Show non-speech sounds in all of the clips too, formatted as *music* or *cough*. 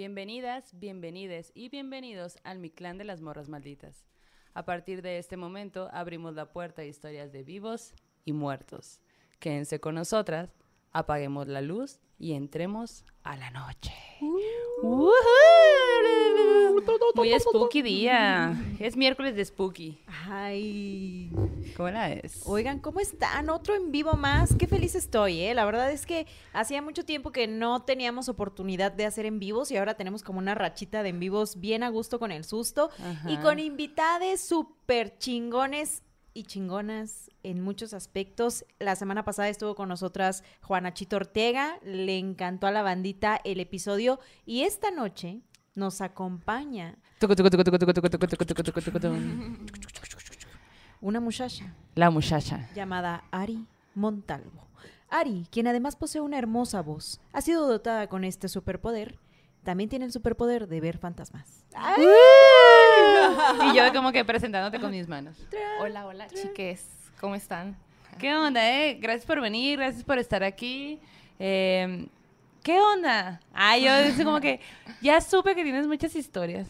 Bienvenidas, bienvenides y bienvenidos al Mi Clan de las Morras Malditas. A partir de este momento abrimos la puerta a historias de vivos y muertos. Quédense con nosotras, apaguemos la luz y entremos a la noche. Woohoo. Muy spooky día. Es miércoles de spooky. Ay. ¿Cómo la es? Oigan, ¿cómo están? Otro en vivo más. Qué feliz estoy, ¿eh? La verdad es que hacía mucho tiempo que no teníamos oportunidad de hacer en vivos y ahora tenemos como una rachita de en vivos bien a gusto con el susto y con invitades súper chingones y chingonas en muchos aspectos. La semana pasada estuvo con nosotras Juana Chito Ortega, le encantó a la bandita el episodio y esta noche nos acompaña una muchacha. La muchacha. Llamada Ari Montalvo. Ari, quien además posee una hermosa voz, ha sido dotada con este superpoder. También tiene el superpoder de ver fantasmas. ¡Ay! Y yo como que presentándote con mis manos. Hola, hola, chiques. ¿Cómo están? ¿Qué onda, eh? Gracias por venir, gracias por estar aquí. Eh, ¿Qué onda? Ay, yo *laughs* es como que ya supe que tienes muchas historias,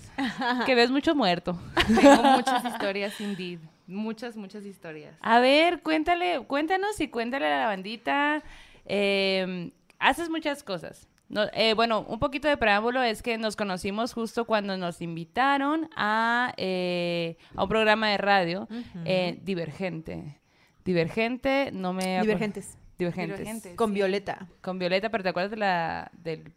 que ves mucho muerto. *laughs* Tengo muchas historias, indeed. Muchas, muchas historias. A ver, cuéntale, cuéntanos y cuéntale a la bandita. eh, haces muchas cosas. No, eh, bueno, un poquito de preámbulo es que nos conocimos justo cuando nos invitaron a, eh, a un programa de radio eh, divergente. Divergente, no me... Divergentes. Divergentes. Divergentes. Con Sí. Violeta. Con Violeta, pero ¿te acuerdas de la, del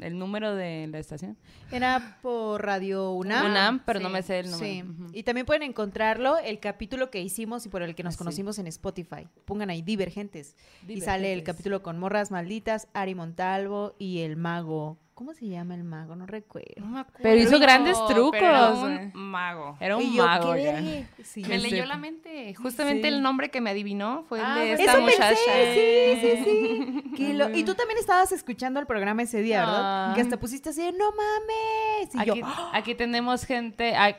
el número de la estación? Era por Radio UNAM. UNAM, pero no me sé el número. Sí. Y también pueden encontrarlo, el capítulo que hicimos y por el que nos Ah, sí. conocimos en Spotify. Pongan ahí Divergentes. Y sale el capítulo con Morras Malditas, Ari Montalvo y el mago. ¿Cómo se llama el mago? No recuerdo. No me acuerdo, Pero hizo grandes pero era trucos, un mago. Era un Y yo, mago. Sí. Me Sí. leyó la mente. Justamente Sí. el nombre que me adivinó fue el Ah, de pues esta Eso muchacha. pensé, sí, sí, sí. *laughs* Que lo- y tú también estabas escuchando el programa ese día, ¿verdad? Ah. Que hasta pusiste así, de, no mames. Y Aquí, yo, ¡ah! aquí tenemos gente, hay,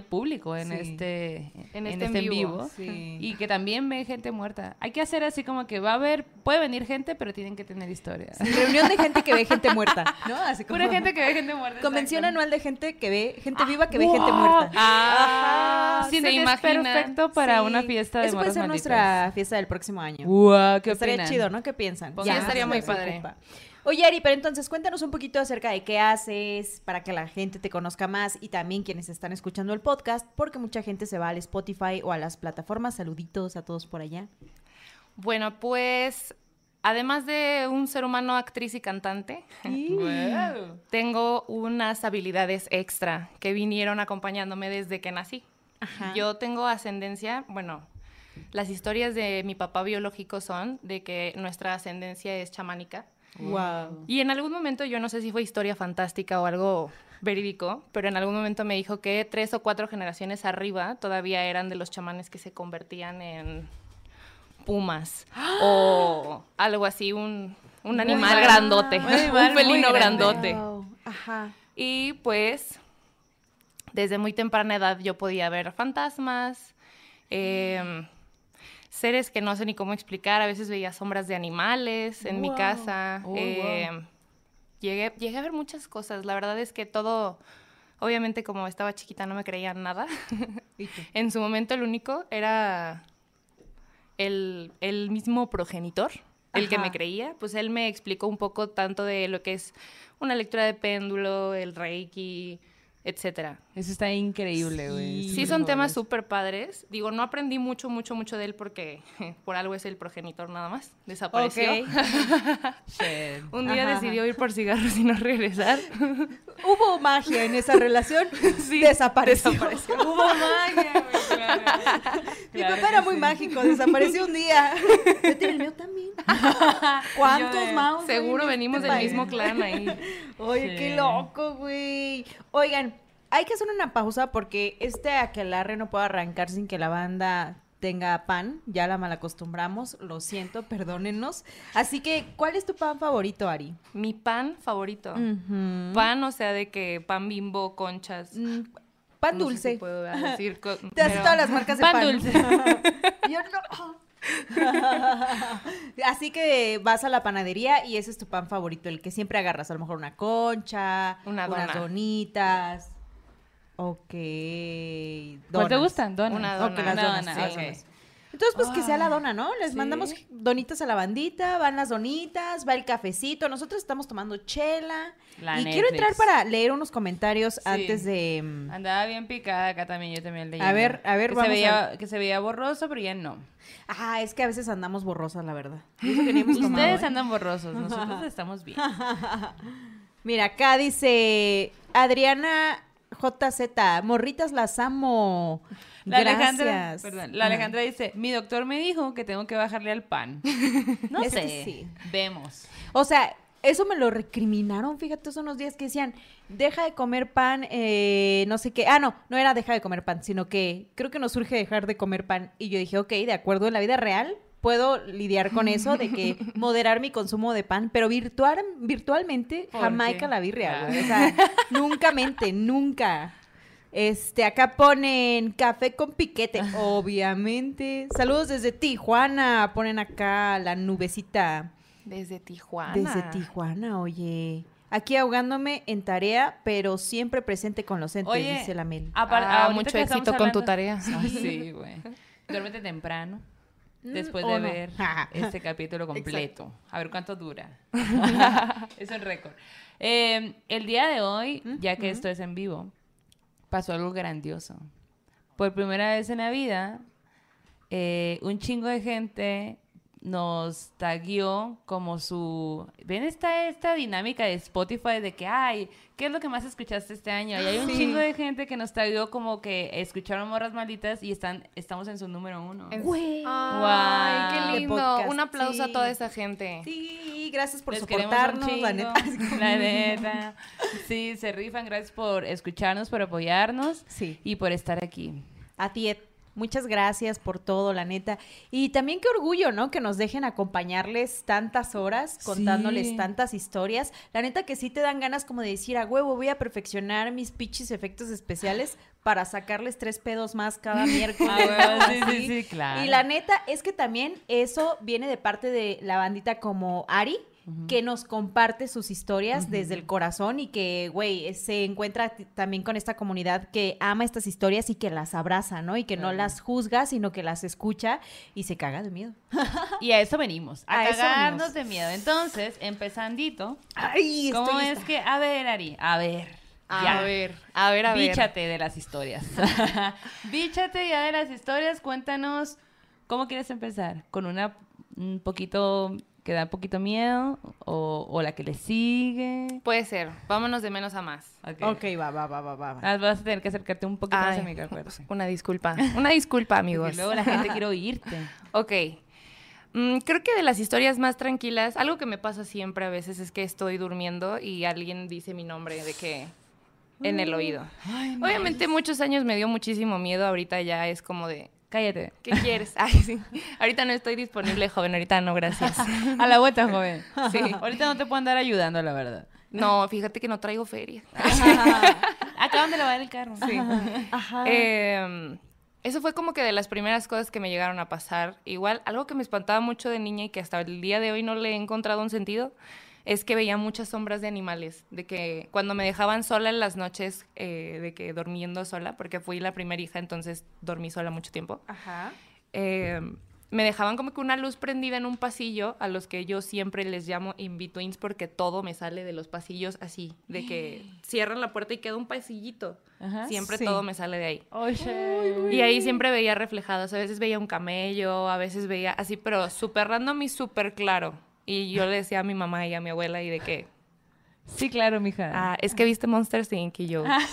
público en Sí. este, En este en vivo, sí. y que también ve gente muerta. Hay que hacer así como que va a haber, puede venir gente, pero tienen que tener historias. reunión de gente que ve gente muerta, ¿no? Así como Pura gente que ve gente muerta. Convención exacto. anual de gente que ve, gente viva que ve gente ¡Wow! muerta. Ah, siento ¿se es perfecto para Sí. una fiesta de Eso puede ser nuestra fiesta del próximo año. Guau, ¿qué Estaría opinan? chido, ¿no? ¿Qué piensan? Pues sí, estaría muy padre. ocupa. Oye, Ari, pero entonces cuéntanos un poquito acerca de qué haces para que la gente te conozca más y también quienes están escuchando el podcast, porque mucha gente se va al Spotify o a las plataformas. Saluditos a todos por allá. Bueno, pues, además de un ser humano, actriz y cantante, tengo unas habilidades extra que vinieron acompañándome desde que nací. Ajá. Yo tengo ascendencia, bueno, las historias de mi papá biológico son de que nuestra ascendencia es chamánica. Wow. Y en algún momento, yo no sé si fue historia fantástica o algo verídico, pero en algún momento me dijo que tres o cuatro generaciones arriba todavía eran de los chamanes que se convertían en pumas *gasps* o algo así, un, un animal Wow. grandote, *laughs* Un animal un muy felino grandote. Ajá. Y pues, desde muy temprana edad yo podía ver fantasmas, em, seres que no sé ni cómo explicar. A veces veía sombras de animales en mi casa. Oh, em, llegué, llegué a ver muchas cosas. La verdad es que todo, obviamente como estaba chiquita no me creían nada. *laughs* *laughs* En su momento el único era el, el mismo progenitor, el que me creía. Pues él me explicó un poco tanto de lo que es una lectura de péndulo, el reiki, etcétera. Eso está increíble, güey. Sí. Sí, son temas súper padres. Digo, no aprendí mucho, mucho, mucho de él porque *laughs* por algo es el progenitor nada más. Desapareció. Ok. *laughs* Shit. Un día Ajá, decidió ir por cigarros y no regresar. *laughs* Hubo magia en esa relación. Sí, desapareció. desapareció. Hubo magia, güey, claro. Mi papá que era muy sí. mágico, desapareció un día. Yo tenía el mío también. ¿Cuántos Yo más? Seguro venimos del mismo clan ahí. Oye, Sí. qué loco, güey. Oigan, hay que hacer una pausa porque este aquelarre no puede arrancar sin que la banda tenga pan. Ya la malacostumbramos, lo siento, *laughs* perdónennos. Así que, ¿cuál es tu pan favorito, Ari? Mi pan favorito. Pan, o sea, de que pan bimbo, conchas. Mm, Pan No sé dulce. si puedo decir. *laughs* Te hace pero- todas las marcas de Pan pan. dulce. *laughs* Yo no. *laughs* Así que vas a la panadería y ese es tu pan favorito, el que siempre agarras. A lo mejor una concha, Una unas donitas. Ok. ¿Cuál te donas. gustan? Donas. Una dona. Ok, las Una donas, dona, sí, donas. Entonces, pues que sea la dona, ¿no? Les sí. mandamos donitas a la bandita, van las donitas, va el cafecito. Nosotros estamos tomando chela. La y quiero entrar para leer unos comentarios Sí. antes de. mm, Andaba bien picada acá también, yo también leí. A ver, a ver, que vamos se veía, a- Que se veía borroso, pero ya no. Ah, es que a veces andamos borrosas, la verdad. *laughs* Tomado, Ustedes ¿eh? andan borrosos, nosotros estamos bien. *laughs* Mira, acá dice Adriana JZ, morritas las amo. La Gracias. Alejandra, perdón, la Ajá. Alejandra dice, mi doctor me dijo que tengo que bajarle al pan. *laughs* No Es sé, sí. vemos. O sea, eso me lo recriminaron, fíjate, hace unos días que decían, deja de comer pan, eh, no sé qué. Ah, no, no era deja de comer pan, sino que creo que nos surge dejar de comer pan. Y yo dije, ok, de acuerdo, en la vida real puedo lidiar con eso, de que *laughs* moderar mi consumo de pan, pero virtual, virtualmente ¿Por Jamaica qué? la Claro. güey. O sea, nunca mente, nunca. Este, acá ponen café con piquete, *laughs* obviamente. Saludos desde Tijuana, ponen acá la nubecita. Desde Tijuana. Desde Tijuana, oye. Aquí ahogándome en tarea, pero siempre presente con los entes, Oye, dice la Mel. Ah, mucho éxito con tu tarea. Sí, *laughs* güey. Duérmete temprano. Mm, Después de no. ver *laughs* este capítulo completo. A ver cuánto dura. es un récord. Eh, el día de hoy, ya que esto es en vivo, pasó algo grandioso. Por primera vez en la vida, eh, un chingo de gente nos taguió como su... ¿Ven esta, esta dinámica de Spotify de que, ay, ¿qué es lo que más escuchaste este año? Y hay un Sí. chingo de gente que nos taguió como que escucharon Morras Malditas y están, estamos en su número uno. Güey. Ay, qué lindo. Un aplauso sí. a toda esa gente. Sí, gracias por Les soportarnos, la neta. La neta. *laughs* Sí, se rifan. Gracias por escucharnos, por apoyarnos Sí. y por estar aquí. A ti, muchas gracias por todo, la neta. Y también qué orgullo, ¿no? Que nos dejen acompañarles tantas horas, contándoles Sí. tantas historias. La neta que sí te dan ganas como de decir, a huevo, voy a perfeccionar mis pichis efectos especiales para sacarles tres pedos más cada *laughs* miércoles. Ah, sí, sí, sí, claro. Y la neta es que también eso viene de parte de la bandita como Ari, que nos comparte sus historias desde el corazón y que, güey, se encuentra también con esta comunidad que ama estas historias y que las abraza, ¿no? Y que no las juzga, sino que las escucha y se caga de miedo. Y a eso venimos, a, *laughs* cagarnos venimos. de miedo. Entonces, empezandito, Ay, ¿cómo es que? A ver, Ari, a ver. ya. A ver, a ver, a ver. Bíchate de las historias. *laughs* Bíchate ya de las historias. Cuéntanos, ¿cómo quieres empezar? ¿Con una un poquito que da un poquito miedo? ¿O, o la que le sigue? Puede ser. Vámonos de menos a más. Ok. Ok, va, va, va, va, va. Ah, vas a tener que acercarte un poquito más Ay, al micrófono. acuérdate. Una disculpa. Una disculpa, amigos. Porque luego la gente quiere *laughs* oírte. Ok. Mm, creo que de las historias más tranquilas, algo que me pasa siempre a veces es que estoy durmiendo y alguien dice mi nombre de que en el oído. Obviamente muchos años me dio muchísimo miedo, ahorita ya es como de, Cállate. ¿qué quieres? *laughs* Ay, sí. Ahorita no estoy disponible, joven, ahorita no, gracias. A la vuelta, joven. Sí. Ahorita no te puedo andar ayudando, la verdad. No, fíjate que no traigo feria. *laughs* Acaban de lavar el carro. Sí. Ajá. Eh, eso fue como que de las primeras cosas que me llegaron a pasar. Igual, algo que me espantaba mucho de niña y que hasta el día de hoy no le he encontrado un sentido, es que veía muchas sombras de animales. De que cuando me dejaban sola en las noches, eh, de que durmiendo sola, porque fui la primera hija, entonces dormí sola mucho tiempo. Ajá. eh, me dejaban como que una luz prendida en un pasillo, a los que yo siempre les llamo in-betweens, porque todo me sale de los pasillos así, de que *gasps* cierran la puerta y queda un pasillito. Ajá. Siempre Sí. todo me sale de ahí. Oye. Y ahí siempre veía reflejados. A veces veía un camello, a veces veía así, pero súper random y súper claro. Y yo le decía a mi mamá y a mi abuela y de que, Sí, claro, mija. ah, es que viste Monster Inc. y yo. *laughs*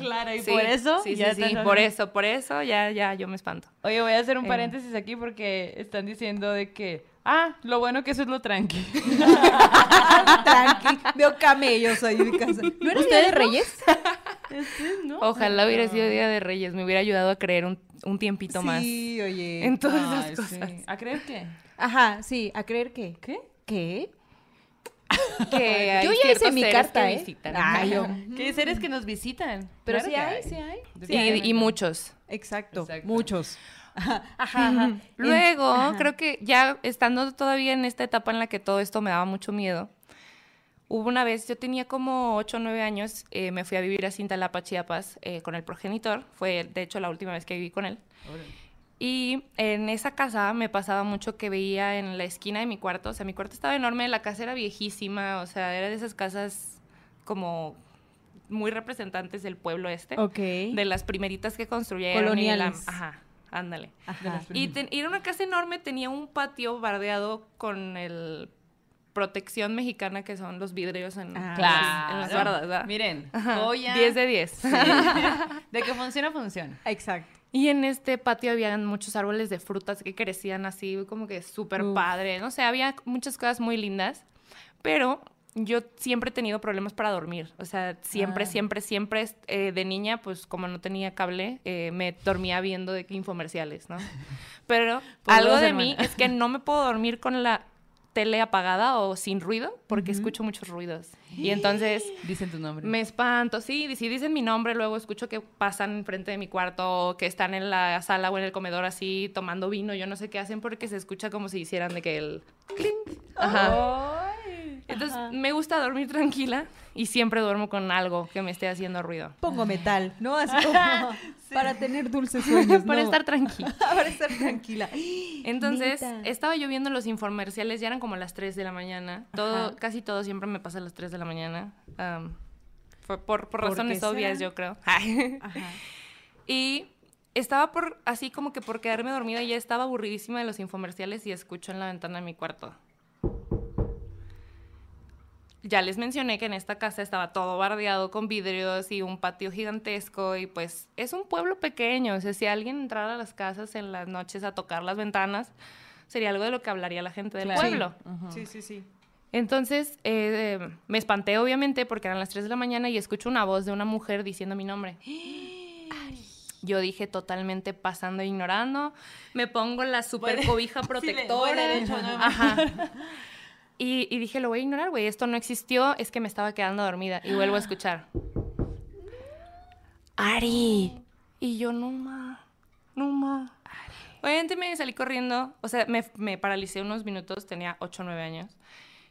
Claro, ¿y por eso? Sí, sí, Ya sí, por eso, por eso ya, ya, yo me espanto. Oye, voy a hacer un Eh. paréntesis aquí porque están diciendo de que, ah, lo bueno que eso es lo tranqui. *laughs* Tranqui. Veo camellos ahí en mi casa. *laughs* ¿No eres día de Reyes? ¿No? Ojalá hubiera sido Día de Reyes, me hubiera ayudado a creer un, un tiempito más Sí, oye. en todas Ay, esas sí. cosas. ¿A creer qué? Ajá, sí, a creer que. ¿Qué? ¿Qué? *laughs* Que Yo ya hice mi carta, que ¿eh? *laughs* yo. Que hay seres que nos visitan. Pero Claro sí hay, sí hay. Y, y muchos. Exacto, Exacto. muchos. Ajá, ajá. *laughs* Luego, Ajá. creo que ya estando todavía en esta etapa en la que todo esto me daba mucho miedo, hubo una vez, yo tenía como 8 o 9 años, eh, me fui a vivir a Cintalapa, Chiapas, eh, con el progenitor. Fue, de hecho, la última vez que viví con él. Y en esa casa me pasaba mucho que veía en la esquina de mi cuarto, o sea, mi cuarto estaba enorme, la casa era viejísima, o sea, era de esas casas como muy representantes del pueblo este, Ok. de las primeritas que construyeron. y la- Coloniales. ajá, ándale. Ajá. Y, ten- y era una casa enorme, tenía un patio bardeado con el protección mexicana que son los vidrios en, Ah, las- en las bardas, ¿verdad? Miren, Ajá, joya. 10 de 10. Sí. *laughs* De que funciona, funciona. Exacto. Y en este patio habían muchos árboles de frutas que crecían así, como que súper padre. No sé, había muchas cosas muy lindas, pero yo siempre he tenido problemas para dormir. O sea, siempre, Ah. siempre, siempre eh, de niña, pues como no tenía cable, eh, me dormía viendo de infomerciales, ¿no? *laughs* Pero algo de mí es que no me puedo dormir con la tele apagada o sin ruido porque escucho muchos ruidos. Y entonces *gasps* Dicen tu nombre. me espanto, sí, si dicen mi nombre, luego escucho que pasan enfrente de mi cuarto, o que están en la sala o en el comedor así tomando vino, yo no sé qué hacen porque se escucha como si hicieran de que el. Ajá. Entonces me gusta dormir tranquila y siempre duermo con algo que me esté haciendo ruido. Pongo metal, ¿no? Así *laughs* como para tener dulces sueños. *laughs* Para no. estar tranquila. *laughs* para estar tranquila. Entonces, estaba yo viendo los infomerciales, ya eran como las 3 de la mañana. Todo, Ajá. casi todo siempre me pasa a las 3 de la mañana. Fue por, por ¿Por razones obvias, yo creo. Ajá. Y estaba por, así como que por quedarme dormida y ya estaba aburridísima de los infomerciales y escucho en la ventana de mi cuarto. Ya les mencioné que en esta casa estaba todo bardeado con vidrios y un patio gigantesco y pues es un pueblo pequeño, o sea, si alguien entrara a las casas en las noches a tocar las ventanas, sería algo de lo que hablaría la gente del Claro. pueblo. Sí, sí, sí. Entonces, eh, me espanté obviamente porque eran las 3 de la mañana y escucho una voz de una mujer diciendo mi nombre. *gasps* Yo dije totalmente pasando e ignorando. Me pongo la super cobija *laughs* sí, le- protectora. voy derecho, ¿no? Ajá. *laughs* Y, y dije, lo voy a ignorar, güey. Esto no existió, es que me estaba quedando dormida. Y vuelvo a escuchar. Ari. Y yo, no ma, no ma. Obviamente me salí corriendo, o sea, me, me paralicé unos minutos, tenía 8 o 9 años,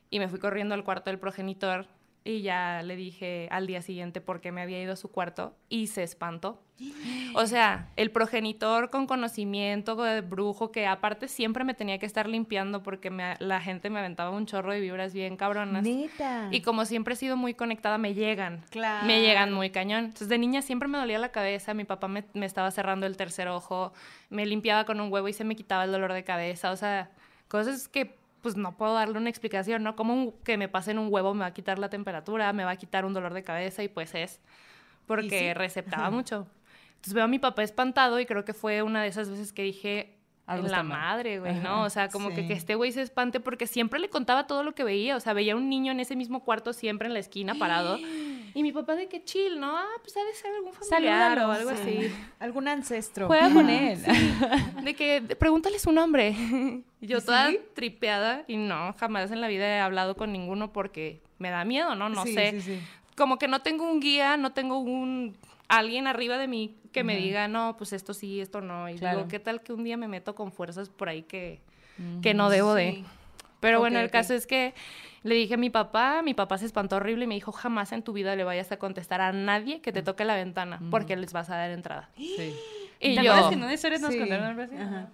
y me fui corriendo al cuarto del progenitor y ya le dije al día siguiente por qué me había ido a su cuarto y se espantó. O sea, el progenitor con conocimiento de brujo que aparte siempre me tenía que estar limpiando porque me- la gente me aventaba un chorro de vibras bien cabronas. Neta. Y como siempre he sido muy conectada, me llegan. Claro. Me llegan muy cañón. Entonces, de niña siempre me dolía la cabeza. Mi papá me, me estaba cerrando el tercer ojo. Me limpiaba con un huevo y se me quitaba el dolor de cabeza. O sea, cosas que pues no puedo darle una explicación, ¿no? Como que me pasen un huevo me va a quitar la temperatura, me va a quitar un dolor de cabeza y pues es porque sí? receptaba mucho. Entonces veo a mi papá espantado y creo que fue una de esas veces que dije, en la está mal". madre, güey, ¿no? O sea, como que, sí. que este güey se espante porque siempre le contaba todo lo que veía. O sea, veía un niño en ese mismo cuarto siempre en la esquina parado. *gasps* Y mi papá de que chill, ¿no? Ah, pues ha de ser algún familiar o algo sí. así. Algún ancestro. Juega con él. *laughs* De que de- pregúntale su nombre. *laughs* Yo ¿Y toda sí? tripeada y no, jamás en la vida he hablado con ninguno porque me da miedo, ¿no? No Sí, sé. sí, sí. Como que no tengo un guía, no tengo un alguien arriba de mí que me diga, no, pues esto sí, esto no. Y Claro. digo, ¿qué tal que un día me meto con fuerzas por ahí que, que no debo de? Pero Ok, bueno, el caso es que le dije a mi papá, mi papá se espantó horrible y me dijo, jamás en tu vida le vayas a contestar a nadie que te toque la ventana, porque les vas a dar entrada. *gasps* Sí. Y ¿Te yo, acuerdas que en una historia nos Sí. contaron algo así? Ajá.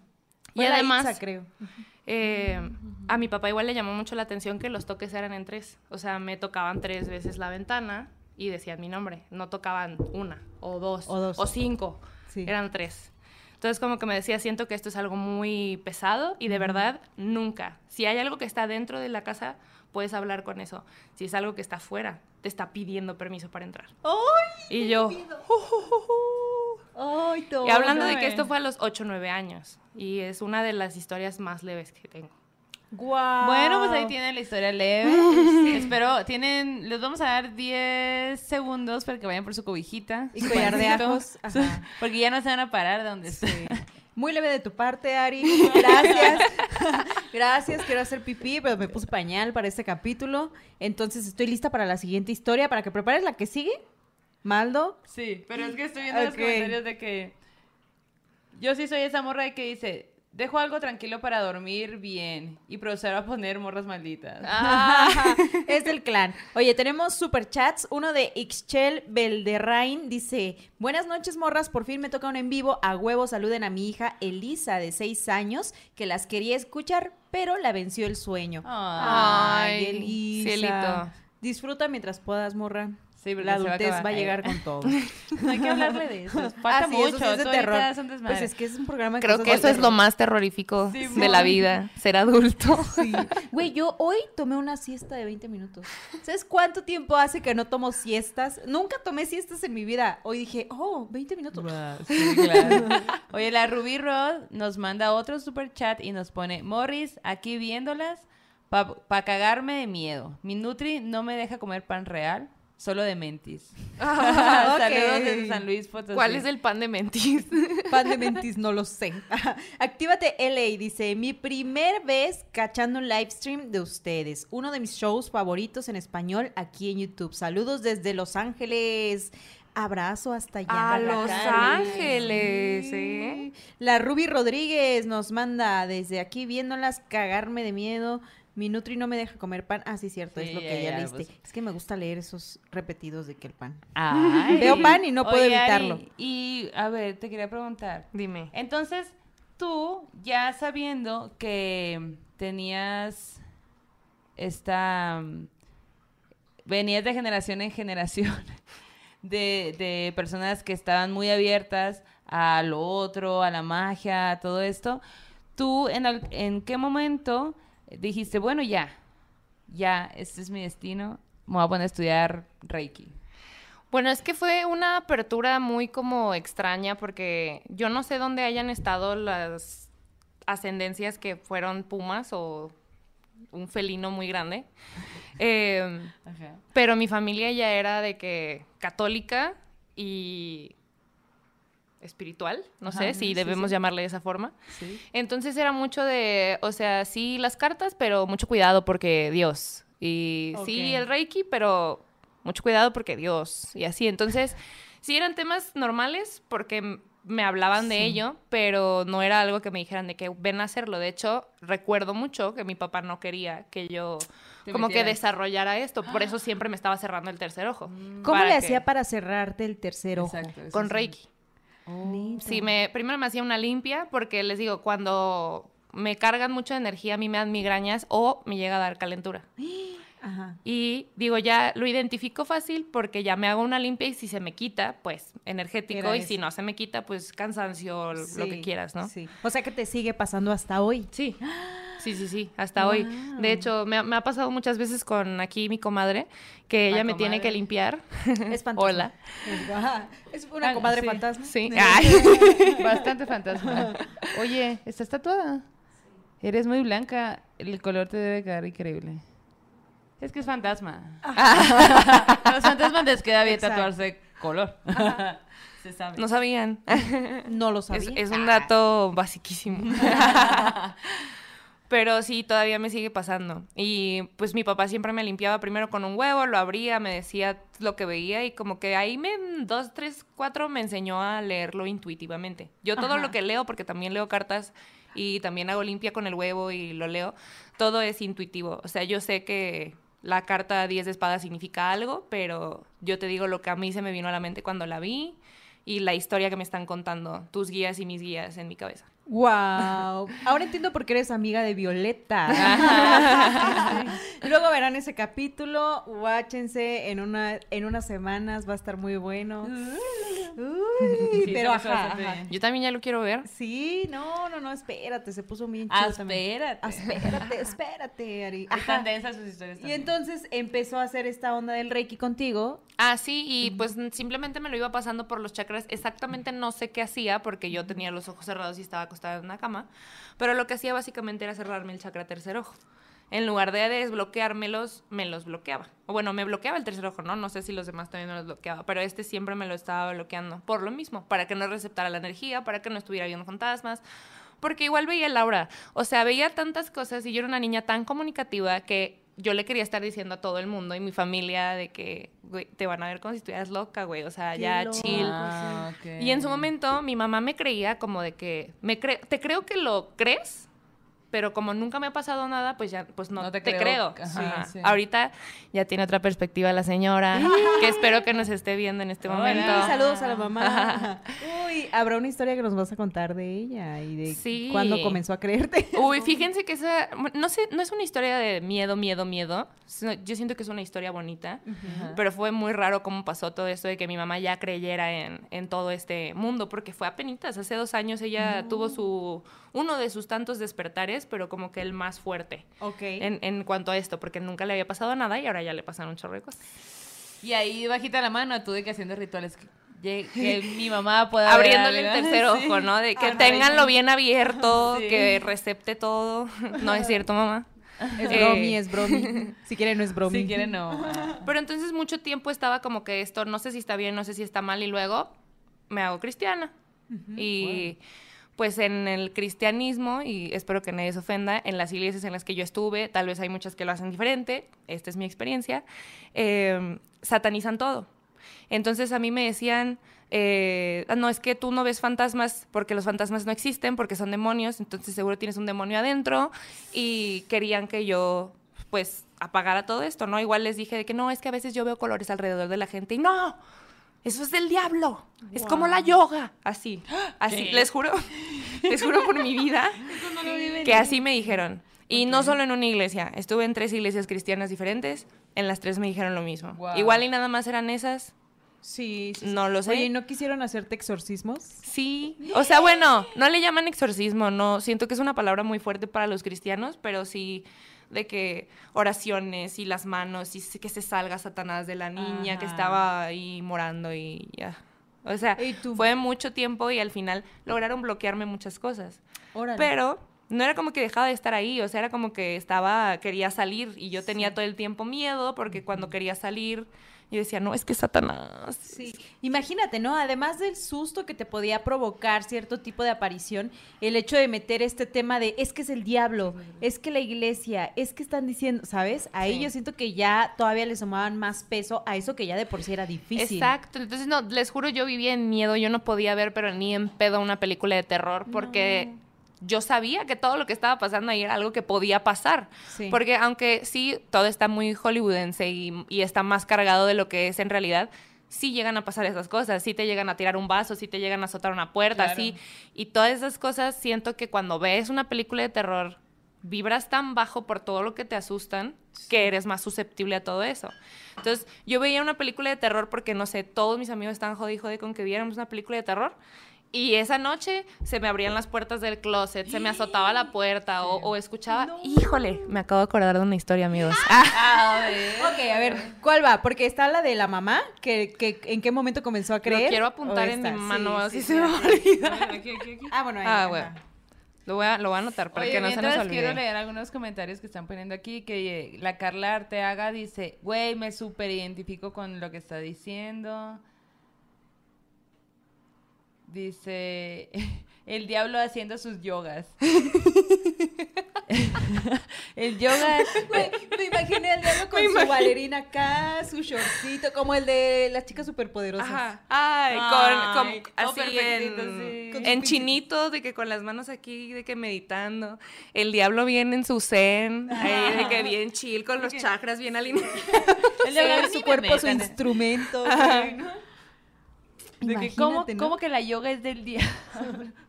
y además, Itza, creo. eh, a mi papá igual le llamó mucho la atención que los toques eran en tres. O sea, me tocaban tres veces la ventana y decían mi nombre. No tocaban una, o dos, O dos. o cinco. Sí. Eran tres. Entonces, como que me decía, siento que esto es algo muy pesado y de verdad, nunca. Si hay algo que está dentro de la casa, puedes hablar con eso. Si es algo que está afuera, te está pidiendo permiso para entrar. ¡Ay! Y yo, ¡Ay, todo! y hablando de que esto fue a los 8 o 9 años. Y es una de las historias más leves que tengo. Bueno, pues ahí tienen la historia leve. *laughs* Espero, tienen, les vamos a dar 10 segundos para que vayan por su cobijita. Y collar de ajos. Ajá. Porque ya no se van a parar de donde estén. Muy leve de tu parte, Ari. Gracias. *laughs* Gracias. Quiero hacer pipí, pero me puse pañal para este capítulo. Entonces estoy lista para la siguiente historia. Para que prepares la que sigue. Maldo. Sí, pero es que estoy viendo los comentarios de que Yo sí soy esa morra de que dice, dejo algo tranquilo para dormir bien y procedo a poner morras malditas. *laughs* Ah, es del clan. Oye, tenemos super chats. Uno de Ixchel Belderrain dice: Buenas noches, morras. Por fin me toca un en vivo. A huevo saluden a mi hija Elisa, de 6 años, que las quería escuchar, pero la venció el sueño. Ay, Elisa. cielito. Disfruta mientras puedas, morra. Sí, La se va a adultez va, a llegar con todo. *laughs* No hay que hablarle de eso. *laughs* Falta Ah, sí, eso mucho. sí es terror. Pues es que es un programa Creo que eso es lo más terrorífico Sí, de la vida, ser adulto. *laughs* Sí. Güey, yo hoy tomé una siesta de 20 minutos. ¿Sabes cuánto tiempo hace que no tomo siestas? Nunca tomé siestas en mi vida. Hoy dije, oh, 20 minutos. Sí, claro. Oye, la Ruby Rod nos manda otro super chat y nos pone, Morris, aquí viéndolas, para cagarme de miedo. Mi Nutri no me deja comer pan real, solo de mentis. *laughs* Ah. Saludos desde San Luis Potosí. ¿Cuál es el pan de mentis? *laughs* Pan de mentis, no lo sé. *laughs* Actívate LA, dice, mi primer vez cachando un live stream de ustedes. Uno de mis shows favoritos en español aquí en YouTube. Saludos desde Los Ángeles. Abrazo hasta allá. A Los Ángeles. ¿eh? La Ruby Rodríguez nos manda desde aquí viéndolas cagarme de miedo. Mi Nutri no me deja comer pan. Ah, sí, cierto, es lo que ya, ya leíste. pues. Es que me gusta leer esos repetidos de que el pan. Ay. *laughs* Veo pan y no puedo Oye, evitarlo. y, a ver, te quería preguntar. Dime. Entonces, tú, ya sabiendo que tenías esta... mm, Venías de generación en generación *laughs* de, de personas que estaban muy abiertas a lo otro, a la magia, a todo esto. ¿Tú en, al- en qué momento dijiste, bueno, ya, ya, este es mi destino, me voy a poner a estudiar Reiki? Bueno, es que fue una apertura muy como extraña porque yo no sé dónde hayan estado las ascendencias que fueron pumas o un felino muy grande. *laughs* Eh, pero mi familia ya era de que católica y espiritual, no Ajá, sé si sí, debemos sí. llamarle de esa forma. Sí. Entonces era mucho de, o sea, sí las cartas, pero mucho cuidado porque Dios. Y sí el Reiki, pero mucho cuidado porque Dios. Y así. Entonces, sí eran temas normales porque me hablaban de ello, pero no era algo que me dijeran de que ven a hacerlo. De hecho, recuerdo mucho que mi papá no quería que yo como que desarrollara esto. Por eso *gasps* siempre me estaba cerrando el tercer ojo. ¿Cómo Para le que- hacía para cerrarte el tercer ojo? Exacto, Con sí. Reiki. Neta. Sí, me, primero me hacía una limpia porque les digo, cuando me cargan mucha energía, a mí me dan migrañas o me llega a dar calentura. *gasps* Ajá. Y digo, ya lo identifico fácil porque ya me hago una limpia y si se me quita, pues energético. Era y eso. si no se me quita, pues cansancio, lo que quieras, ¿no? Sí. O sea que te sigue pasando hasta hoy. Sí, *gasps* sí, sí, sí, hasta hoy. De hecho, me ha, me ha pasado muchas veces con aquí mi comadre, que La ella me tiene que limpiar. Es *laughs* fantasma. Hola. Es una Ah, comadre sí. fantasma. Sí. *laughs* *laughs* Bastante fantasma. Oye, ¿estás tatuada? Eres muy blanca. El color te debe quedar increíble. Es que es fantasma. A *laughs* los fantasmas les queda bien Exacto. tatuarse color. *laughs* Se sabe. No sabían. *laughs* No lo Es, sabía. es un dato basiquísimo. Pero sí, todavía me sigue pasando. Y pues mi papá siempre me limpiaba primero con un huevo, lo abría, me decía lo que veía y como que ahí me, dos, tres, cuatro, me enseñó a leerlo intuitivamente. Yo todo Ajá. lo que leo, porque también leo cartas y también hago limpia con el huevo y lo leo, todo es intuitivo. O sea, yo sé que la carta 10 de espadas significa algo, pero yo te digo lo que a mí se me vino a la mente cuando la vi y la historia que me están contando tus guías y mis guías en mi cabeza. Wow. Ahora entiendo por qué eres amiga de Violeta. *laughs* Luego verán ese capítulo. Guáchense en una en unas semanas va a estar muy bueno. Uy, Sí, pero ajá. Yo también ya lo quiero ver. Sí, no, no, no, espérate, se puso bien chido también. Espérate. Espérate, espérate, Ari. Están densas sus historias Y entonces empezó a hacer esta onda del Reiki contigo. Ah, sí, y pues simplemente me lo iba pasando por los chakras. Exactamente no sé qué hacía porque yo tenía los ojos cerrados y estaba acostada en una cama. Pero lo que hacía básicamente era cerrarme el chakra tercer ojo. En lugar de desbloqueármelos, me los bloqueaba. O bueno, me bloqueaba el tercer ojo, ¿no? No sé si los demás también me los bloqueaba, pero este siempre me lo estaba bloqueando. Por lo mismo, para que no receptara la energía, para que no estuviera viendo fantasmas. Porque igual veía el aura. O sea, veía tantas cosas y yo era una niña tan comunicativa que yo le quería estar diciendo a todo el mundo y mi familia de que, güey, te van a ver como si estuvieras loca, güey, o sea, Qué ya chill. Ah. Y en su momento mi mamá me creía como de que, me cre- te creo que lo crees, pero como nunca me ha pasado nada, pues ya, pues no, No te, te creo. creo. Ajá, Ajá. sí. Ahorita ya tiene otra perspectiva la señora, que espero que nos esté viendo en este Hola. momento. Saludos a la mamá. Uy, habrá una historia que nos vas a contar de ella y de Sí. cuándo comenzó a creerte. Uy, fíjense que esa, no sé, no es una historia de miedo, miedo, miedo. Yo siento que es una historia bonita, pero fue muy raro cómo pasó todo esto de que mi mamá ya creyera en, en todo este mundo, porque fue apenitas, hace dos años ella tuvo su, uno de sus tantos despertares, pero como que el más fuerte Ok. en, en cuanto a esto, porque nunca le había pasado nada y ahora ya le pasaron un chorro de cosas. Y ahí bajita la mano, tú de que haciendo rituales que, mi mamá pueda ver Abriéndole el tercer *laughs* Sí. ojo, ¿no? De que Ah, tenganlo bien abierto, *laughs* Sí. que recepte todo. No es cierto, mamá. Es Eh, bromi, es bromi. Si quieren, no es bromi. *laughs* Si quieren, no. Ah. Pero entonces mucho tiempo estaba como que esto, no sé si está bien, no sé si está mal, y luego me hago cristiana. y pues en el cristianismo, y espero que nadie se ofenda, en las iglesias en las que yo estuve, tal vez hay muchas que lo hacen diferente, esta es mi experiencia, eh, satanizan todo. Entonces a mí me decían, eh, "Ah, no, es que tú no ves fantasmas porque los fantasmas no existen, porque son demonios, entonces seguro tienes un demonio adentro y querían que yo pues apagara todo esto, ¿no? Igual les dije de que no, es que a veces yo veo colores alrededor de la gente y no, eso es del diablo, es como la yoga, así, *gasps* así, les juro, *laughs* les juro por mi vida *laughs* que así me dijeron. Y no solo en una iglesia, estuve en tres iglesias cristianas diferentes, en las tres me dijeron lo mismo. Igual y nada más eran esas, Sí, sí, sí. no lo sé. Oye, ¿y no quisieron hacerte exorcismos? Sí, o sea, bueno, no le llaman exorcismo, no, siento que es una palabra muy fuerte para los cristianos, pero sí de que oraciones y las manos y que se salga Satanás de la niña que estaba ahí morando y ya. O sea, fue mucho tiempo y al final lograron bloquearme muchas cosas. Órale. Pero no era como que dejaba de estar ahí, o sea, era como que estaba, quería salir y yo tenía todo el tiempo miedo porque cuando quería salir yo decía, no, es que Satanás. Sí, imagínate, ¿no? Además del susto que te podía provocar cierto tipo de aparición, el hecho de meter este tema de es que es el diablo, es que la iglesia, es que están diciendo, ¿sabes? Ahí Sí. yo siento que ya todavía le sumaban más peso a eso que ya de por sí era difícil. Exacto, entonces no, les juro, yo vivía en miedo, yo no podía ver, pero ni en pedo una película de terror, porque yo sabía que todo lo que estaba pasando ahí era algo que podía pasar. Sí. Porque aunque sí, todo está muy hollywoodense y, y está más cargado de lo que es en realidad, sí llegan a pasar esas cosas, sí te llegan a tirar un vaso, sí te llegan a azotar una puerta, Claro. sí. Y todas esas cosas siento que cuando ves una película de terror, vibras tan bajo por todo lo que te asustan que eres más susceptible a todo eso. Entonces, yo veía una película de terror porque, no sé, todos mis amigos estaban y jode con que viéramos una película de terror. Y esa noche se me abrían las puertas del closet, se me azotaba la puerta o, o escuchaba... Híjole, me acabo de acordar de una historia, amigos. *laughs* A ver. Ok, a ver, ¿cuál va? Porque está la de la mamá, que, que en qué momento comenzó a Lo creer. quiero ¿O apuntar en mi mano, Sí, así sí, se sí. me va a olvidar. Aquí, aquí, aquí. Ah, bueno, ahí, Ah, ajá. bueno. Lo voy a, lo voy a anotar para Oye, que no se nos mientras olvide. quiero leer algunos comentarios que están poniendo aquí, que eh, la Carla Arteaga dice, güey, me súper identifico con lo que está diciendo. Dice, *laughs* el diablo haciendo sus yogas. *laughs* el yoga... Güey, me imaginé al diablo con Me su imagino. bailarina acá, su shortcito, como el de las chicas superpoderosas. Ajá. Ay, con, Ay, con- así en, sí. En chinito, de que con las manos aquí, de que meditando. El diablo viene en su zen, ahí de que bien chill, con los chakras bien alineados. El Sí, diablo, ni su cuerpo, su instrumento. güey, ¿no? De que, ¿cómo, cómo que la yoga es del? *laughs*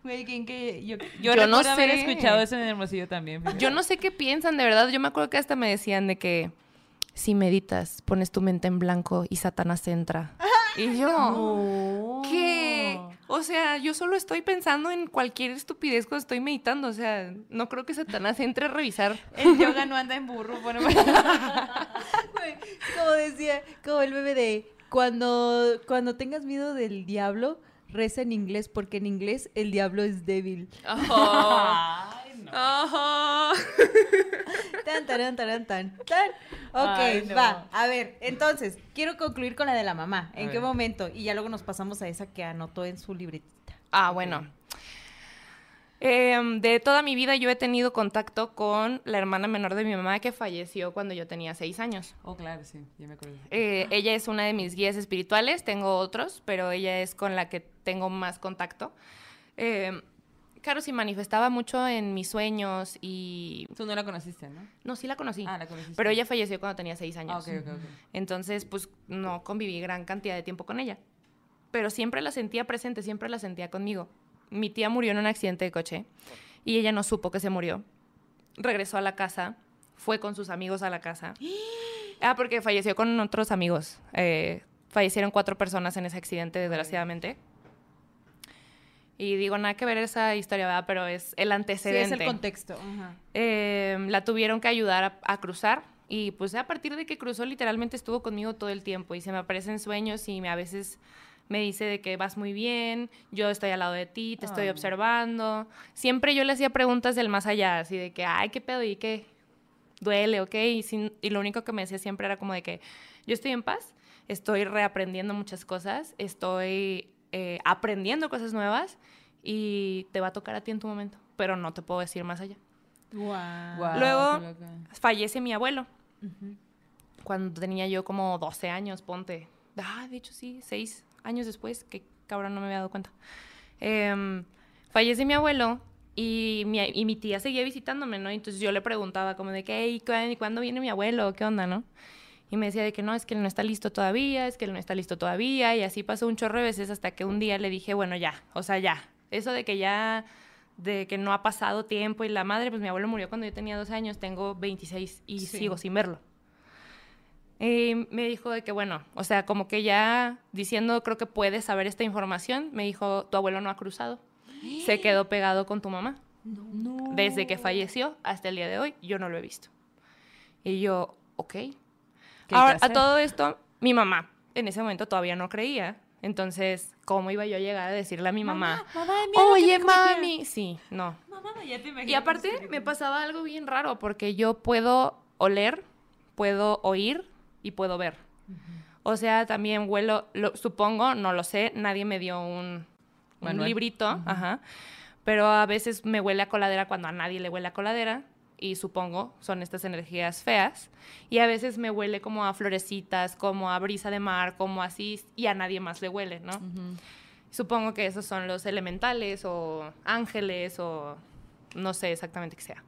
Güey, ¿quién que...? Yo, yo, Yo no recuerdo haber sé. escuchado eso en Hermosillo también. fíjate. Yo no sé qué piensan, de verdad. Yo me acuerdo que hasta me decían de que si meditas, pones tu mente en blanco y Satanás entra. Y yo, No. ¿qué? O sea, yo solo estoy pensando en cualquier estupidez cuando estoy meditando. O sea, no creo que Satanás entre a revisar. El yoga no anda en burro. Bueno, *laughs* como decía, como el bebé de cuando, cuando tengas miedo del diablo, reza en inglés, porque en inglés el diablo es débil. *laughs* Ay, no. Ajá. *laughs* Tan, tarán, tarán, tan, tan. Ok, Ay, no. va. A ver, entonces, quiero concluir con la de la mamá. ¿En A qué ver. momento? Y ya luego nos pasamos a esa que anotó en su libretita. Ah, bueno. Em, de toda mi vida yo he tenido contacto con la hermana menor de mi mamá que falleció cuando yo tenía seis años. Oh, claro, sí, ya me acuerdo. Eh, ella es una de mis guías espirituales, tengo otros, pero ella es con la que tengo más contacto. Eh, claro, se manifestaba mucho en mis sueños y... Tú no la conociste, ¿no? No, sí la conocí. Ah, la conociste. Pero ella falleció cuando tenía seis Ah, años. ok, ok, ok. Entonces, pues no conviví gran cantidad de tiempo con ella. Pero siempre la sentía presente, siempre la sentía conmigo. Mi tía murió en un accidente de coche y ella no supo que se murió. Regresó a la casa, fue con sus amigos a la casa. *gasps* Ah, porque falleció con otros amigos. Eh, fallecieron cuatro personas en ese accidente, desgraciadamente. Y digo, nada que ver esa historia, ¿verdad? Pero es el Sí, antecedente es el contexto. Eh, la tuvieron que ayudar a, a cruzar y pues a partir de que cruzó literalmente estuvo conmigo todo el tiempo y se me aparecen sueños y me, a veces me dice de que vas muy bien, yo estoy al lado de ti, te estoy Ay. observando. Siempre yo le hacía preguntas del más allá, así de que, ay, qué pedo y qué duele, ¿ok? Y, sin- y lo único que me decía siempre era como de que yo estoy en paz, estoy reaprendiendo muchas cosas, estoy eh, aprendiendo cosas nuevas y te va a tocar a ti en tu momento, pero no te puedo decir más allá. Guau, Luego-. Fallece mi abuelo cuando tenía yo como 12 años, ponte. Ah, de hecho sí, 6 años después, que cabrón no me había dado cuenta. Em, fallece mi abuelo y mi, y mi tía seguía visitándome, ¿no? Entonces yo le preguntaba como de que, "Ey, ¿cu- ¿cuándo viene mi abuelo? ¿Qué onda, no? Y me decía de que no, es que él no está listo todavía, es que él no está listo todavía. Y así pasó un chorro de veces hasta que un día le dije, bueno, ya, o sea, ya. Eso de que ya, de que no ha pasado tiempo y la madre, pues mi abuelo murió cuando yo tenía 12 años, tengo 26 y Sí. sigo sin verlo. Y me dijo de que, bueno, o sea, como que ya diciendo, creo que puedes saber esta información, me dijo, tu abuelo no ha cruzado, se quedó pegado con tu mamá. No. Desde que falleció hasta el día de hoy, yo no lo he visto. Y yo, ok. ¿Qué Ahora, a todo esto, mi mamá en ese momento todavía no creía. Entonces, ¿cómo iba yo a llegar a decirle a mi mamá? mamá, mira que Oye, dijo mi tía". mami. Sí, no. Mamá, ya te imagino Y aparte me pasaba algo bien raro porque yo puedo oler, puedo oír y puedo ver. O sea, también huelo, lo, supongo, no lo sé, nadie me dio un, librito, ajá. Pero a veces me huele a coladera cuando a nadie le huele a coladera y supongo son estas energías feas. Y a veces me huele como a florecitas, como a brisa de mar, como así, y a nadie más le huele, ¿no? Supongo que esos son los elementales o ángeles o no sé exactamente qué sea.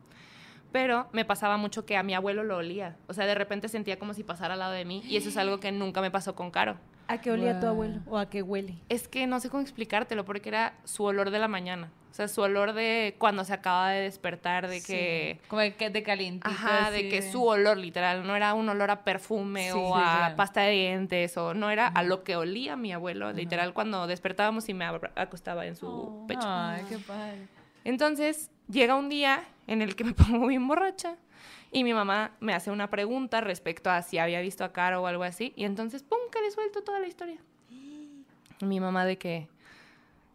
Pero me pasaba mucho que a mi abuelo lo olía. O sea, de repente sentía como si pasara al lado de mí y eso es algo que nunca me pasó con Caro. ¿A qué olía tu abuelo? ¿O a qué huele? Es que no sé cómo explicártelo porque era su olor de la mañana. O sea, su olor de cuando se acaba de despertar, de Sí. que... Como de que de calientito. Ajá, así de que su olor literal, no era un olor a perfume Sí, o sí, a claro. pasta de dientes o no era a lo que olía mi abuelo, literal cuando despertábamos y me acostaba en su Oh. pecho. Ay, qué padre. Entonces, llega un día en el que me *laughs* pongo bien borracha y mi mamá me hace una pregunta respecto a si había visto a Caro o algo así. Y entonces, ¡pum!, que le suelto toda la historia. Mi mamá de que,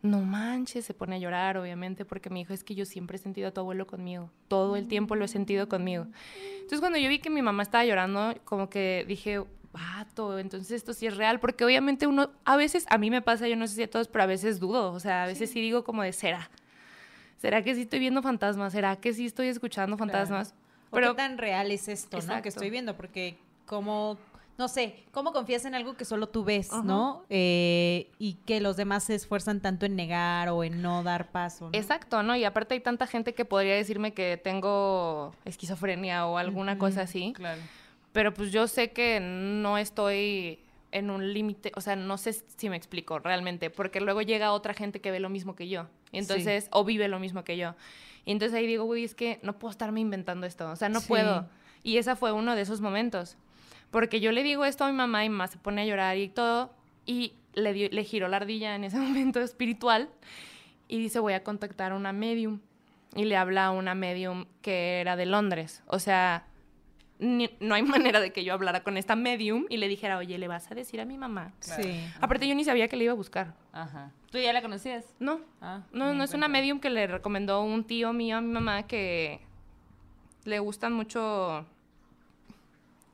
no manches, se pone a llorar, obviamente, porque me dijo, es que yo siempre he sentido a tu abuelo conmigo. Todo el tiempo lo he sentido conmigo. Entonces, cuando yo vi que mi mamá estaba llorando, como que dije, vato, entonces esto sí es real, porque obviamente uno, a veces, a mí me pasa, yo no sé si a todos, pero a veces dudo, o sea, a veces sí, digo como de, ¿será? ¿Será que sí estoy viendo fantasmas? ¿Será que sí estoy escuchando fantasmas? ¿O Pero qué tan real es esto, no? Que estoy viendo, porque como, no sé, ¿cómo confías en algo que solo tú ves, no? Eh, y que los demás se esfuerzan tanto en negar o en no dar paso, ¿no? Exacto, ¿no? Y aparte hay tanta gente que podría decirme que tengo esquizofrenia o alguna cosa así, Claro. pero pues yo sé que no estoy en un límite, o sea, no sé si me explico realmente, porque luego llega otra gente que ve lo mismo que yo, y entonces, o vive lo mismo que yo. Y entonces ahí digo, güey, es que no puedo estarme inventando esto, o sea, no Sí. puedo. Y ese fue uno de esos momentos, porque yo le digo esto a mi mamá y mi mamá se pone a llorar y todo, y le, dio- le giró la ardilla en ese *laughs* momento espiritual, y dice, voy a contactar a una medium. Y le habla a una medium que era de Londres. O sea, ni- no hay *laughs* manera de que yo hablara con esta medium y le dijera, oye, ¿le vas a decir a mi mamá? Claro. Sí. Aparte, yo ni sabía que le iba a buscar. Ajá. ¿Tú ya la conocías? No, Ah, no, no es una medium que le recomendó un tío mío a mi mamá que le gustan mucho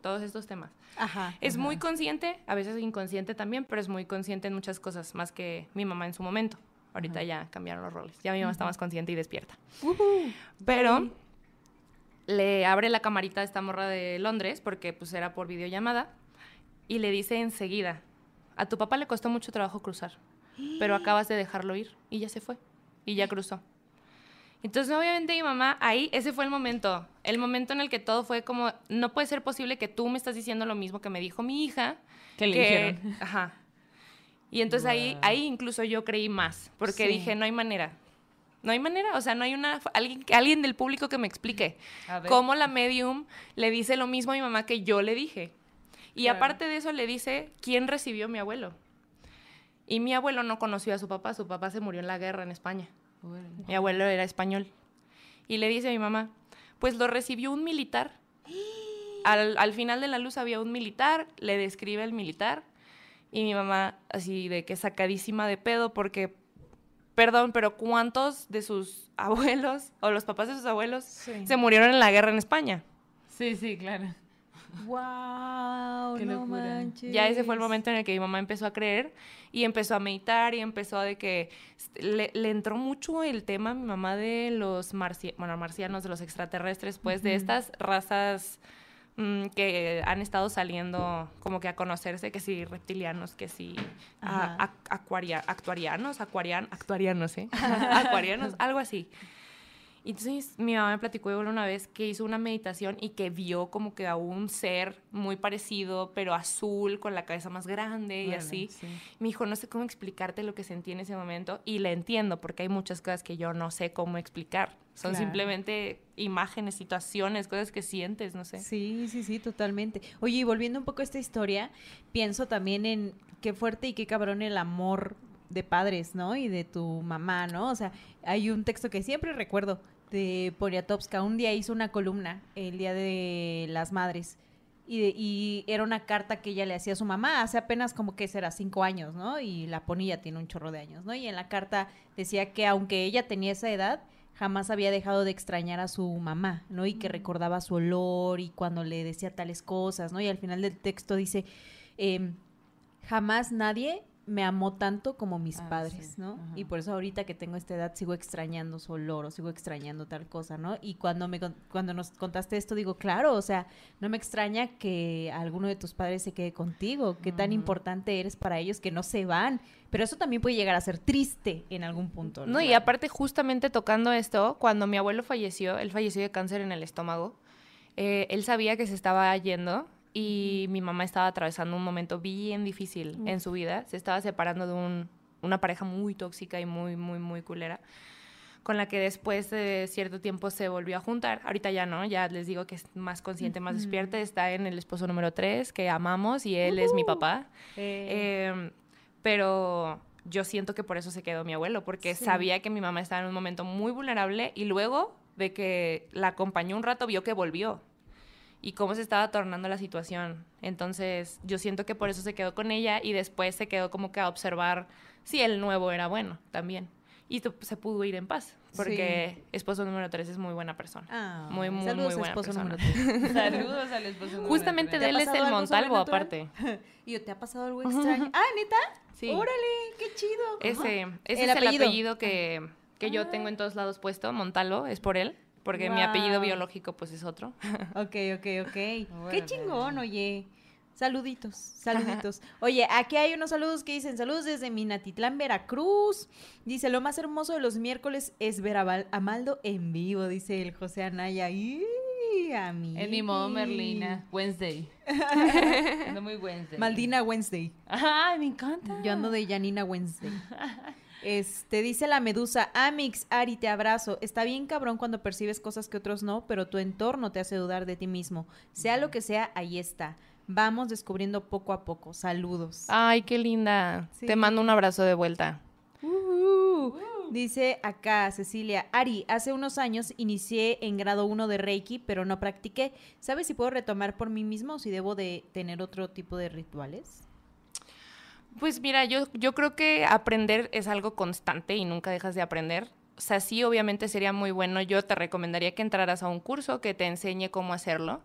todos estos temas. Ajá. Es muy consciente, a veces inconsciente también, pero es muy consciente en muchas cosas, más que mi mamá en su momento. Ahorita ya cambiaron los roles. Ya mi mamá está más consciente y despierta. Pero le abre la camarita a esta morra de Londres, porque pues era por videollamada, y le dice enseguida, a tu papá le costó mucho trabajo cruzar, pero *gasps* acabas de dejarlo ir y ya se fue, y ya cruzó. Entonces, obviamente mi mamá, ahí, ese fue el momento, el momento en el que todo fue como, no puede ser posible que tú me estás diciendo lo mismo que me dijo mi hija. Que le dijeron. *laughs* Ajá. Y entonces ahí, ahí incluso yo creí más, porque Sí. dije, no hay manera. No hay manera, o sea, no hay una alguien, alguien del público que me explique cómo la medium le dice lo mismo a mi mamá que yo le dije. Y Claro. aparte de eso le dice quién recibió a mi abuelo. Y mi abuelo no conoció a su papá, su papá se murió en la guerra en España. Mi abuelo era español. Y le dice a mi mamá, pues lo recibió un militar. *gasps* Al, al final de la luz había un militar, le describe el militar. Y mi mamá así de que sacadísima de pedo porque, perdón, pero ¿cuántos de sus *laughs* abuelos o los papás de sus abuelos Sí. se murieron en la guerra en España? Sí, sí, claro. Wow, Qué no locura. manches. Ya ese fue el momento en el que mi mamá empezó a creer y empezó a meditar y empezó a de que le, le entró mucho el tema a mi mamá de los marci- bueno, marcianos, de los extraterrestres, pues de estas razas mm, que han estado saliendo como que a conocerse, que sí reptilianos, que sí a- a- acuaria- actuarianos, ¿eh? *laughs* *laughs* acuarianos, algo así. Y Entonces mi mamá me platicó una vez que hizo una meditación y que vio como que a un ser muy parecido, pero azul, con la cabeza más grande y así. sí. Me dijo, no sé cómo explicarte lo que sentí en ese momento y le entiendo porque hay muchas cosas que yo no sé cómo explicar. Son Claro. simplemente imágenes, situaciones, cosas que sientes, no sé. Sí, sí, sí, totalmente. Oye, y volviendo un poco a esta historia, pienso también en qué fuerte y qué cabrón el amor de padres, ¿no? Y de tu mamá, ¿no? O sea, hay un texto que siempre recuerdo de Poniatowska. Un día hizo una columna, el Día de las Madres. Y, de- y era una carta que ella le hacía a su mamá hace apenas como que será cinco años, ¿no? Y la ponía, tiene un chorro de años, ¿no? Y en la carta decía que aunque ella tenía esa edad, jamás había dejado de extrañar a su mamá, ¿no? Y que recordaba su olor y cuando le decía tales cosas, ¿no? Y al final del texto dice, em, jamás nadie me amó tanto como mis Ah, padres, sí. ¿no? Ajá. Y por eso ahorita que tengo esta edad sigo extrañando su olor o sigo extrañando tal cosa, ¿no? Y cuando me cuando nos contaste esto digo, claro, o sea, no me extraña que alguno de tus padres se quede contigo, qué tan importante eres para ellos que no se van, pero eso también puede llegar a ser triste en algún punto, ¿no? No, y aparte justamente tocando esto, cuando mi abuelo falleció, él falleció de cáncer en el estómago, eh, él sabía que se estaba yendo y mi mamá estaba atravesando un momento bien difícil en su vida. Se estaba separando de un- una pareja muy tóxica y muy, muy, muy culera, con la que después de cierto tiempo se volvió a juntar. Ahorita ya no, ya les digo que es más consciente, más despierta. Está en el esposo número 3, que amamos, y él es mi papá. Eh, Eh, pero yo siento que por eso se quedó mi abuelo, porque Sí. sabía que mi mamá estaba en un momento muy vulnerable y luego de que la acompañó un rato vio que volvió y cómo se estaba tornando la situación. Entonces yo siento que por eso se quedó con ella y después se quedó como que a observar si el nuevo era bueno también. Y se pudo ir en paz, porque esposo número 3 es muy buena persona. ah, muy, muy, saludos, muy buena esposo persona. número. *laughs* Saludos al esposo. número Justamente tres. ¿Te de él es el Montalvo aparte. *laughs* ¿Y te ha pasado algo extraño? *laughs* Ah, ¿neta? Sí. Órale, qué chido. Ese, ese El es apellido. el apellido que, que yo Ah. tengo en todos lados puesto, Montalo, es por él, porque mi apellido biológico pues es otro. *laughs* Ok, ok, ok. Qué chingón, oye. Saluditos, *laughs* saluditos. Oye, aquí hay unos saludos que dicen saludos desde Minatitlán, Veracruz. Dice, lo más hermoso de los miércoles es ver a, Val- a Maldo en vivo, dice el José Anaya. ¡Y, a mí! En mi modo Merlina. Wednesday. *laughs* Ando muy Wednesday. Maldina Wednesday. Ay, me encanta. Yo ando de Janina Wednesday. Este, dice la medusa, Amix, Ari, te abrazo. Está bien cabrón cuando percibes cosas que otros no, pero tu entorno te hace dudar de ti mismo. Sea lo que sea, ahí está. Vamos descubriendo poco a poco. Saludos. Ay, qué linda. Sí. Te mando un abrazo de vuelta. Ujú. Dice acá Cecilia, Ari, hace unos años inicié en grado 1 de Reiki, pero no practiqué. ¿Sabes si puedo retomar por mí mismo o si debo de tener otro tipo de rituales? Pues mira, yo, yo creo que aprender es algo constante y nunca dejas de aprender. O sea, sí, obviamente sería muy bueno. Yo te recomendaría que entraras a un curso que te enseñe cómo hacerlo.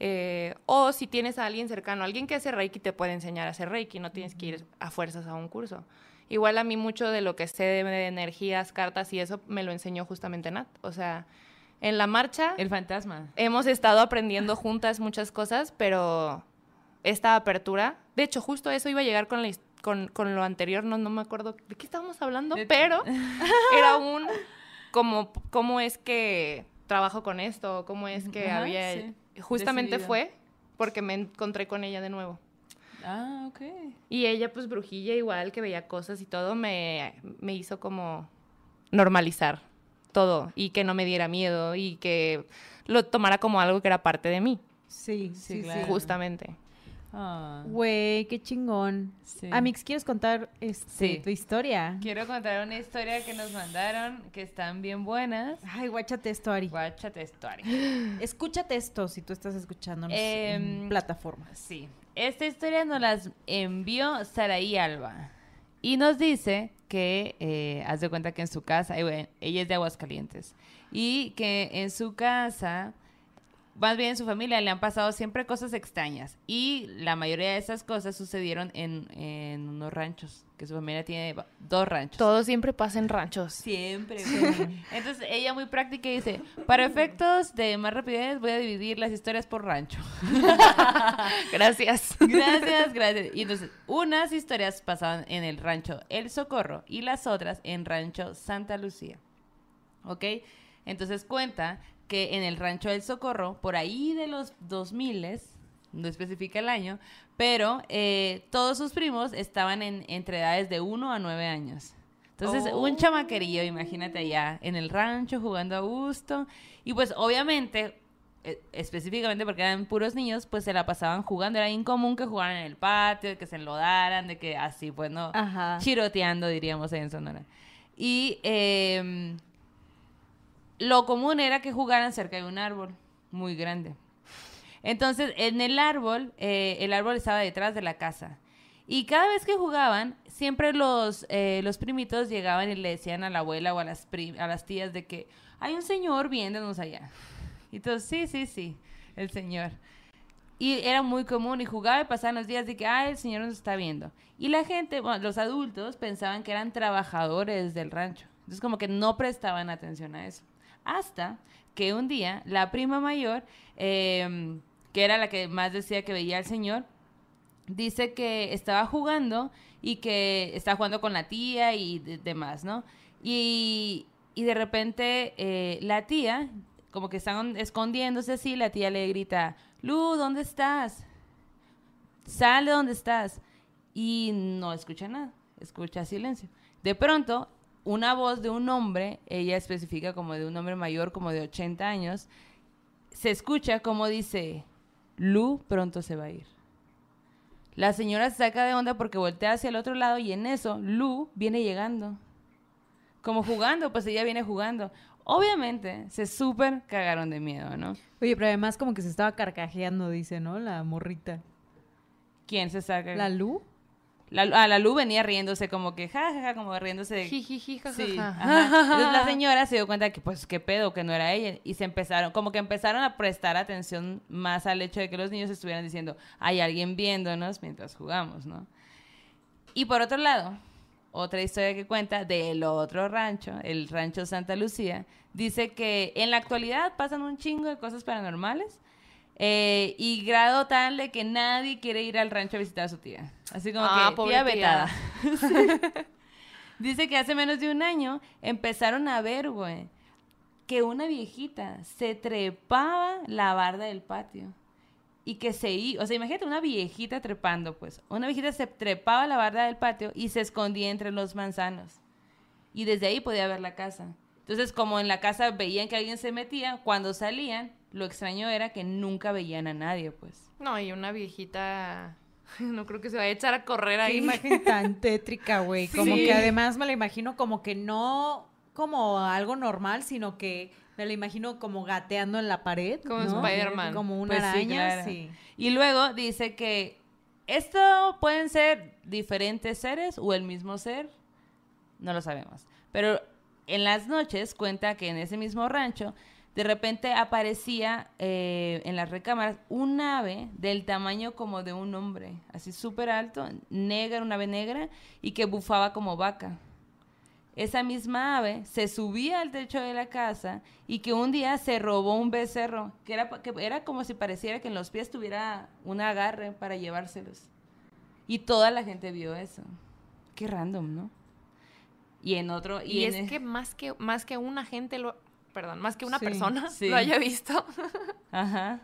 Eh, o si tienes a alguien cercano, alguien que hace Reiki te puede enseñar a hacer Reiki, no tienes que ir a fuerzas a un curso. Igual a mí mucho de lo que sé de energías, cartas y eso me lo enseñó justamente Nat. O sea, en la marcha El fantasma. hemos estado aprendiendo juntas muchas cosas, pero esta apertura, de hecho, justo eso iba a llegar con, la con, con lo anterior, no, no me acuerdo de qué estábamos hablando, De- pero *laughs* era un como cómo es que trabajo con esto, cómo es que Ajá, había sí. justamente fue porque me encontré con ella de nuevo. Ah, ok. Y ella, pues brujilla igual, que veía cosas y todo, me, me hizo como normalizar todo y que no me diera miedo y que lo tomara como algo que era parte de mí, Sí, Sí, sí, claro. sí. justamente. Ah, Güey, qué chingón. sí. Amix, ¿quieres contar este, Sí. tu historia? Quiero contar una historia que nos mandaron, que están bien buenas. Ay, guáchate esto, Ari. Guáchate historia. *gasps* Escúchate esto si tú estás escuchándonos en Em, plataformas. Sí. Esta historia nos las envió Saraí Alba. Y nos dice que, eh, haz de cuenta que en su casa, eh, bueno, ella es de Aguascalientes, y que en su casa, más bien en su familia, le han pasado siempre cosas extrañas. Y la mayoría de esas cosas sucedieron en, en unos ranchos, que su familia tiene dos ranchos. Todo siempre pasa en ranchos. Siempre. *laughs* Entonces ella muy práctica y dice, para efectos de más rapidez voy a dividir las historias por rancho. *laughs* *laughs* Gracias. Gracias, gracias. Y entonces, unas historias pasaban en el rancho El Socorro y las otras en rancho Santa Lucía. ¿Ok? Entonces cuenta que en el rancho El Socorro, por ahí de los 2000, no especifica el año, pero eh, todos sus primos estaban en, entre edades de 1 a 9 años. Entonces, un chamaquerillo, imagínate allá en el rancho jugando a gusto. Y pues obviamente, eh, específicamente porque eran puros niños, pues se la pasaban jugando. Era incomún que jugaran en el patio, que se enlodaran, de que así, pues no, Ajá. chiroteando, diríamos ahí en Sonora. Y em, lo común era que jugaran cerca de un árbol muy grande. Entonces, en el árbol, eh, el árbol estaba detrás de la casa. Y cada vez que jugaban, siempre los, eh, los primitos llegaban y le decían a la abuela o a las, a las tías de que hay un señor viéndonos allá. Y todos, sí, sí, sí, el señor. Y era muy común y jugaba y pasaban los días de que, ah, el señor nos está viendo. Y la gente, los adultos pensaban que eran trabajadores del rancho. Entonces como que no prestaban atención a eso. Hasta que un día la prima mayor, eh, que era la que más decía que veía al señor, dice que estaba jugando y que estaba jugando con la tía y de- demás, ¿no? Y, y de repente eh, la tía, como que están escondiéndose así, la tía le grita, Lu, ¿dónde estás? Sal de donde estás. Y no escucha nada, escucha silencio. De pronto, una voz de un hombre, ella especifica como de un hombre mayor, como de 80 años, se escucha como dice, Lu pronto se va a ir. La señora se saca de onda porque voltea hacia el otro lado y en eso Lu viene llegando. Como jugando, pues ella viene jugando. Obviamente se súper cagaron de miedo, ¿no? Oye, pero además como que se estaba carcajeando, dice, ¿no? La morrita. ¿Quién se saca? ¿La Lu? La, ah, la Lu venía riéndose como que, ja, ja, ja, como riéndose de... Jijiji, Sí, jajaja. ajá. *laughs* Entonces la señora se dio cuenta que pues qué pedo, que no era ella. Y se empezaron, como que empezaron a prestar atención más al hecho de que los niños estuvieran diciendo, hay alguien viéndonos mientras jugamos, ¿no? Y por otro lado, otra historia que cuenta del otro rancho, el rancho Santa Lucía, dice que en la actualidad pasan un chingo de cosas paranormales. Eh, y grado tal de que nadie quiere ir al rancho a visitar a su tía. Así como Ah, que tía. vetada. *laughs* *laughs* Dice que hace menos de un año empezaron a ver, güey, que una viejita se trepaba la barda del patio. Y que se iba, o sea, imagínate una viejita trepando, pues. Una viejita se trepaba la barda del patio y se escondía entre los manzanos. Y desde ahí podía ver la casa. Entonces, como en la casa veían que alguien se metía, cuando salían, lo extraño era que nunca veían a nadie, pues. No, y una viejita. *laughs* No creo que se vaya a echar a correr Qué ahí. imagen *laughs* tan tétrica, güey. Como Sí. que además me la imagino como que no como algo normal, sino que me la imagino como gateando en la pared. Como ¿no? Spider-Man. Como una Pues sí, araña, claro. sí. Y luego dice que esto pueden ser diferentes seres o el mismo ser, no lo sabemos. Pero en las noches cuenta que en ese mismo rancho de repente aparecía eh, en las recámaras un ave del tamaño como de un hombre, así súper alto, negra, una ave negra, y que bufaba como vaca. Esa misma ave se subía al techo de la casa y que un día se robó un becerro, que era, que era como si pareciera que en los pies tuviera un agarre para llevárselos. Y toda la gente vio eso. Qué random, ¿no? Y en otro... Y, Y, es e que más que más que una gente lo perdón, más que una Sí, persona *laughs* sí. lo haya visto, *laughs* Ajá.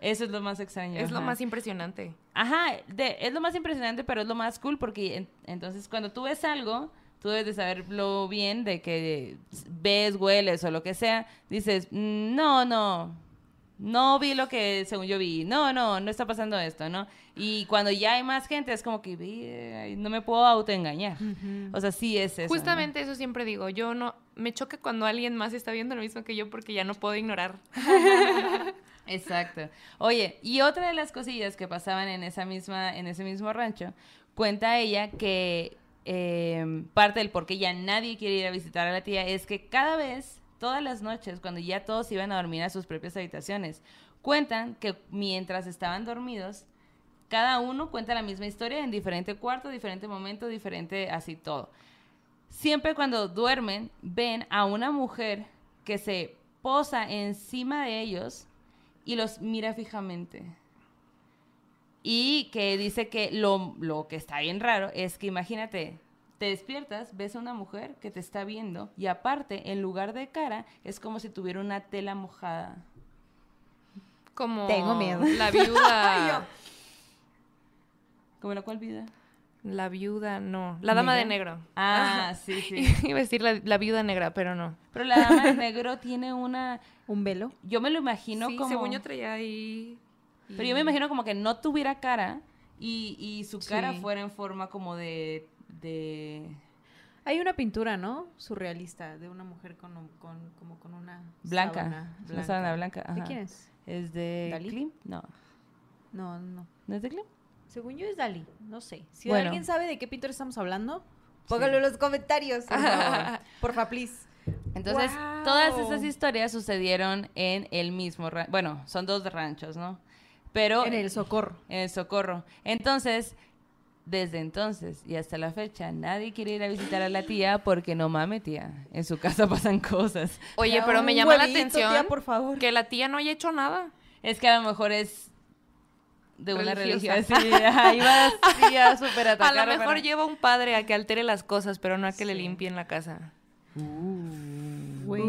Eso es lo más extraño. es lo más impresionante. Ajá, de- es lo más impresionante, pero es lo más cool porque en- entonces cuando tú ves algo, tú debes de saberlo bien de que ves, hueles o lo que sea, dices, "Mm, no, no, no vi lo que según yo vi, no, no, no está pasando esto, ¿no? Y cuando ya hay más gente es como que "Vi, eh, no me puedo autoengañar. O sea, sí es eso. ¿no? Justamente eso siempre digo, yo no me choca cuando alguien más está viendo lo mismo que yo porque ya no puedo ignorar. *laughs* Exacto. Oye, y otra de las cosillas que pasaban en esa misma, en ese mismo rancho, cuenta ella que eh, parte del por qué ya nadie quiere ir a visitar a la tía es que cada vez, todas las noches, cuando ya todos iban a dormir a sus propias habitaciones, cuentan que mientras estaban dormidos, cada uno cuenta la misma historia en diferente cuarto, diferente momento, diferente así todo. Siempre cuando duermen, ven a una mujer que se posa encima de ellos y los mira fijamente. Y que dice que lo, lo que está bien raro es que imagínate, te despiertas, ves a una mujer que te está viendo y aparte, en lugar de cara, es como si tuviera una tela mojada. Como Tengo miedo. La *laughs* viuda. ¿Como la cual vida? la viuda, no. La dama de negro. Ah, sí, sí. *laughs* Iba a decir la, la viuda negra, pero no. Pero la dama de negro tiene una... ¿Un velo? Yo me lo imagino sí, como... según yo traía ahí. Pero yo me imagino como que no tuviera cara y, y su cara Sí. fuera en forma como de... de... Hay una pintura, ¿no? Surrealista, de una mujer con, un- con- como con una Blanca. sábana Una sábana blanca. ¿De quién es? ¿Es de ¿Dalí? Klimt? No. No, no. ¿No es de Klimt? Según yo es Dalí, no sé. Si Bueno. alguien sabe de qué pintor estamos hablando, póngalo en los comentarios. *laughs* Porfa, please. Entonces, todas esas historias sucedieron en el mismo rancho. Bueno, son dos ranchos, ¿no? Pero... En el socorro. En el Socorro. Entonces, desde entonces y hasta la fecha, nadie quiere ir a visitar a la tía porque no mames, tía. En su casa *laughs* pasan cosas. Oye, pero me llama la atención tía, por favor. que la tía no haya hecho nada. Es que a lo mejor es de una Religiosa. religión. Sí, ajá, iba así *laughs* a súper A lo mejor pero- lleva un padre a que altere las cosas, pero no a que le Sí. limpien la casa. Güey.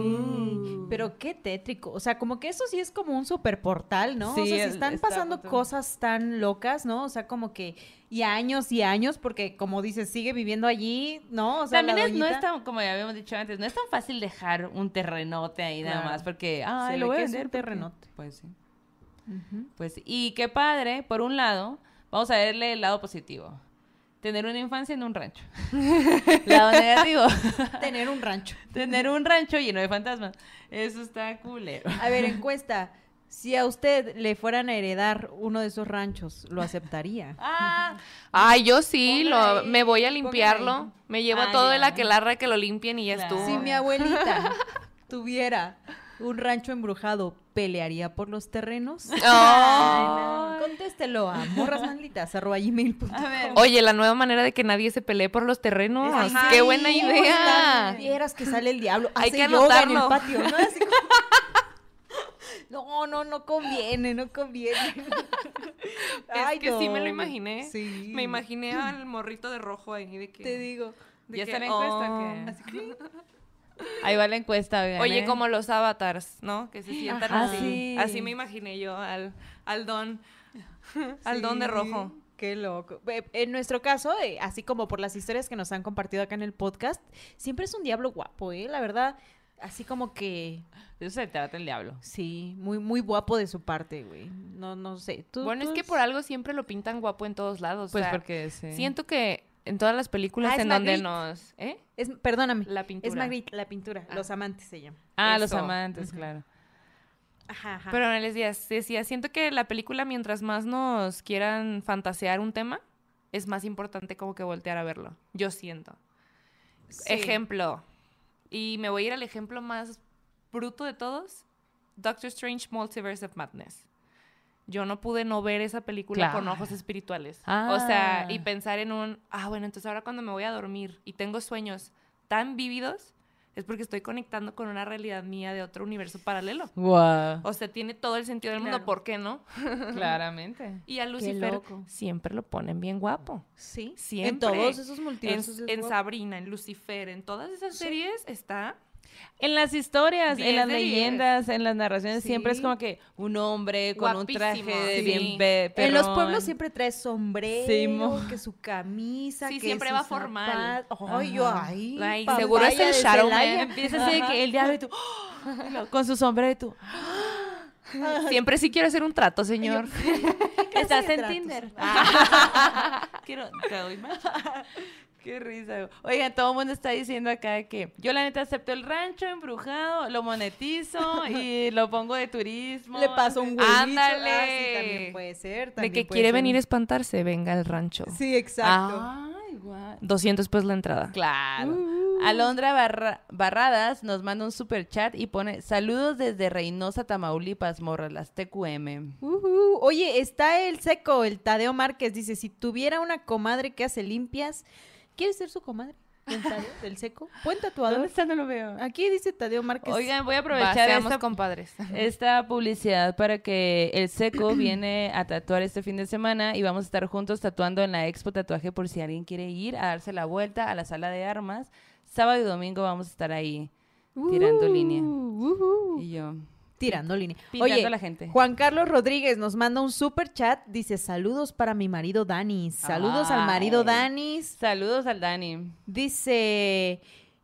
Pero qué tétrico. O sea, como que eso sí es como un super portal, ¿no? Sí, o sea, si están está pasando botón. cosas tan locas, ¿no? O sea, como que. Y años y años, porque como dices, sigue viviendo allí, ¿no? O sea, También es- no es tan, como ya habíamos dicho antes, no es tan fácil dejar un terrenote ahí nada más porque, ah, lo voy a un vender porque- terrenote. Pues sí. Ujú. Pues sí. Y qué padre, por un lado, vamos a verle el lado positivo. Tener una infancia en un rancho. *laughs* lado negativo. *laughs* Tener un rancho. Tener un rancho lleno de fantasmas. Eso está culero. A ver, *laughs* encuesta. Si a usted le fueran a heredar uno de esos ranchos, ¿lo aceptaría? Ah, Ay, yo sí, lo, ahí, me voy a limpiarlo. Me llevo Ah, todo ya. el aquelarre que lo limpien y ya Claro. estuvo. Si mi abuelita tuviera un rancho embrujado, ¿pelearía por los terrenos? *laughs* Ay, Contéstelo a ver. Oye, la nueva manera de que nadie se pelee por los terrenos. Ajá. ¡Qué buena Sí, idea! Vieras que sale el diablo. Hay Hace que yoga en el anotarlo. patio, ¿no? Así como- *laughs* No, no, no conviene, no conviene. *laughs* Es que sí me lo imaginé. Sí. Me imaginé al morrito de rojo ahí de que... Te digo. de ¿Ya que, está la encuesta oh. que- Así que- Ahí va la encuesta, oigan, Oye, ¿eh? como los avatars, ¿no? Que se sientan Ajá, así. sí. Así me imaginé yo al, al don. *laughs* Al don de rojo. Qué loco. En nuestro caso, eh, así como por las historias que nos han compartido acá en el podcast, siempre es un diablo guapo, ¿eh? La verdad, así como que, De eso se trata el diablo. sí, muy, muy guapo de su parte, güey. No, no sé. ¿Tú- Bueno, es que por algo siempre lo pintan guapo en todos lados. Pues o sea, porque sí. Siento que en todas las películas Ah, en donde Magritte. nos... ¿Eh? Es, perdóname. La pintura. Es Magritte, la pintura. Ah. Los amantes se llama. Ah, los amantes, claro. Ajá, ajá. Pero les decía, decía, siento que la película, mientras más nos quieran fantasear un tema, es más importante como que voltear a verlo. Yo siento. Sí. Ejemplo. Y me voy a ir al ejemplo más bruto de todos. Doctor Strange Multiverse of Madness. Yo no pude no ver esa película con ojos espirituales. Ah. O sea, y pensar en un, ah, bueno, entonces ahora cuando me voy a dormir y tengo sueños tan vívidos, es porque estoy conectando con una realidad mía de otro universo paralelo. Wow. O sea, tiene todo el sentido del mundo. ¿por qué no? *laughs* Claramente. Y a Lucifer siempre lo ponen bien guapo. Sí. Siempre. En todos esos En, multiversos. es en. Sabrina, en Lucifer, en todas esas series está En las historias, Diez en las diez. leyendas, en las narraciones, Sí. siempre es como que un hombre con un traje Guapísimo, de sí. bien En los pueblos siempre trae sombrero, Simón. que su camisa, Sí, que siempre va formal. zapatos. Ay, yo, Ajá. ay, Ay, papaya seguro es el. Man. Empieza así de que el diablo y tú, *laughs* con su sombrero y tú, Siempre sí quiero hacer un trato, señor. *laughs* estás en tratos? Tinder. *laughs* Quiero, te doy match. Qué risa. Oigan, todo el mundo está diciendo acá que yo la neta acepto el rancho embrujado, lo monetizo *laughs* y lo pongo de turismo. Le paso un huevito. Ándale. Ah, sí, también puede ser. De que puede quiere ser. venir a espantarse, venga al rancho. Sí, exacto. Ay, guau. 200 pesos la entrada. Claro. Uh. Alondra Barra- Barradas nos manda un super chat y pone saludos desde Reynosa, Tamaulipas, morras, las TQM. Ujú. Oye, está el seco, el Tadeo Márquez. Dice, si tuviera una comadre que hace limpias, ¿quieres ser su comadre? ¿Del Tadeo? *laughs* ¿Del seco? Buen ¿Dónde tatuador. está? No lo veo. Aquí dice Tadeo Márquez. Oigan, voy a aprovechar seamos esta, compadres. *laughs* esta publicidad para que el Seco *clears throat* viene a tatuar este fin de semana y vamos a estar juntos tatuando en la Expo Tatuaje por si alguien quiere ir a darse la vuelta a la sala de armas. Sábado y domingo vamos a estar ahí tirando Uh, línea. ujú. Y yo Tirando línea. pintando Oye, a la gente. Juan Carlos Rodríguez nos manda un super chat. Dice, saludos para mi marido Danis. Saludos al marido Ay. Danis. Saludos al Dani. Dice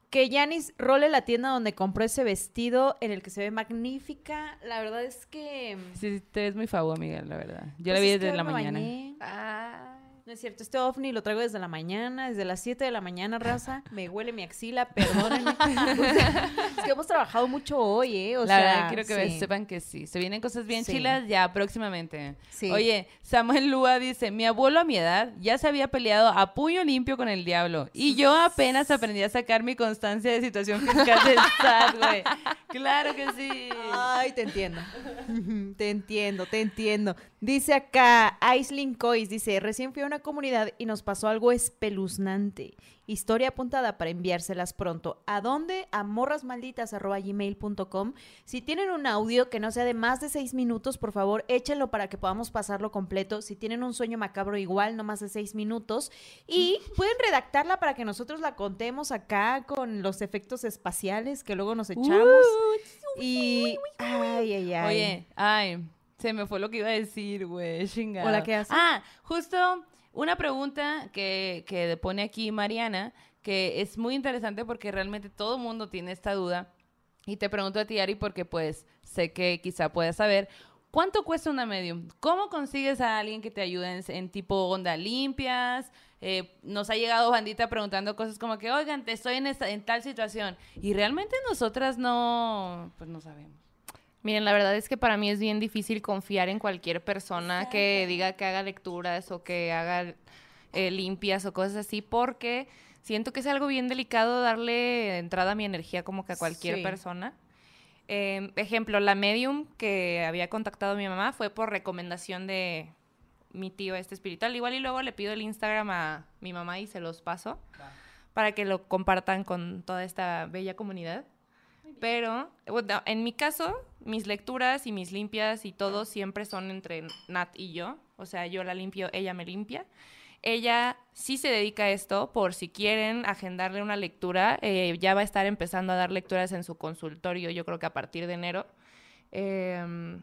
que Yanis role la tienda donde compró ese vestido en el que se ve magnífica. La verdad es que... Sí, te ves muy favo, amiga, la verdad. Yo la pues vi es que desde la mañana. bañé. Ah. No es cierto, este ovni lo traigo desde la mañana, desde las 7 de la mañana, raza. Me huele mi axila, perdónenme. *laughs* O sea, es que hemos trabajado mucho hoy, ¿eh? O la sea, verdad, quiero que sí. sepan que sí. Se vienen cosas bien Sí. chilas ya próximamente. Sí. Oye, Samuel Lua dice, mi abuelo a mi edad ya se había peleado a puño limpio con el diablo. Y yo apenas aprendí a sacar mi constancia de situación fiscal del *laughs* SAT, güey. Claro que sí. Ay, te entiendo. *laughs* te entiendo, te entiendo. Dice acá, Aisling Cois, dice, recién fui a una comunidad y nos pasó algo espeluznante. Historia apuntada para enviárselas pronto. ¿A dónde? A morrasmalditas.gmail.com. Si tienen un audio que no sea de más de seis minutos, por favor, échenlo para que podamos pasarlo completo. Si tienen un sueño macabro igual, no más de seis minutos. Y *laughs* pueden redactarla para que nosotros la contemos acá con los efectos espaciales que luego nos echamos. Y. Ay, ay, ay. Oye, ay, se me fue lo que iba a decir, güey, chingada. Hola, ¿qué haces? Ah, justo una pregunta que, que pone aquí Mariana, que es muy interesante porque realmente todo el mundo tiene esta duda. Y te pregunto a ti, Ari, porque pues sé que quizá puedas saber. ¿Cuánto cuesta una medium? ¿Cómo consigues a alguien que te ayude en, en tipo onda limpias? Eh, nos ha llegado bandita preguntando cosas como que, oigan, te estoy en, esta, en tal situación. Y realmente nosotras no, pues no sabemos. Miren, la verdad es que para mí es bien difícil confiar en cualquier persona que diga que haga lecturas o que haga eh, limpias o cosas así, porque siento que es algo bien delicado darle entrada a mi energía como que a cualquier Sí. persona. Eh, ejemplo, la medium que había contactado a mi mamá fue por recomendación de mi tío este espiritual. Igual y luego le pido el Instagram a mi mamá y se los paso para que lo compartan con toda esta bella comunidad. Pero, bueno, en mi caso, mis lecturas y mis limpias y todo siempre son entre Nat y yo. O sea, yo la limpio, ella me limpia. Ella sí se dedica a esto, por si quieren agendarle una lectura, eh, ya va a estar empezando a dar lecturas en su consultorio, yo creo que a partir de enero. Eh,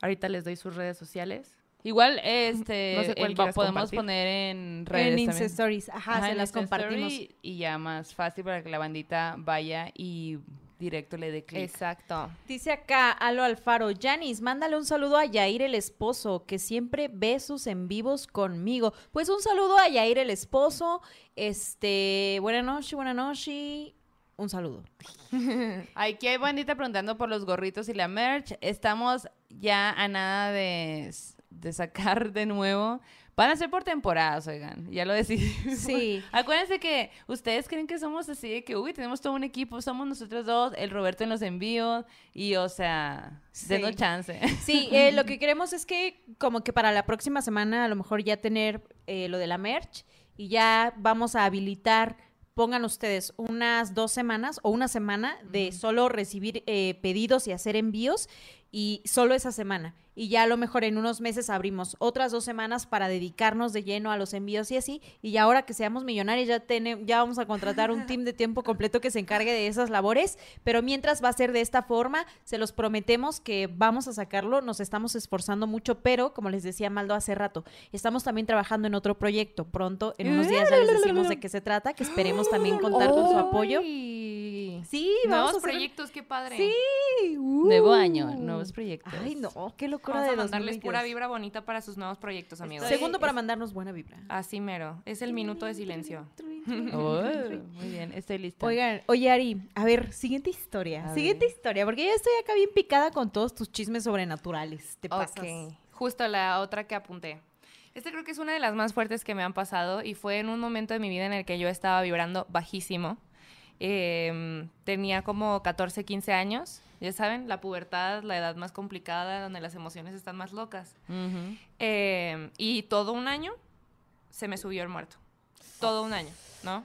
ahorita les doy sus redes sociales. Igual, este, No sé cuál el- quieras podemos compartir. poner en redes En. Insta Stories. Ajá, Ajá, se en las Insta Story compartimos. Y ya más fácil para que la bandita vaya y directo le dé clic. Exacto. Dice acá Alo Alfaro, Janis, mándale un saludo a Yair el esposo, que siempre ve sus en vivos conmigo. Pues un saludo a Yair el esposo. Este, buena noche, buena noche. Un saludo. *laughs* Aquí hay bandita preguntando por los gorritos y la merch. Estamos ya a nada de, de sacar de nuevo. Van a ser por temporadas, oigan. Ya lo decidí. Sí. *laughs* Acuérdense que ustedes creen que somos así de que, uy, tenemos todo un equipo, somos nosotros dos, el Roberto en los envíos y, o sea, Sí. denos chance. *laughs* Sí, eh, lo que *laughs* queremos es que como que para la próxima semana a lo mejor ya tener eh, lo de la merch y ya vamos a habilitar, pongan ustedes unas dos semanas o una semana de solo recibir eh, pedidos y hacer envíos y solo esa semana. Y ya a lo mejor en unos meses abrimos otras dos semanas para dedicarnos de lleno a los envíos y así. Y ya ahora que seamos millonarios ya, tene- ya vamos a contratar un team de tiempo completo que se encargue de esas labores. Pero mientras va a ser de esta forma, se los prometemos que vamos a sacarlo. Nos estamos esforzando mucho, pero como les decía Maldo hace rato, estamos también trabajando en otro proyecto. Pronto, en unos días ya les decimos de qué se trata, que esperemos también *gasps* contar con su apoyo. Sí, vamos Nuevos a hacer- proyectos, qué padre. Sí. Nuevo uh. año, nuevos proyectos. Ay, no, qué locura Vamos de a mandarles 2022. pura vibra bonita para sus nuevos proyectos, amigos. Segundo Estoy- para mandarnos buena vibra. Así mero. Es el minuto de silencio. Oh, muy bien, estoy lista. Oigan, oye Ari, a ver, siguiente historia. A siguiente ver. historia, porque yo estoy acá bien picada con todos tus chismes sobrenaturales. Te pasas. Ok. Justo la otra que apunté. Este creo que es una de las más fuertes que me han pasado y fue en un momento de mi vida en el que yo estaba vibrando bajísimo. Em, tenía como 14, 15 años. Ya saben, la pubertad, la edad más complicada, donde las emociones están más locas. Em, y todo un año se me subió el muerto. Todo un año, ¿no?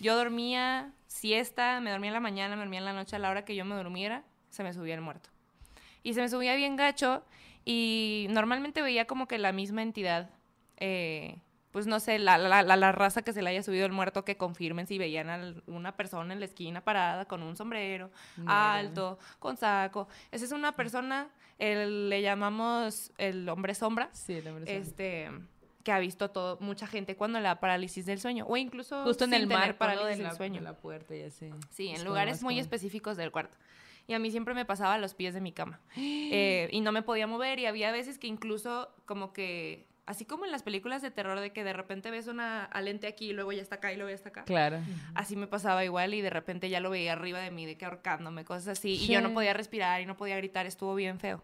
Yo dormía siesta, me dormía en la mañana, me dormía en la noche, a la hora que yo me durmiera, se me subía el muerto. Y se me subía bien gacho y normalmente veía como que la misma entidad, eh, pues no sé, la, la, la- la raza que se le haya subido el muerto, que confirmen si veían a una persona en la esquina parada con un sombrero alto, con saco. Esa es una persona, el- le llamamos el hombre sombra Sí, el hombre sombra. este que ha visto todo mucha gente cuando la parálisis del sueño o incluso Justo en el tener mar parálisis de del sueño de la puerta y así. sí en lugares muy específicos del cuarto y a mí siempre me pasaba a los pies de mi cama *gasps* Eh, y no me podía mover y había veces que incluso como que así como en las películas de terror de que de repente ves una alente aquí y luego ya está acá y luego ya está acá Claro. así me pasaba igual y de repente ya lo veía arriba de mí de que ahorcándome cosas así y yo no podía respirar y no podía gritar estuvo bien feo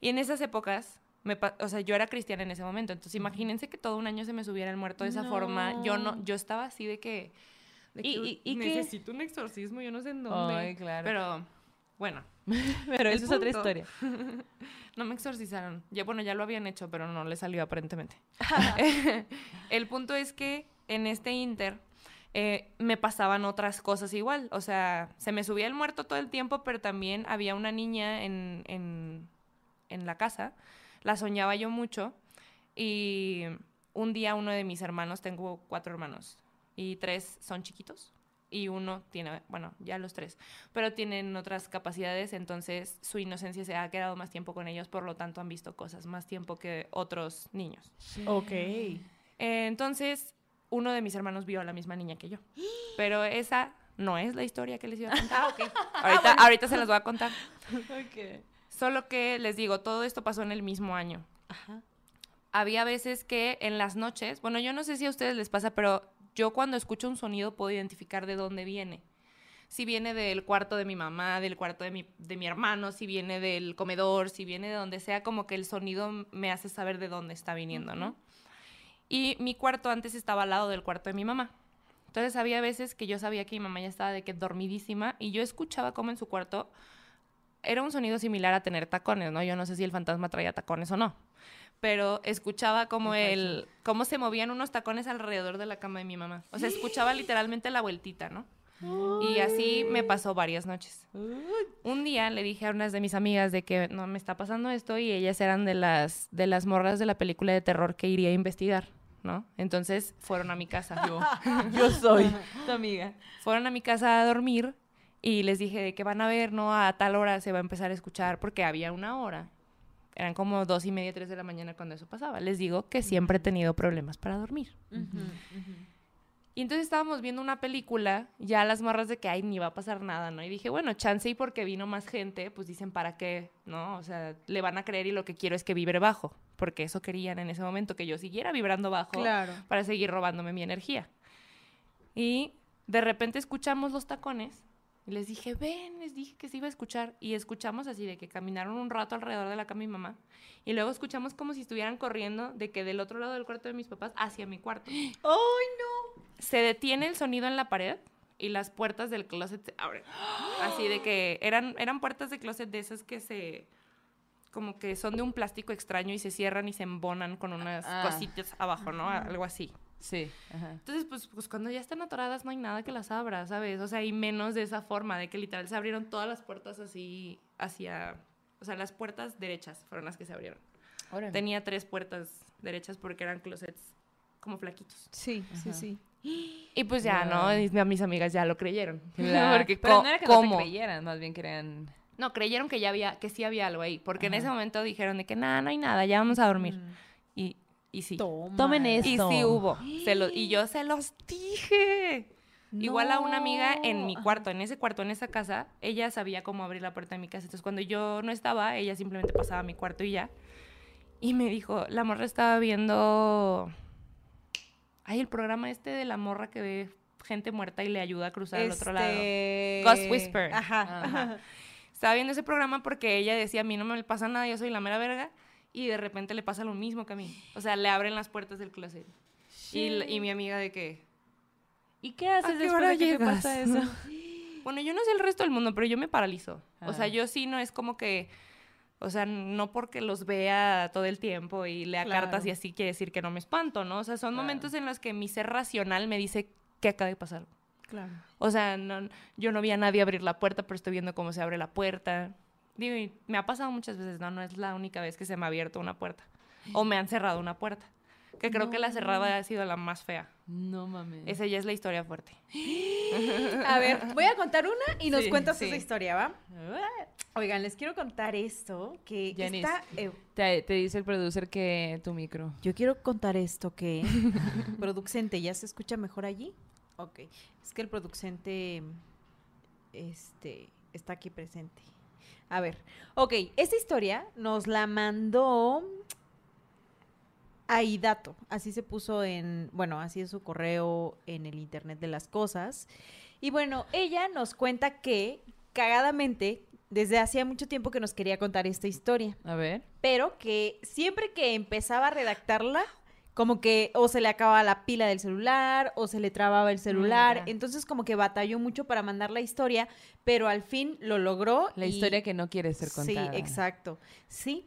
y en esas épocas, me o sea, yo era cristiana en ese momento, entonces imagínense que todo un año se me subiera el muerto de esa forma. Yo no, yo estaba así de que, de que, Y- y- y qué? necesito un exorcismo, yo no sé en dónde. Ay, claro. Pero bueno, *laughs* Pero esa es otra historia. *laughs* no me exorcizaron. Ya bueno, ya lo habían hecho, pero no le salió aparentemente. *laughs* el punto es que en este inter eh, me pasaban otras cosas igual. O sea, se me subía el muerto todo el tiempo, pero también había una niña en, en, en la casa. La soñaba yo mucho. Y un día uno de mis hermanos, tengo cuatro hermanos, y tres son chiquitos. Y uno tiene, bueno, ya los tres, pero tienen otras capacidades, entonces su inocencia se ha quedado más tiempo con ellos, por lo tanto han visto cosas más tiempo que otros niños. Ok. Eh, entonces, uno de mis hermanos vio a la misma niña que yo. Pero esa no es la historia que les iba a contar. *laughs* Ah, ok. Ahorita, ahorita se las voy a contar. Ok. Solo que les digo, todo esto pasó en el mismo año. Ajá. Había veces que en las noches, bueno, yo no sé si a ustedes les pasa, pero yo cuando escucho un sonido puedo identificar de dónde viene. Si viene del cuarto de mi mamá, del cuarto de mi, de mi hermano, si viene del comedor, si viene de donde sea, como que el sonido me hace saber de dónde está viniendo, ¿no? Y mi cuarto antes estaba al lado del cuarto de mi mamá. Entonces había veces que yo sabía que mi mamá ya estaba de que dormidísima y yo escuchaba como en su cuarto era un sonido similar a tener tacones, ¿no? Yo no sé si el fantasma traía tacones o no, pero escuchaba como el cómo se movían unos tacones alrededor de la cama de mi mamá. O sea, escuchaba *gasps* literalmente la vueltita, ¿no? Y así me pasó varias noches. Un día le dije a unas de mis amigas de que no me está pasando esto y ellas eran de las de las morras de la película de terror que iría a investigar, ¿no? Entonces fueron a mi casa. *laughs* Yo, Yo soy tu amiga. fueron a mi casa a dormir y les dije de que van a ver, ¿no? A tal hora se va a empezar a escuchar porque había una hora. Eran como dos y media, tres de la mañana cuando eso pasaba. Les digo que siempre he tenido problemas para dormir. Y entonces estábamos viendo una película, ya las morras de que, ay, ni va a pasar nada, ¿no? Y dije, bueno, chance y porque vino más gente, pues dicen, ¿para qué? ¿No? O sea, le van a creer y lo que quiero es que vibre bajo, porque eso querían en ese momento, que yo siguiera vibrando bajo Claro. para seguir robándome mi energía. Y de repente escuchamos los tacones Y les dije, ven, les dije que se iba a escuchar. Y escuchamos así de que caminaron un rato alrededor de la cama de mi mamá. Y luego escuchamos como si estuvieran corriendo de que del otro lado del cuarto de mis papás hacia mi cuarto. *gasps* ¡Ay, no! Se detiene el sonido en la pared y las puertas del closet se abren. *gasps* Así de que eran, eran puertas de closet de esas que se como que son de un plástico extraño y se cierran y se embonan con unas Ah. cositas abajo, ¿no? Algo así. Sí. Ajá. Entonces, pues, pues cuando ya están atoradas no hay nada que las abra, ¿sabes? O sea, y menos de esa forma, de que literal se abrieron todas las puertas así hacia... O sea, las puertas derechas fueron las que se abrieron. Órale. Tenía tres puertas derechas porque eran closets como flaquitos. Sí, sí, Ajá. sí. Y pues ya. ¿no? Y mis amigas ya lo creyeron. Claro. *laughs* Porque Pero no era que no ¿cómo? te creyeran, más bien creían... No, creyeron que ya había, que sí había algo ahí. Porque en ese momento dijeron de que nada, no hay nada, ya vamos a dormir. Mm. Y, sí. Toma. Tomen esto. Y sí hubo. Se lo- y yo se los dije. Igual a una amiga en mi No. cuarto, en ese cuarto, en esa casa, ella sabía cómo abrir la puerta de mi casa. Entonces, cuando yo no estaba, ella simplemente pasaba a mi cuarto y ya. Y me dijo, la morra estaba viendo... Ay, el programa este de la morra que ve gente muerta y le ayuda a cruzar al otro lado. Este, Ghost Whisper. Ajá. Ajá. Estaba viendo ese programa porque ella decía, a mí no me pasa nada, yo soy la mera verga. Y de repente le pasa lo mismo que a mí. O sea, le abren las puertas del closet. Y, y mi amiga de que... ¿Y qué haces ¿A qué después de que llegas? pasa eso? *laughs* Bueno, yo no sé el resto del mundo, pero yo me paralizo. O sea, Ah. yo sí no es como que... O sea, no porque los vea todo el tiempo y lea Claro. cartas y así quiere decir que no me espanto, ¿no? O sea, son Claro. momentos en los que mi ser racional me dice que acaba de pasar. Claro. O sea, no, yo no vi a nadie abrir la puerta, pero estoy viendo cómo se abre la puerta. Digo, y me ha pasado muchas veces, ¿no? No es la única vez que se me ha abierto una puerta. O me han cerrado una puerta. Que creo que la cerrada ha sido la más fea. No mames. Esa ya es la historia fuerte. A ver, voy a contar una y nos Sí, cuentas sí. esa historia, ¿va? Oigan, les quiero contar esto que Janice. está... eh, Te, te dice el producer que tu micro. yo quiero contar esto que... *laughs* producente, ¿ya se escucha mejor allí? Ok. Es que el producente... Este... Está aquí presente. A ver. Ok, esta historia nos la mandó... Aidato, así se puso en, bueno, así es su correo en el Internet de las Cosas. Y bueno, ella nos cuenta que, cagadamente, desde hacía mucho tiempo que nos quería contar esta historia, A ver. pero que siempre que empezaba a redactarla, como que o se le acababa la pila del celular o se le trababa el celular, entonces como que batalló mucho para mandar la historia, pero al fin lo logró. La y- historia que no quiere ser contada. Sí, exacto. Sí,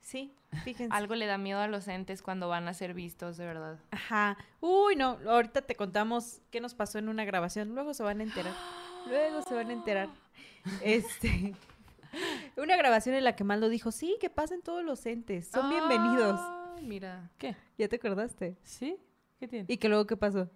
sí, fíjense. Algo le da miedo a los entes cuando van a ser vistos, de verdad. Ajá. Uy, no, ahorita te contamos qué nos pasó en una grabación. Luego se van a enterar. Luego se van a enterar. *gasps* Este. *laughs* Una grabación en la que Maldo dijo, sí, que pasen todos los entes. Son bienvenidos. Mira. ¿Qué? ¿Ya te acordaste? ¿Sí? ¿Qué tiene? ¿Y que luego qué pasó?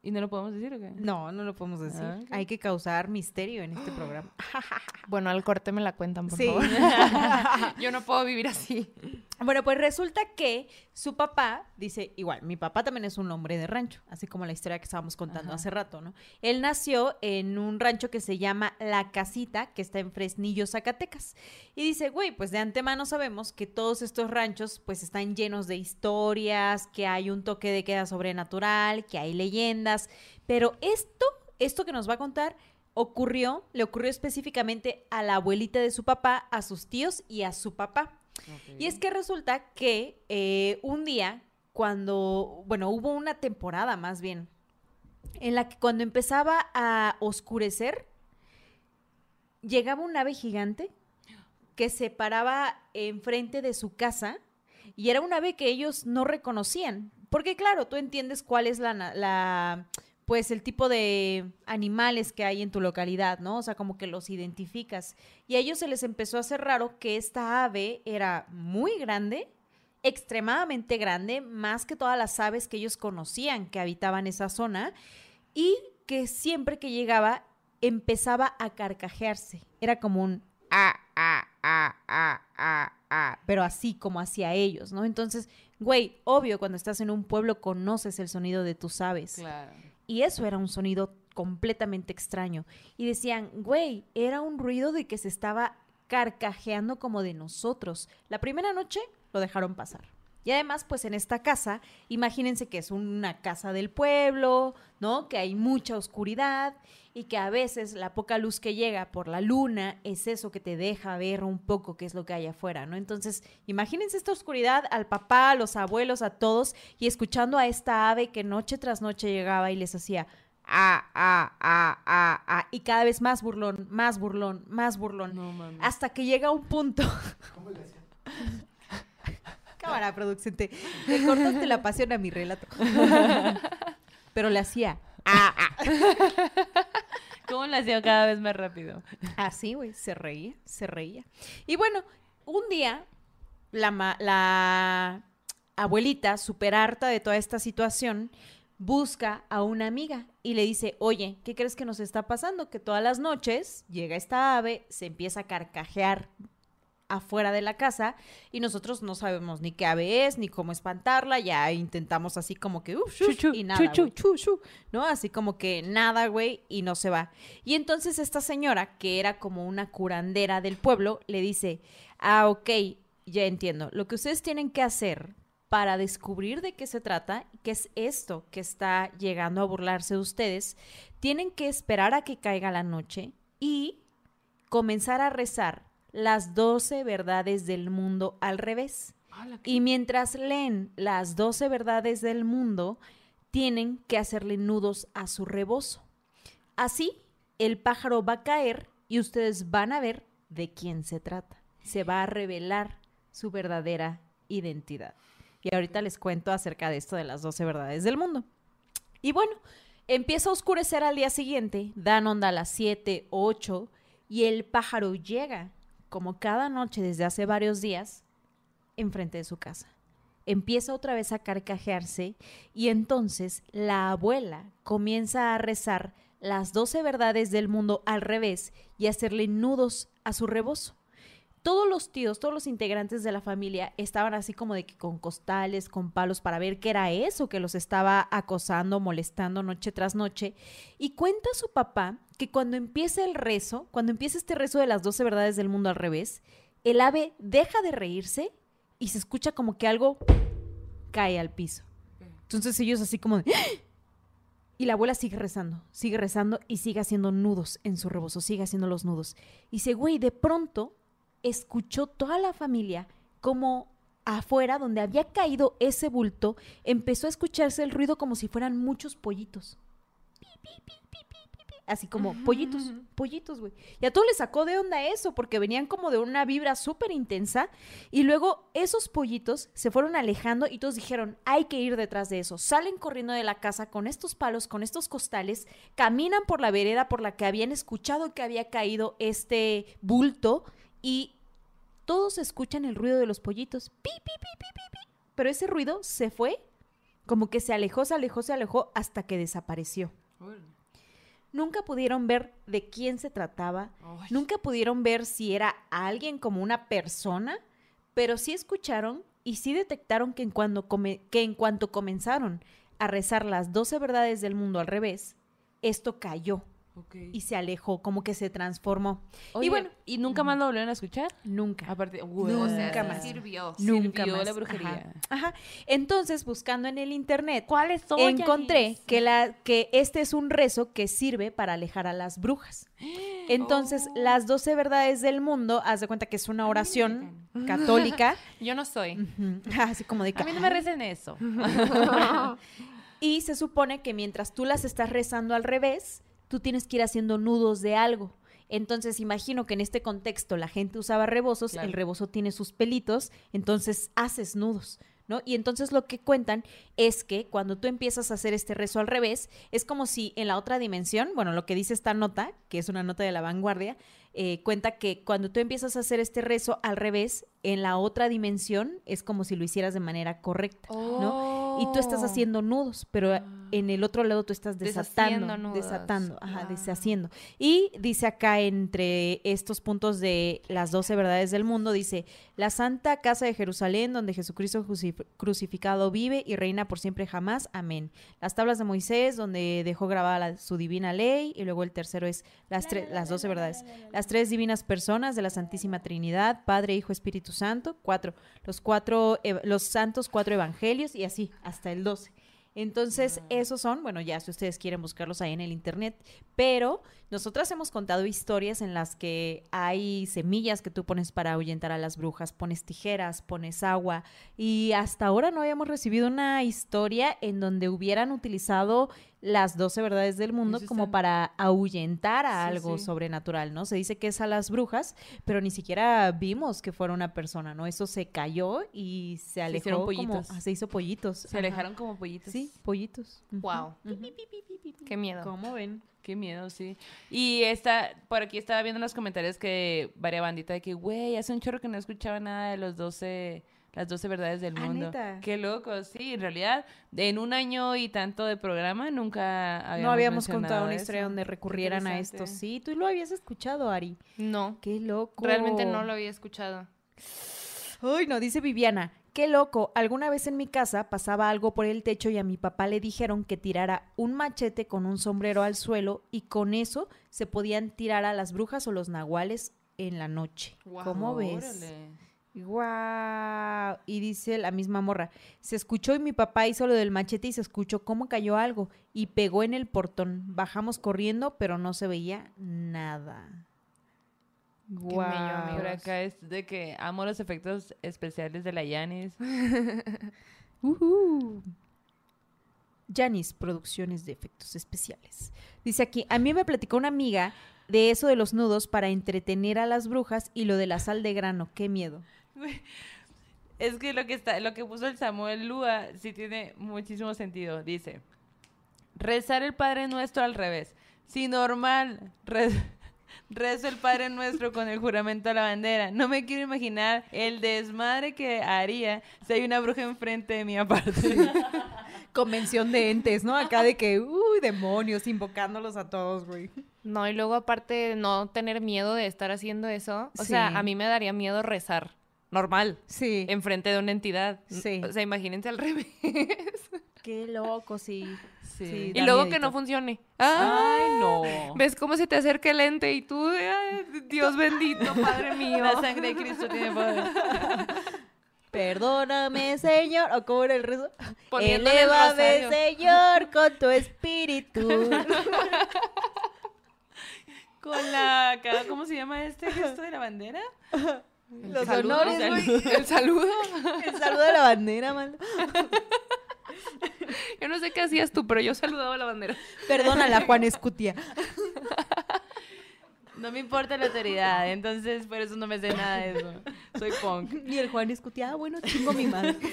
¿Y no lo podemos decir o qué? No, no lo podemos decir. Ah. Hay que causar misterio en este programa. *gasps* Bueno, al corte me la cuentan, por Sí. favor. *laughs* Yo no puedo vivir así. Bueno, pues resulta que su papá, dice, igual, mi papá también es un hombre de rancho, así como la historia que estábamos contando Ajá. hace rato, ¿no? Él nació en un rancho que se llama La Casita, que está en Fresnillo, Zacatecas. Y dice, güey, pues de antemano sabemos que todos estos ranchos pues están llenos de historias, que hay un toque de queda sobrenatural, que hay leyendas, pero esto, esto que nos va a contar ocurrió, le ocurrió específicamente a la abuelita de su papá, a sus tíos y a su papá. Y es que resulta que eh, un día, cuando, bueno, hubo una temporada más bien, en la que cuando empezaba a oscurecer, llegaba un ave gigante que se paraba enfrente de su casa y era un ave que ellos no reconocían. Porque claro, tú entiendes cuál es la, pues el tipo de animales que hay en tu localidad, ¿no? O sea, como que los identificas. Y a ellos se les empezó a hacer raro que esta ave era muy grande, extremadamente grande, más que todas las aves que ellos conocían que habitaban esa zona, y que siempre que llegaba empezaba a carcajearse. Era como un ah, ah, ah, pero así como hacia ellos, ¿no? Entonces, güey, obvio, cuando estás en un pueblo conoces el sonido de tus aves. Claro. Y eso era un sonido completamente extraño. Y decían, güey, era un ruido de que se estaba carcajeando como de nosotros. La primera noche lo dejaron pasar. Y además, pues en esta casa, imagínense que es una casa del pueblo, ¿no? Que hay mucha oscuridad y que a veces la poca luz que llega por la luna es eso que te deja ver un poco qué es lo que hay afuera, ¿no? Entonces, imagínense esta oscuridad al papá, a los abuelos, a todos y escuchando a esta ave que noche tras noche llegaba y les hacía ah, ah, ah, ah, ah, y cada vez más burlón, más burlón, más burlón, No hasta que llega un punto. *laughs* Cámara, producente. Le cortaste la pasión a mi relato. Pero le hacía. Ah, ah. ¿Cómo lo hacía cada vez más rápido? Así, güey. Se reía, se reía. Y bueno, un día, la, la abuelita, súper harta de toda esta situación, busca a una amiga y le dice, oye, ¿qué crees que nos está pasando? Que todas las noches llega esta ave, se empieza a carcajear afuera de la casa y nosotros no sabemos ni qué ave es, ni cómo espantarla, ya intentamos así como que, uf, shush, Chu, chu, y nada, chu, chu. güey, chu, chu, ¿no? Así como que nada, güey, y no se va. Y entonces esta señora, que era como una curandera del pueblo, le dice, ah, ok, ya entiendo, lo que ustedes tienen que hacer para descubrir de qué se trata, qué es esto que está llegando a burlarse de ustedes, tienen que esperar a que caiga la noche y comenzar a rezar las 12 verdades del mundo al revés. Y mientras leen las 12 verdades del mundo, tienen que hacerle nudos a su rebozo. Así, el pájaro va a caer y ustedes van a ver de quién se trata. Se va a revelar su verdadera identidad. Y ahorita les cuento acerca de esto de las 12 verdades del mundo. Y bueno, empieza a oscurecer al día siguiente, dan onda a las 7, 8 y el pájaro llega, como cada noche desde hace varios días, enfrente de su casa. Empieza otra vez a carcajearse y entonces la abuela comienza a rezar las 12 verdades del mundo al revés y a hacerle nudos a su rebozo. Todos los tíos, todos los integrantes de la familia estaban así como de que con costales, con palos para ver qué era eso que los estaba acosando, molestando noche tras noche. Y cuenta su papá que cuando empieza el rezo, cuando empieza este rezo de las 12 verdades del mundo al revés, el ave deja de reírse y se escucha como que algo cae al piso. Entonces ellos así como de... *gasps* Y la abuela sigue rezando, sigue rezando y sigue haciendo nudos en su rebozo, sigue haciendo los nudos. Y dice, güey, de pronto escuchó toda la familia como afuera, donde había caído ese bulto, empezó a escucharse el ruido como si fueran muchos pollitos. Así como pollitos, pollitos, güey. Y a todos les sacó de onda eso, porque venían como de una vibra súper intensa. Y luego esos pollitos se fueron alejando y todos dijeron, hay que ir detrás de eso. Salen corriendo de la casa con estos palos, con estos costales, caminan por la vereda por la que habían escuchado que había caído este bulto y todos escuchan el ruido de los pollitos. Pi, pi, pi, pi, pi, pi. Pero ese ruido se fue, como que se alejó, se alejó, se alejó hasta que desapareció. Nunca pudieron ver de quién se trataba, nunca pudieron ver si era alguien como una persona, pero sí escucharon y sí detectaron que en, cuando come- que en cuanto comenzaron a rezar las 12 verdades del mundo al revés, esto cayó y se alejó, como que se transformó. Oye, y bueno, ¿y nunca más lo volvieron a escuchar? nunca. Aparte, Nunca o sea, más. sirvió. Nunca sirvió más. la brujería. Ajá. Ajá. Entonces, buscando en el internet, ¿Cuáles son? encontré Yanis? que, la, que este es un rezo que sirve para alejar a las brujas. *gasps* Entonces, Oh. las 12 verdades del mundo, haz de cuenta que es una oración *laughs* católica, Yo no soy. *laughs* Así como de que, A mí no me recen eso. *laughs* Y se supone que mientras tú las estás rezando al revés, tú tienes que ir haciendo nudos de algo. Entonces, imagino que en este contexto la gente usaba rebozos, Claro. el rebozo tiene sus pelitos, entonces haces nudos, ¿no? Y entonces lo que cuentan es que cuando tú empiezas a hacer este rezo al revés, es como si en la otra dimensión, bueno, lo que dice esta nota, que es una nota de la vanguardia, eh, cuenta que cuando tú empiezas a hacer este rezo al revés, en la otra dimensión es como si lo hicieras de manera correcta, ¿no? Y tú estás Oh. haciendo nudos, pero en el otro lado tú estás desatando, nudos. desatando, ajá, deshaciendo. Y dice acá entre estos puntos de las doce verdades del mundo, dice, la santa casa de Jerusalén, donde Jesucristo crucif- crucificado vive y reina por siempre jamás, amén. Las tablas de Moisés, donde dejó grabada la- su divina ley, y luego el tercero es las, las doce verdades. Las tres divinas personas de la Santísima Trinidad, Padre, Hijo, Espíritu Santo. Cuatro, los cuatro, ev- los santos cuatro evangelios y así, hasta el doce. Entonces, esos son, bueno, ya si ustedes quieren buscarlos ahí en el internet, pero nosotras hemos contado historias en las que hay semillas que tú pones para ahuyentar a las brujas, pones tijeras, pones agua, y hasta ahora no habíamos recibido una historia en donde hubieran utilizado las 12 verdades del mundo como para ahuyentar a Sí, algo sí. sobrenatural, ¿no? Se dice que es a las brujas, pero ni siquiera vimos que fuera una persona, ¿no? Eso se cayó y se alejó hicieron como- pollitos. ah, se hizo pollitos. Se ajá. alejaron como pollitos. Sí, pollitos. Wow. ujú. Qué miedo. ¿Cómo ven? Qué miedo, sí. Y esta, por aquí estaba viendo en los comentarios que varia bandita de que, güey, hace un chorro que no escuchaba nada de los 12, las 12 verdades del Ah, mundo. Qué loco, sí. En realidad, en un año y tanto de programa nunca habíamos no habíamos contado una eso. historia donde recurrieran a esto. Sí, tú lo habías escuchado, Ari. No, Qué loco. realmente no lo había escuchado. Ay, no, dice Viviana. Qué loco. Alguna vez en mi casa pasaba algo por el techo y a mi papá le dijeron que tirara un machete con un sombrero al suelo y con eso se podían tirar a las brujas o los nahuales en la noche. Guau, ¿Cómo ves? Órale. Guau. Y dice la misma morra, se escuchó y mi papá hizo lo del machete y se escuchó cómo cayó algo y pegó en el portón. Bajamos corriendo, pero no se veía nada. Guau. Por acá es de que amo los efectos especiales de la Yanis. *laughs* Ujú. Janis Producciones de Efectos Especiales. Dice aquí, a mí me platicó una amiga de eso de los nudos para entretener a las brujas y lo de la sal de grano. Qué miedo. *laughs* Es que lo que está, lo que puso el Samuel Lua sí tiene muchísimo sentido. Dice, rezar el Padre Nuestro al revés. Si normal, re- *laughs* rezo el Padre Nuestro con el juramento a la bandera. No me quiero imaginar el desmadre que haría si hay una bruja enfrente de mi aparte. *laughs* Convención de entes, ¿no? Acá de que, uy, demonios, invocándolos a todos, güey. No, y luego aparte de no tener miedo de estar haciendo eso, o Sí. sea, a mí me daría miedo rezar normal Sí. enfrente de una entidad. Sí. O sea, imagínense al *laughs* revés. Qué loco, sí. Sí. y luego que no funcione. Ay, no. ¿Ves cómo se te acerca el ente y tú, ay, Dios bendito, Padre mío? La sangre de Cristo tiene poder. *laughs* Perdóname, Señor. ¿O cómo era el rezo? Poniéndole el Elévame, rosario. Señor, con tu espíritu. *laughs* Con la, ¿cómo se llama este gesto de la bandera? Los saludo, honores, el güey. saludo. El saludo. El saludo de la bandera, man. Yo no sé qué hacías tú, pero yo saludaba la bandera. Perdónala, Juan Escutia. No me importa la autoridad, entonces por eso no me sé nada de eso. Soy punk. Y el Juan Escutia, ah, bueno, chingo mi madre. *laughs*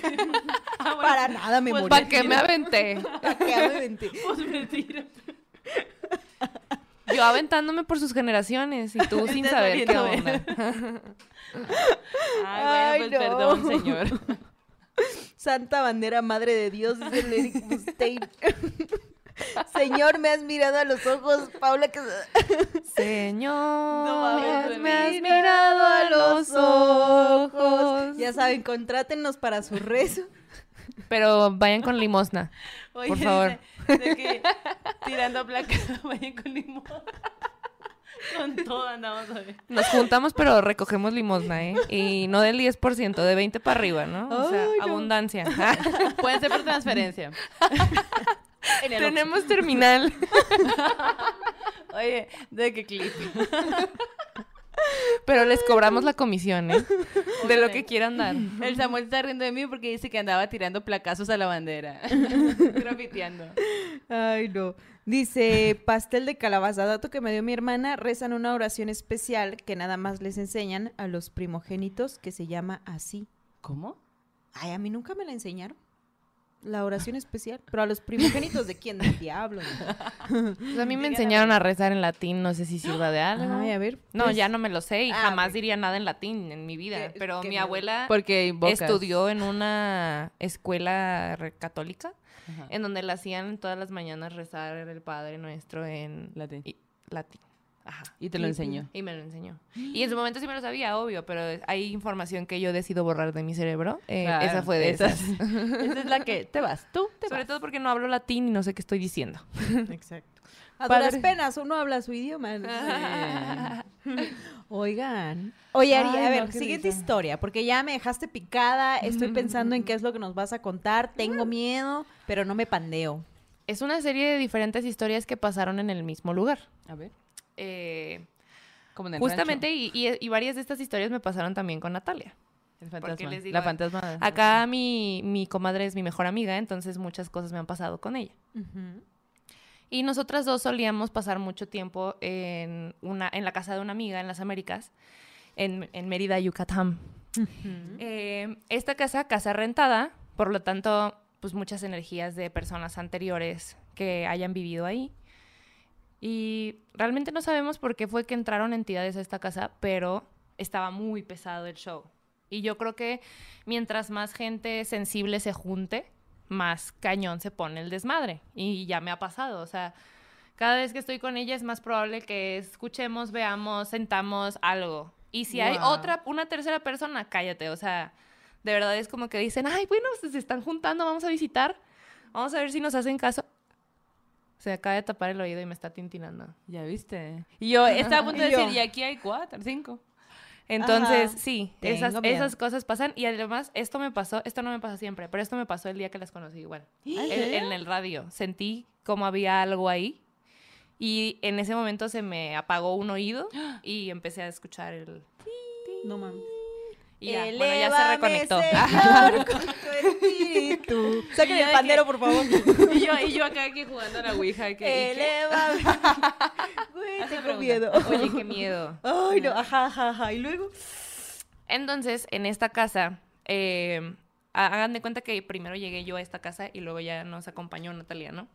Ah, bueno, Para nada me pues. ¿Para qué me aventé? ¿Para qué me aventé? pues me tiro. Yo aventándome por sus generaciones y tú *laughs* sin saber qué onda. *laughs* Ay, bueno, pues no. perdón, señor. *laughs* Santa bandera, madre de Dios, dice Mustaine. Señor, me has mirado a los ojos, Paula, que... Señor, No me has mira mirado a los ojos. Ya saben, contrátenos para su rezo. Pero vayan con limosna. Oye, Por favor. dice, de que tirando placa, vayan con limón. Con todo andamos hoy. Nos juntamos, pero recogemos limosna, ¿eh? Y no del 10%, de 20 para arriba, ¿no? O sea, Ay, no. abundancia. *laughs* Pueden ser por transferencia. *laughs* Tenemos terminal. *laughs* Oye, ¿de qué clip? Pero les cobramos la comisión, ¿eh? *laughs* De lo que quieran dar. El Samuel está riendo de mí porque dice que andaba tirando placazos a la bandera. *laughs* Grafiteando. Ay, no. Dice, pastel de calabaza, dato que me dio mi hermana, rezan una oración especial que nada más les enseñan a los primogénitos que se llama así. ¿Cómo? Ay, a mí nunca me la enseñaron. La oración especial. Pero a los primogénitos de quién? Del diablo. Pues a mí *laughs* me enseñaron a rezar en latín, no sé si sirva de algo. Ay, a ver. No, pues, ya no me lo sé y Ah, jamás diría nada en latín en mi vida. Qué- Pero qué mi miedo. abuela Porque invocas. estudió en una escuela católica Ajá. en donde la hacían todas las mañanas rezar el Padre Nuestro en Latín. y- latín. Ajá. Y te lo enseñó. Y me lo enseñó. Y en su momento sí me lo sabía, obvio, pero hay información que yo decido borrar de mi cerebro. Eh, Claro, esa fue de esa esas. es- *laughs* Esa es la que te vas, tú te Sobre vas. todo porque no hablo latín y no sé qué estoy diciendo. *laughs* Exacto. A Padre. duras penas, uno habla su idioma. *laughs* Oigan. Oye, Ari, Ay, a ver, siguiente risa. historia, porque ya me dejaste picada, estoy pensando en qué es lo que nos vas a contar, tengo miedo, pero no me pandeo. Es una serie de diferentes historias que pasaron en el mismo lugar. A ver. Eh, Como en el justamente, y, y- y varias de estas historias me pasaron también con Natalia. El fantasma. les digo, la fantasma. Acá mi, mi comadre es mi mejor amiga, entonces muchas cosas me han pasado con ella. Y nosotras dos solíamos pasar mucho tiempo en, una, en la casa de una amiga en las Américas, en, en Mérida, Yucatán. Eh, esta casa, casa rentada, por lo tanto, pues muchas energías de personas anteriores que hayan vivido ahí. Y realmente no sabemos por qué fue que entraron entidades a esta casa, pero estaba muy pesado el show. Y yo creo que mientras más gente sensible se junte, más cañón se pone el desmadre. Y ya me ha pasado, o sea, cada vez que estoy con ella es más probable que escuchemos, veamos, sentamos algo. Y si hay otra, una tercera persona, cállate, o sea, de verdad es como que dicen, ay, bueno, se están juntando, vamos a visitar, vamos a ver si nos hacen caso. Se acaba de tapar el oído y me está tintinando. Ya viste. Y yo estaba a punto de Y yo. decir, y aquí hay cuatro, cinco. Entonces, Ajá. sí, Tengo esas, miedo. esas cosas pasan. Y además, esto me pasó, esto no me pasa siempre, pero esto me pasó el día que las conocí igual. El- en el radio. Sentí como había algo ahí. Y en ese momento se me apagó un oído *gasps* y empecé a escuchar el... No mames. Y ya, bueno, ya se reconectó. Señor, *laughs* con tu espíritu. *laughs* Saquen el de pandero, que- por favor. *laughs* y, yo, y yo acá aquí jugando a la Ouija. Que, ¿y qué? Elévame. *laughs* Güey, tengo miedo. Oye, qué miedo. Ay, no, ajá, ajá, ajá. Y luego. Entonces, en esta casa, eh, ha- hagan de cuenta que primero llegué yo a esta casa y luego ya nos acompañó Natalia, ¿no?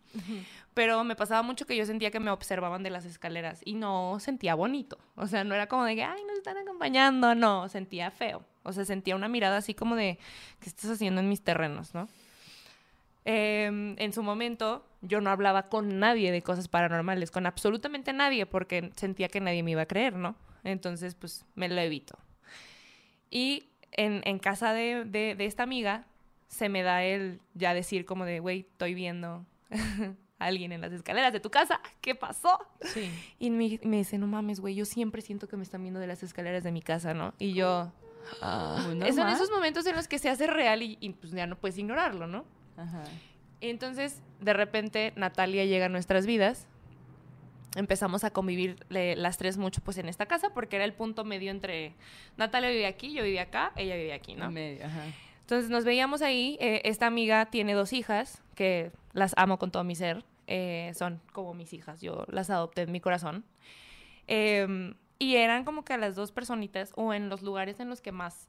Pero me pasaba mucho que yo sentía que me observaban de las escaleras y no sentía bonito. O sea, no era como de que, ay, nos están acompañando, no, sentía feo. O sea, sentía una mirada así como de, ¿qué estás haciendo en mis terrenos, no? Eh, en su momento, yo no hablaba con nadie de cosas paranormales, con absolutamente nadie, porque sentía que nadie me iba a creer, ¿no? Entonces, pues, me lo evito. Y en, en casa de, de- de esta amiga, se me da el ya decir como de, güey, estoy viendo *laughs* a alguien en las escaleras de tu casa, ¿qué pasó? Sí. Y me, me dice, no mames, güey, yo siempre siento que me están viendo de las escaleras de mi casa, ¿no? Y yo, muy son esos momentos en los que se hace real y, y, pues ya no puedes ignorarlo, ¿no? Ajá. Entonces, de repente, Natalia llega a nuestras vidas. Empezamos a convivir le- las tres mucho pues en esta casa porque era el punto medio entre Natalia vivía aquí, yo vivía acá, ella vivía aquí, ¿no? En medio, ajá. Entonces nos veíamos ahí. eh, esta amiga tiene dos hijas que las amo con todo mi ser. eh, son como mis hijas, yo las adopté en mi corazón. Em, y eran como que las dos personitas o en los lugares en los que más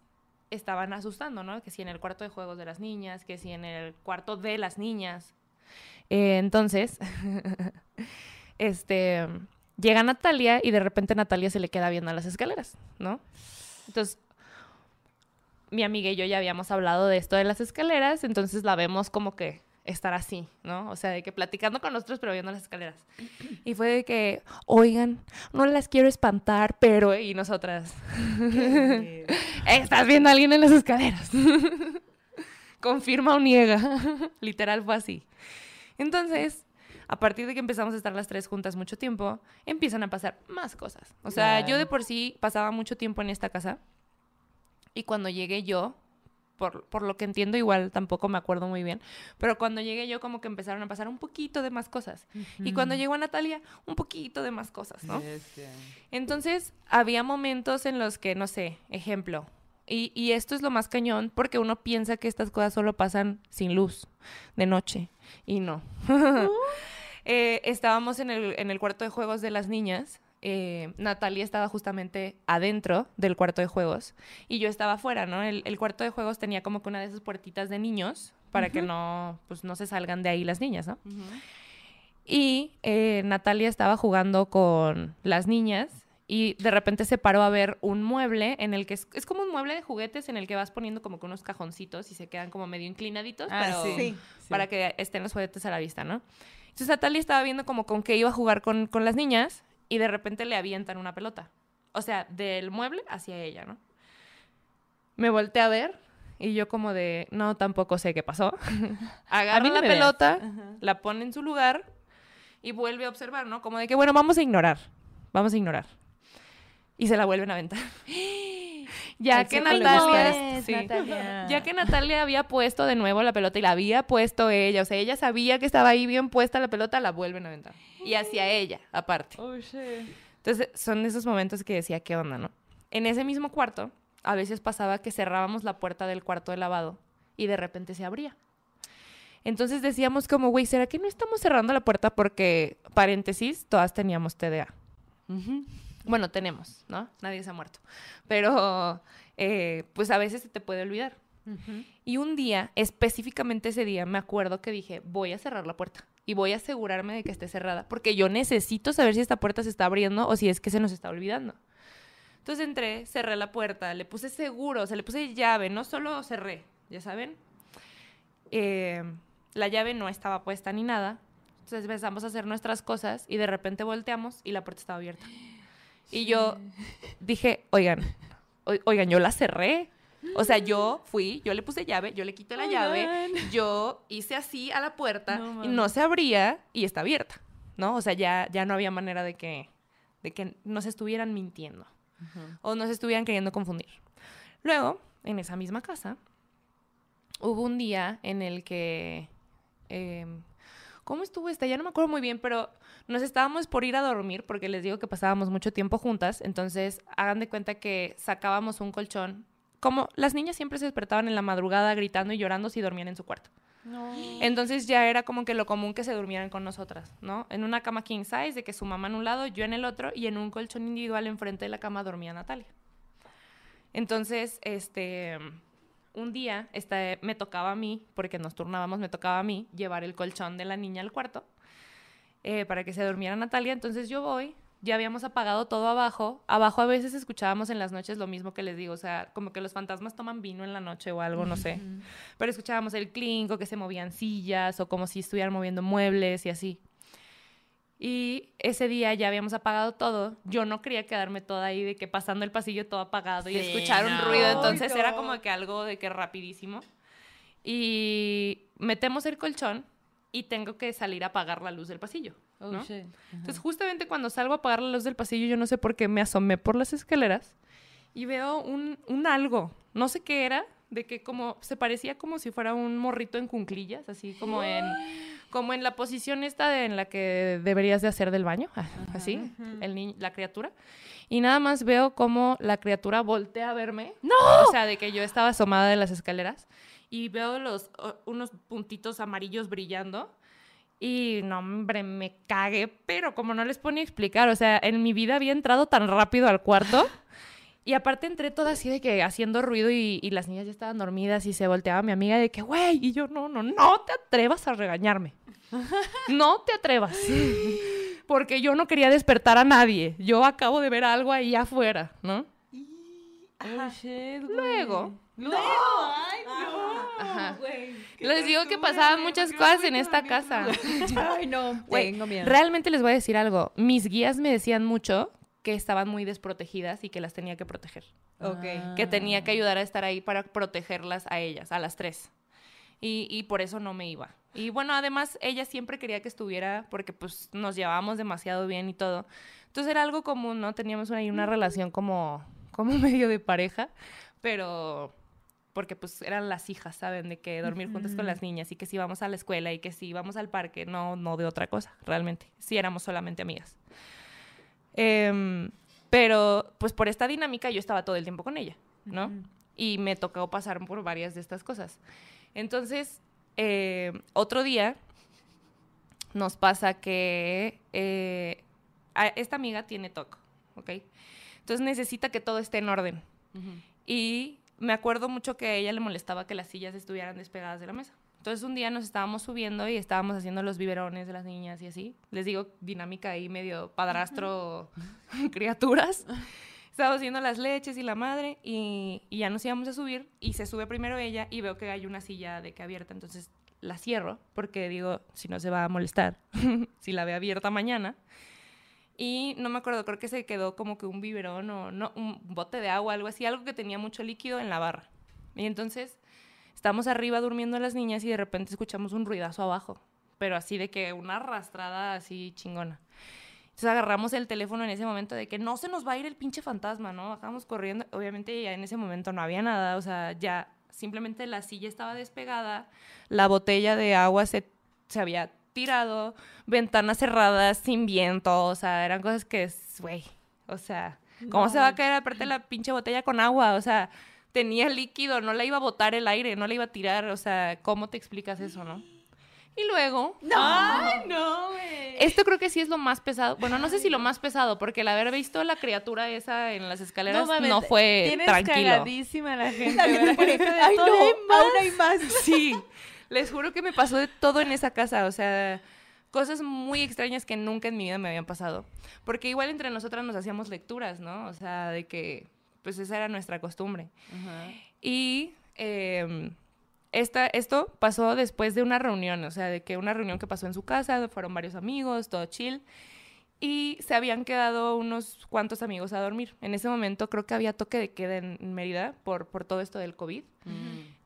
estaban asustando, ¿no? Que si en el cuarto de juegos de las niñas, que si en el cuarto de las niñas. Eh, entonces, *laughs* este, llega Natalia y de repente Natalia se le queda viendo a las escaleras, ¿no? Entonces, mi amiga y yo ya habíamos hablado de esto de las escaleras, entonces la vemos como que estar así, ¿no? O sea, de que platicando con nosotros, pero viendo las escaleras. *clears throat* Y fue de que, oigan, no las quiero espantar, pero, y nosotras, *laughs* estás viendo a alguien en las escaleras. *laughs* Confirma o niega. *laughs* Literal fue así. Entonces, a partir de que empezamos a estar las tres juntas mucho tiempo, empiezan a pasar más cosas. O sea, yo de por sí pasaba mucho tiempo en esta casa. Y cuando llegué yo, por, por lo que entiendo, igual tampoco me acuerdo muy bien, pero cuando llegué yo como que empezaron a pasar un poquito de más cosas. Y cuando llegó Natalia, un poquito de más cosas, ¿no? Es que- Entonces, había momentos en los que, no sé, ejemplo, y, y esto es lo más cañón porque uno piensa que estas cosas solo pasan sin luz, de noche, y no. *laughs* Eh, estábamos en el, en el cuarto de juegos de las niñas. Eh, Natalia estaba justamente adentro del cuarto de juegos y yo estaba afuera, ¿no? El, el cuarto de juegos tenía como que una de esas puertitas de niños para que no, pues, no se salgan de ahí las niñas, ¿no? Y eh, Natalia estaba jugando con las niñas y de repente se paró a ver un mueble en el que es, es como un mueble de juguetes en el que vas poniendo como que unos cajoncitos y se quedan como medio inclinaditos Ah, pero sí. Sí. para que estén los juguetes a la vista, ¿no? Entonces Natalia estaba viendo como con qué iba a jugar con, con las niñas y de repente le avientan una pelota. O sea, del mueble hacia ella, ¿no? Me volteé a ver y yo como de, no, tampoco sé qué pasó. *laughs* Agarra no la pelota, la pone en su lugar y vuelve a observar, ¿no? Como de que, bueno, vamos a ignorar, vamos a ignorar. Y se la vuelven a aventar. *gasps* *laughs* ya que Natalia... es, sí. Natalia. Ya que Natalia había puesto de nuevo la pelota y la había puesto ella, o sea, ella sabía que estaba ahí bien puesta la pelota, la vuelven a aventar. Y hacia ella, aparte. Oh, shit. Entonces, son esos momentos que decía, ¿qué onda, no? En ese mismo cuarto, a veces pasaba que cerrábamos la puerta del cuarto de lavado y de repente se abría. Entonces decíamos como, güey, ¿será que no estamos cerrando la puerta porque, paréntesis, todas teníamos TDA? Ujú. Bueno, tenemos, ¿no? Nadie se ha muerto. Pero, eh, pues a veces se te puede olvidar. Y un día, específicamente ese día, me acuerdo que dije, voy a cerrar la puerta y voy a asegurarme de que esté cerrada, porque yo necesito saber si esta puerta se está abriendo o si es que se nos está olvidando. Entonces entré, cerré la puerta, le puse seguro, o sea, le puse llave, no solo cerré, ya saben. Eh, la llave no estaba puesta ni nada. Entonces empezamos a hacer nuestras cosas y de repente volteamos y la puerta estaba abierta. Y yo dije, oigan, o- oigan, yo la cerré. O sea, yo fui, yo le puse llave, yo le quité la llave, yo hice así a la puerta No y no se abría y está abierta, ¿no? O sea, ya, ya no había manera de que, de que nos estuvieran mintiendo o nos estuvieran queriendo confundir. Luego, en esa misma casa, hubo un día en el que... eh, ¿Cómo estuvo esta? Ya no me acuerdo muy bien, pero nos estábamos por ir a dormir porque les digo que pasábamos mucho tiempo juntas. Entonces, hagan de cuenta que sacábamos un colchón. Como las niñas siempre se despertaban en la madrugada gritando y llorando si dormían en su cuarto. Entonces ya era como que lo común que se durmieran con nosotras, ¿no? En una cama king size, de que su mamá en un lado, yo en el otro, y en un colchón individual enfrente de la cama dormía Natalia. Entonces, este, un día este, me tocaba a mí, porque nos turnábamos, me tocaba a mí llevar el colchón de la niña al cuarto eh, para que se durmiera Natalia. Entonces yo voy, ya habíamos apagado todo abajo. Abajo a veces escuchábamos en las noches lo mismo que les digo, o sea, como que los fantasmas toman vino en la noche o algo, no sé. Pero escuchábamos el clink o que se movían sillas o como si estuvieran moviendo muebles y así. Y ese día ya habíamos apagado todo. Yo no quería quedarme toda ahí de que pasando el pasillo todo apagado y escuchar un no. ruido. Ay, Entonces era como que algo de que rapidísimo. Y metemos el colchón y tengo que salir a apagar la luz del pasillo. Oh, ¿no? shit. Entonces, justamente cuando salgo a apagar la luz del pasillo, yo no sé por qué me asomé por las escaleras y veo un, un algo, no sé qué era, de que como se parecía como si fuera un morrito en cunclillas, así como *gasps* en como en la posición esta de- en la que deberías de hacer del baño, ah, así, el ni- la criatura. Y nada más veo como la criatura voltea a verme. ¡No! O sea, de que yo estaba asomada de las escaleras y veo los unos puntitos amarillos brillando. Y no, hombre, me cagué, pero como no les pone a explicar, o sea, en mi vida había entrado tan rápido al cuarto. *laughs* Y aparte entré toda así de que haciendo ruido y, y las niñas ya estaban dormidas y se volteaba mi amiga de que, güey, y yo, no, no, no te atrevas a regañarme. *laughs* No te atrevas. Porque yo no quería despertar a nadie. Yo acabo de ver algo ahí afuera, ¿no? Oh, shit. Luego, Luego. Ajá. güey. les digo que pasaban muchas cosas en esta casa. *laughs* Ay, no, Güey, tengo miedo. Realmente les voy a decir algo. Mis guías me decían mucho que estaban muy desprotegidas y que las tenía que proteger. Ok. Que tenía que ayudar a estar ahí para protegerlas a ellas, a las tres. Y, y por eso no me iba. Y bueno, además ella siempre quería que estuviera porque pues nos llevábamos demasiado bien y todo. Entonces era algo común, ¿no? Teníamos ahí una relación como, como *laughs* medio de pareja, pero porque pues eran las hijas, ¿saben? De que dormir juntas con las niñas y que si íbamos a la escuela y que si íbamos al parque, no, no de otra cosa, realmente. Sí éramos solamente amigas. Em, pero pues por esta dinámica yo estaba todo el tiempo con ella, ¿no? Y me tocó pasar por varias de estas cosas. Entonces, eh, otro día nos pasa que eh, esta amiga tiene TOC, ¿ok? Entonces necesita que todo esté en orden. Y me acuerdo mucho que a ella le molestaba que las sillas estuvieran despegadas de la mesa. Entonces un día nos estábamos subiendo y estábamos haciendo los biberones de las niñas y así. Les digo, dinámica ahí medio padrastro *laughs* criaturas. Estábamos haciendo las leches y la madre y, y ya nos íbamos a subir y se sube primero ella y veo que hay una silla de que abierta. Entonces la cierro porque digo, si no se va a molestar, *laughs* si la ve abierta mañana. Y no me acuerdo, creo que se quedó como que un biberón o no, un bote de agua, algo así, algo que tenía mucho líquido en la barra. Y entonces estamos arriba durmiendo las niñas y de repente escuchamos un ruidazo abajo, pero así de que una arrastrada así chingona. Entonces agarramos el teléfono en ese momento de que no se nos va a ir el pinche fantasma, ¿no? Bajamos corriendo. Obviamente ya en ese momento no había nada, o sea, ya simplemente la silla estaba despegada, la botella de agua se, se había tirado, ventanas cerradas, sin viento, o sea, eran cosas que, güey, o sea, ¿cómo se va a caer aparte la pinche botella con agua? O sea, tenía líquido, no la iba a botar el aire, no la iba a tirar, o sea, ¿cómo te explicas eso, no? Y luego, ¡Ay, no, güey! esto creo que sí es lo más pesado. Bueno, no sé si lo más pesado, porque el haber visto la criatura esa en las escaleras no, mames, fue tienes tranquilo. cagadísima la gente. La gente Ay, todo no, hay más". aún hay más. Sí, les juro que me pasó de todo en esa casa, o sea, cosas muy extrañas que nunca en mi vida me habían pasado. Porque igual entre nosotras nos hacíamos lecturas, ¿no? O sea, de que, pues esa era nuestra costumbre. Y eh, esta, esto pasó después de una reunión, o sea, de que una reunión que pasó en su casa, fueron varios amigos, todo chill. Y se habían quedado unos cuantos amigos a dormir. En ese momento creo que había toque de queda en Mérida por, por todo esto del COVID.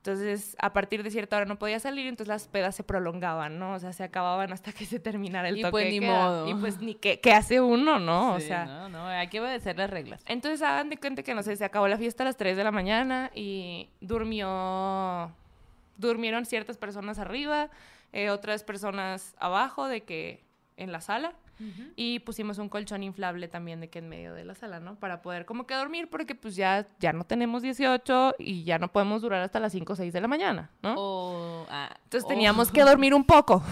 Entonces, a partir de cierta hora no podía salir, entonces las pedas se prolongaban, ¿no? O sea, se acababan hasta que se terminara el Y toque pues de ni queda. modo. Y pues ni qué, qué hace uno, ¿no? o Sí, sea, no, no, hay que obedecer las reglas. entonces hagan de cuenta que, no sé, se acabó la fiesta a las 3 de la mañana y durmió, durmieron ciertas personas arriba, eh, otras personas abajo, de que en la sala. Y pusimos un colchón inflable también de que en medio de la sala, ¿no? Para poder como que dormir porque pues ya, ya no tenemos 18 y ya no podemos durar hasta las 5 o 6 de la mañana, ¿no? O, ah, Entonces teníamos *laughs* que dormir un poco.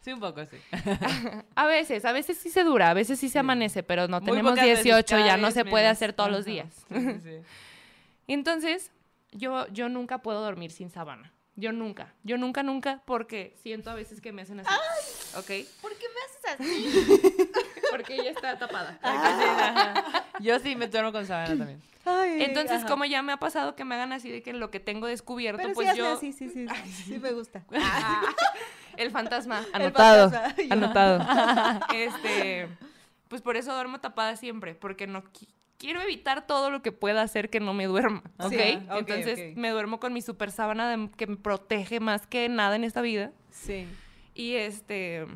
Sí, un poco, sí. *laughs* A veces, a veces sí se dura, a veces sí se amanece, pero no Muy tenemos pocas veces, 18, cada ya no se puede hacer todos los días. Sí, sí, *laughs* entonces, yo, yo nunca puedo dormir sin sábana. Yo nunca. Yo nunca, nunca, porque siento a veces que me hacen así. ¿Ok? ¿Por qué así? *laughs* Porque ella está tapada. Ajá. Yo sí me duermo con sábana *clears throat* también. Ay, Entonces, ajá. como ya me ha pasado que me hagan así de que lo que tengo descubierto, Pero pues sí, yo. sí, sí, sí, sí me gusta. *laughs* El fantasma, El anotado. fantasma, *laughs* yo. anotado. este. Pues por eso duermo tapada siempre, porque no qui- quiero evitar todo lo que pueda hacer que no me duerma. ¿Ok? Sí, ok, Entonces ok. me duermo con mi super sábana de- que me protege más que nada en esta vida. Sí. Y este.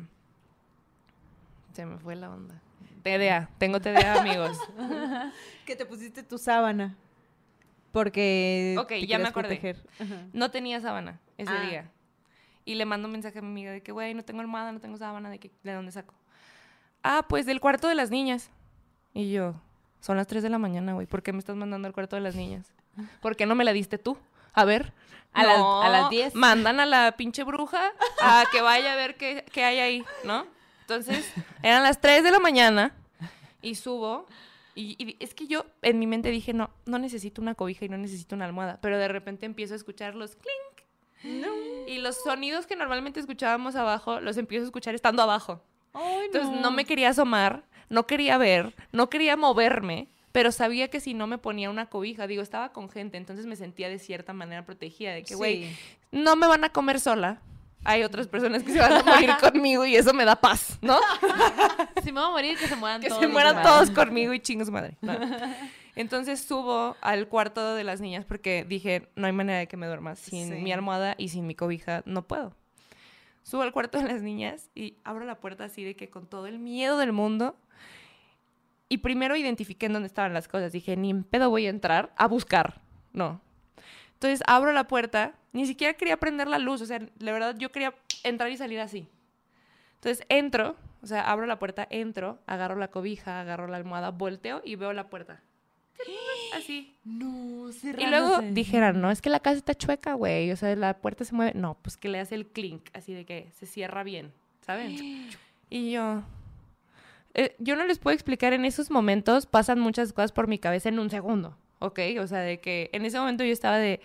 Se me fue la onda. TDA, tengo TDA, amigos. *laughs* Que te pusiste tu sábana. Porque. Ok, te ya me acordé. proteger. No tenía sábana ese Ah. día. Y le mando un mensaje a mi amiga de que, güey, no tengo almohada, no tengo sábana, ¿de, que, ¿de dónde saco? Ah, pues del cuarto de las niñas. Y yo, son las 3 de la mañana, güey, ¿por qué me estás mandando al cuarto de las niñas? ¿Por qué no me la diste tú? A ver. A las- a las 10. Mandan a la pinche bruja a que vaya a ver qué, qué hay ahí, ¿no? Entonces, eran las 3 de la mañana y subo. Y, y es que yo en mi mente dije, no, no necesito una cobija y no necesito una almohada. Pero de repente empiezo a escuchar los clink. Y los sonidos que normalmente escuchábamos abajo, los empiezo a escuchar estando abajo. Entonces no me quería asomar, no quería ver, no quería moverme, pero sabía que si no me ponía una cobija, digo, estaba con gente, entonces me sentía de cierta manera protegida, de que, güey, Sí. no me van a comer sola. Hay otras personas que se van a morir *laughs* conmigo y eso me da paz, ¿no? Si me voy a morir, que se mueran que todos. se los mueran todos conmigo y chingos madre. No. *laughs* Entonces subo al cuarto de las niñas porque dije, no hay manera de que me duerma sin Sí. mi almohada y sin mi cobija, no puedo. Subo al cuarto de las niñas y abro la puerta así de que con todo el miedo del mundo. Y primero identifiqué en dónde estaban las cosas. Dije, ni en pedo voy a entrar a buscar. No. Entonces abro la puerta, ni siquiera quería prender la luz, o sea, la verdad yo quería entrar y salir así. Entonces entro, o sea, abro la puerta, entro, agarro la cobija, agarro la almohada, volteo y veo la puerta. Así. No, Y luego dijeran, no, es que la casa está chueca, güey, o sea, la puerta se mueve. No, pues que le hace el clink, así de que se cierra bien, ¿saben? *gasps* Y yo... eh, yo no les puedo explicar, en esos momentos pasan muchas cosas por mi cabeza en un segundo, ¿ok? O sea, de que en ese momento yo estaba de,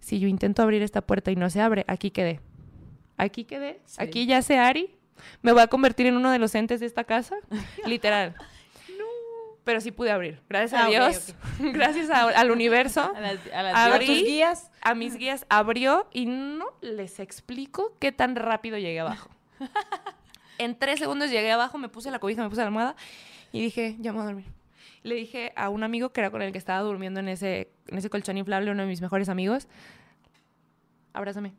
si yo intento abrir esta puerta y no se abre, aquí quedé. aquí quedé, aquí ya sé Ari, me voy a convertir en uno de los entes de esta casa, *laughs* literal. Pero sí pude abrir, gracias a Ah, ok, Dios, *laughs* gracias a- al universo. A las, a las ¿A Abrí. tus guías? A mis guías abrió y no les explico qué tan rápido llegué abajo. *laughs* En tres segundos llegué abajo, me puse la cobija, me puse la almohada y dije, ya me voy a dormir. Le dije a un amigo que era con el que estaba durmiendo en ese, en ese colchón inflable, uno de mis mejores amigos, abrázame.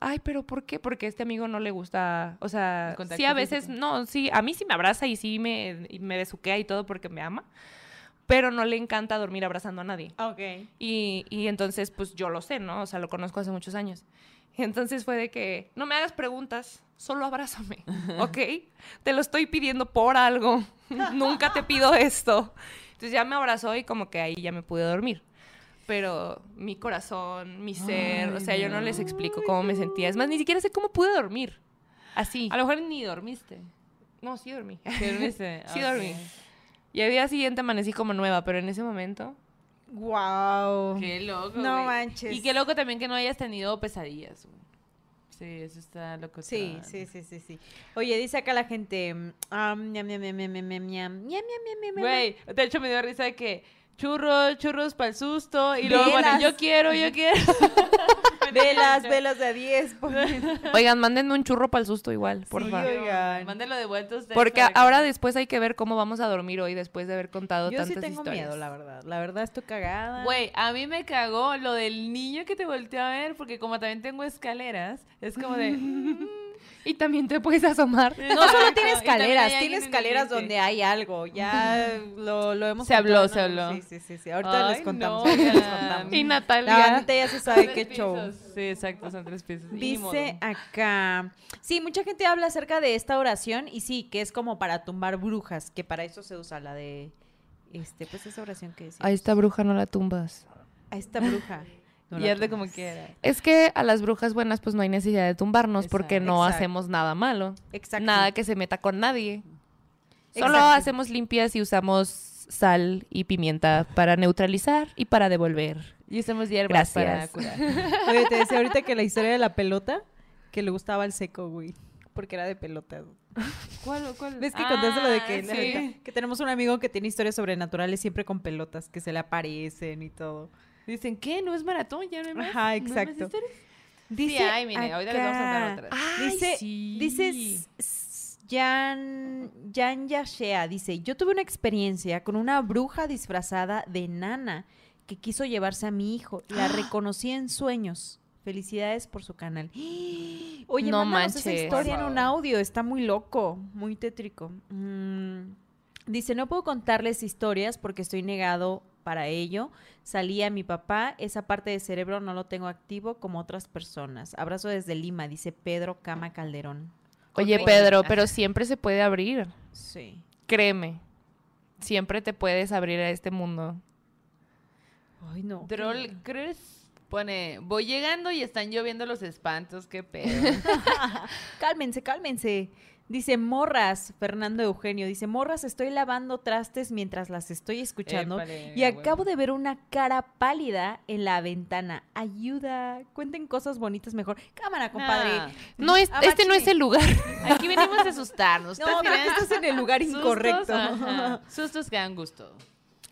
Ay, pero ¿por qué? Porque a este amigo no le gusta, o sea, sí a veces, físico. no, sí, a mí sí me abraza y sí me, y me besuquea y todo porque me ama, pero no le encanta dormir abrazando a nadie. Ok. Y, y entonces, pues yo lo sé, ¿no? O sea, lo conozco hace muchos años. Y *laughs* entonces fue de que, no me hagas preguntas, solo abrázame, *laughs* ¿ok? Te lo estoy pidiendo por algo. *laughs* Nunca te pido esto. Entonces ya me abrazó y como que ahí ya me pude dormir. Pero mi corazón, mi ser, o sea, yo no les explico cómo me sentía. Es más, ni siquiera sé cómo pude dormir. Así. A lo mejor ni dormiste. No, sí dormí. ¿Sí dormiste? Sí Ok. dormí. Y al día siguiente amanecí como nueva, pero en ese momento... Wow. Qué loco. No wey. manches. Y qué loco también que no hayas tenido pesadillas. Sí, eso está loco. Sí, sí, sí, sí, sí. Oye, dice acá la gente, Güey, de hecho me dio risa de que churros, churros para el susto y luego, bueno, yo quiero, yo quiero. Velas, *laughs* velas de a 10. ponen. *laughs* Oigan, mándenme un churro para el susto igual, por Sí, favor. oigan. Mándelo de vuelta a ustedes Porque para que- ahora después hay que ver cómo vamos a dormir hoy después de haber contado Yo sí tantas tengo historias. miedo, la verdad. La verdad estoy cagada. Güey, a mí me cagó lo del niño que te volteó a ver, porque como también tengo escaleras, es como de... *laughs* *laughs* Y también te puedes asomar. No solo tiene escaleras, tiene escaleras donde hay algo. Ya lo, lo hemos Se habló, contado, se habló. Sí, sí, sí, sí. Ahorita les contamos. no, ahorita les contamos. Y La Natalia. bandita ya se sabe qué show. Sí, exacto, son tres pisos. Dice acá. Sí, mucha gente habla acerca de esta oración y sí, que es como para tumbar brujas, que para eso se usa la de. Este, pues esa oración que decía. A esta bruja no la tumbas. A esta bruja. No y la hazle como quiera. Es que a las brujas buenas pues no hay necesidad de tumbarnos porque no Exacto. hacemos nada malo. Exacto. Nada que se meta con nadie. Solo hacemos limpias y usamos sal y pimienta para neutralizar y para devolver. Y usamos hierbas para Gracias. curar. *laughs* Oye, te decía ahorita que la historia de la pelota, que le gustaba el seco, güey. Porque era de pelota. ¿Cuál, cuál? ¿Ves que contaste lo de Ah, que, sí. que tenemos un amigo que tiene historias sobrenaturales siempre con pelotas, que se le aparecen y todo? Dicen, ¿qué? ¿No es maratón? ¿Ya no hay más? Ajá, ¿No hay más exacto. Dice sí, ay, mire, ahorita les vamos a contar acá- otras. Ay, Dice, sí. dice Jan, Jan Yashea, dice, yo tuve una experiencia con una bruja disfrazada de nana que quiso llevarse a mi hijo. La reconocí en sueños. Felicidades por su canal. *gasps* Oye, No mándanos esa manches. historia en un audio. Está muy loco, muy tétrico. Mm, Dice, no puedo contarles historias porque estoy negado para ello. Salía mi papá, esa parte de cerebro no lo tengo activo como otras personas. Abrazo desde Lima, dice Pedro Cama Calderón. Oye. Pedro, pero siempre se puede abrir. Sí. Créeme. Siempre te puedes abrir a este mundo. Ay, no. Troll Cruz pone, voy llegando y están lloviendo los espantos, qué pedo. *laughs* Cálmense, cálmense. Dice Morras, Fernando Eugenio, dice Morras, estoy lavando trastes mientras las estoy escuchando Épale, y acabo de ver una cara pálida en la ventana. Ayuda, cuenten cosas bonitas mejor. Cámara, compadre. Nah, No es, este no es el lugar. *laughs* Aquí venimos a asustarnos. No, ¿estás creo que estás en el lugar Sustos, incorrecto. ajá. *laughs* Sustos que dan gusto.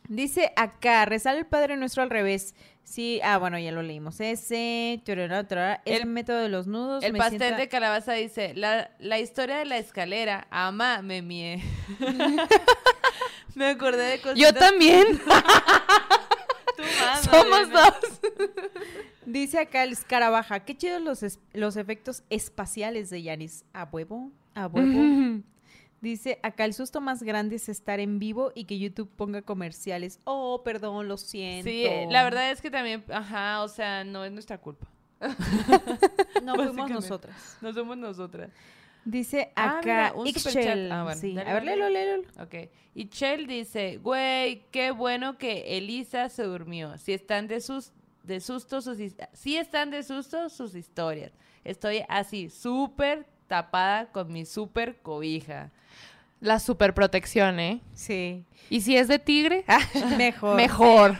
Dice acá, resale el Padre Nuestro al revés. Sí, ah, bueno, ya lo leímos. Ese, el, El- método de los nudos. El me pastel sienta- de calabaza dice, la, la historia de la escalera, ama, me mié. *laughs* *laughs* me acordé de cosas. Yo también. *laughs* Somos dos. Dice acá el Scarabaja, qué chidos los, los efectos espaciales de Yanis. A huevo, a huevo. Dice, acá el susto más grande es estar en vivo y que YouTube ponga comerciales. Oh, perdón, lo siento. Sí, la verdad es que también, ajá, o sea, no es nuestra culpa. *laughs* No fuimos nosotras. No somos nosotras. Dice Ah, acá, mira, un Ixchel. superchat. Ah, bueno, sí. dale, A ver, léelo, léelo. Ok. Y Chell dice, güey, qué bueno que Elisa se durmió. Si están de, sus, de susto sus si están de susto sus historias. Estoy así, súper tapada con mi súper cobija. La superprotección, ¿eh? Sí. Y si es de tigre, *laughs* Mejor. mejor.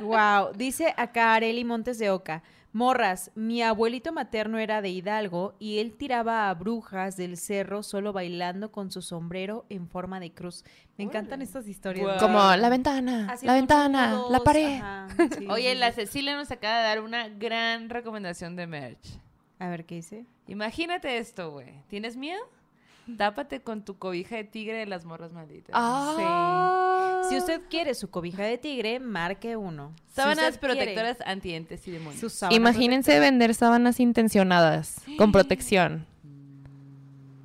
Wow. Dice acá Areli Montes de Oca. Morras, mi abuelito materno era de Hidalgo y él tiraba a brujas del cerro solo bailando con su sombrero en forma de cruz. Me encantan estas historias. Como la ventana, la ventana, la pared. ajá, sí, Oye, la. Cecilia nos acaba de dar una gran recomendación de merch. A ver, ¿qué dice? Imagínate esto, güey. ¿Tienes miedo? Tápate con tu cobija de tigre de las morras malditas. Ah. Si usted quiere su cobija de tigre, marque uno. Si Sábanas usted quiere protectoras antientes y demonios. Imagínense vender sábanas intencionadas con *gasps* protección.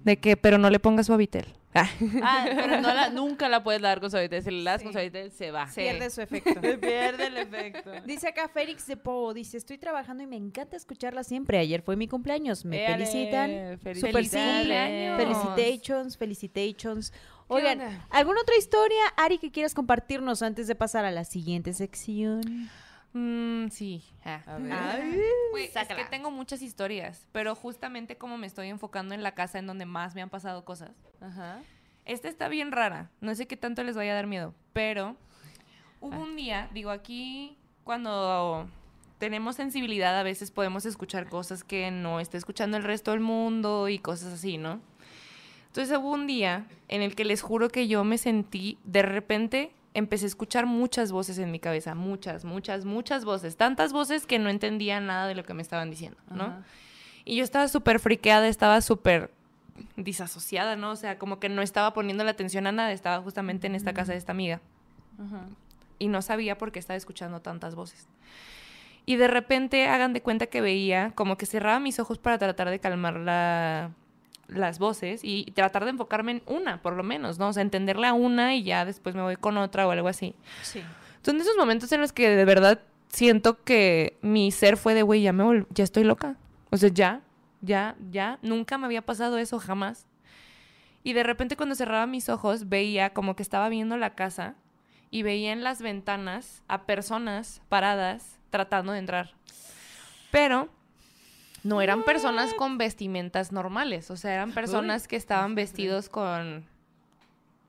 De que, pero no le ponga suavitel. Ah. Ah, pero no la- *laughs* nunca la puedes dar con suavitel. Si le das con Sí. suavitel, se va. pierde su efecto. *laughs* Pierde el efecto. Dice acá Félix de Po, dice, estoy trabajando y me encanta escucharla siempre. Ayer fue mi cumpleaños. Me felicitan. feliz Super cumpleaños. Felicitations, felicitations. ¿Qué Oigan? ¿alguna otra historia, Ari, que quieras compartirnos antes de pasar a la siguiente sección? Mm, sí. Ah. A ver. Ay, es que tengo muchas historias, pero justamente como me estoy enfocando en la casa en donde más me han pasado cosas. Ajá. Esta está bien rara, no sé qué tanto les vaya a dar miedo, pero hubo un día, digo, aquí cuando tenemos sensibilidad a veces podemos escuchar cosas que no está escuchando el resto del mundo y cosas así, ¿no? Entonces hubo un día en el que les juro que yo me sentí, de repente empecé a escuchar muchas voces en mi cabeza, muchas, muchas, muchas voces, tantas voces que no entendía nada de lo que me estaban diciendo, ¿no? Ajá. Y yo estaba súper friqueada, estaba súper disasociada, ¿no? O sea, como que no estaba poniendo la atención a nada, estaba justamente en esta casa de esta amiga Ajá. y no sabía por qué estaba escuchando tantas voces. Y de repente hagan de cuenta que veía como que cerraba mis ojos para tratar de calmar la- las voces y tratar de enfocarme en una, por lo menos, ¿no? O sea, entenderla a una y ya después me voy con otra o algo así. sí. Son esos momentos en los que de verdad siento que mi ser fue de, güey, ya me ya estoy loca. O sea, ya, ya, ya, nunca me había pasado eso, jamás. Y de repente cuando cerraba mis ojos veía como que estaba viendo la casa y veía en las ventanas a personas paradas tratando de entrar. Pero no eran personas con vestimentas normales, o sea, eran personas que estaban vestidos con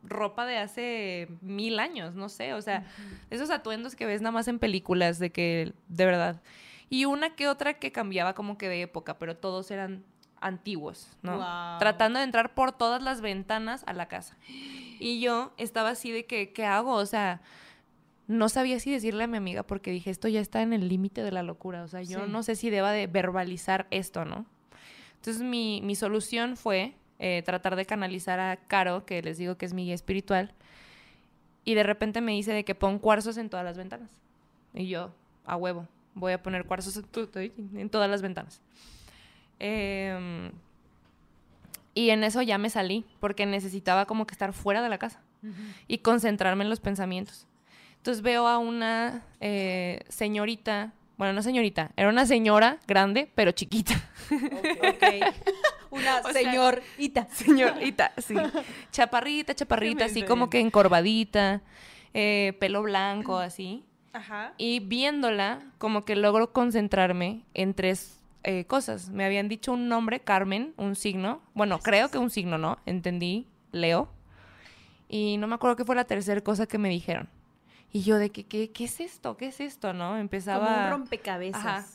ropa de hace mil años, no sé, o sea, esos atuendos que ves nada más en películas de que, de verdad. Y una que otra que cambiaba como que de época, pero todos eran antiguos, ¿no? Tratando de entrar por todas las ventanas a la casa. Y yo estaba así de que, ¿qué hago? O sea, no sabía si decirle a mi amiga porque dije, esto ya está en el límite de la locura. O sea, yo Sí. no sé si deba de verbalizar esto, ¿no? Entonces mi, mi solución fue eh, tratar de canalizar a Caro, que les digo que es mi guía espiritual, y de repente me dice de que pon cuarzos en todas las ventanas. Y yo, a huevo, voy a poner cuarzos en, tu- en todas las ventanas. Em, y en eso ya me salí, porque necesitaba como que estar fuera de la casa y concentrarme en los pensamientos. Entonces veo a una eh, señorita, bueno, no señorita, era una señora grande, pero chiquita. Ok. Una *laughs* sea- señorita. Señorita, sí. *laughs* Chaparrita, chaparrita, así como que encorvadita, eh, pelo blanco, así. Ajá. Y viéndola, como que logro concentrarme en tres eh, cosas. Me habían dicho un nombre, Carmen, un signo. Bueno, creo que un signo, ¿no? Entendí, Leo. Y no me acuerdo qué fue la tercera cosa que me dijeron. Y yo de que, ¿qué, qué es esto? ¿Qué es esto? ¿No? Empezaba... Como un rompecabezas. Ajá.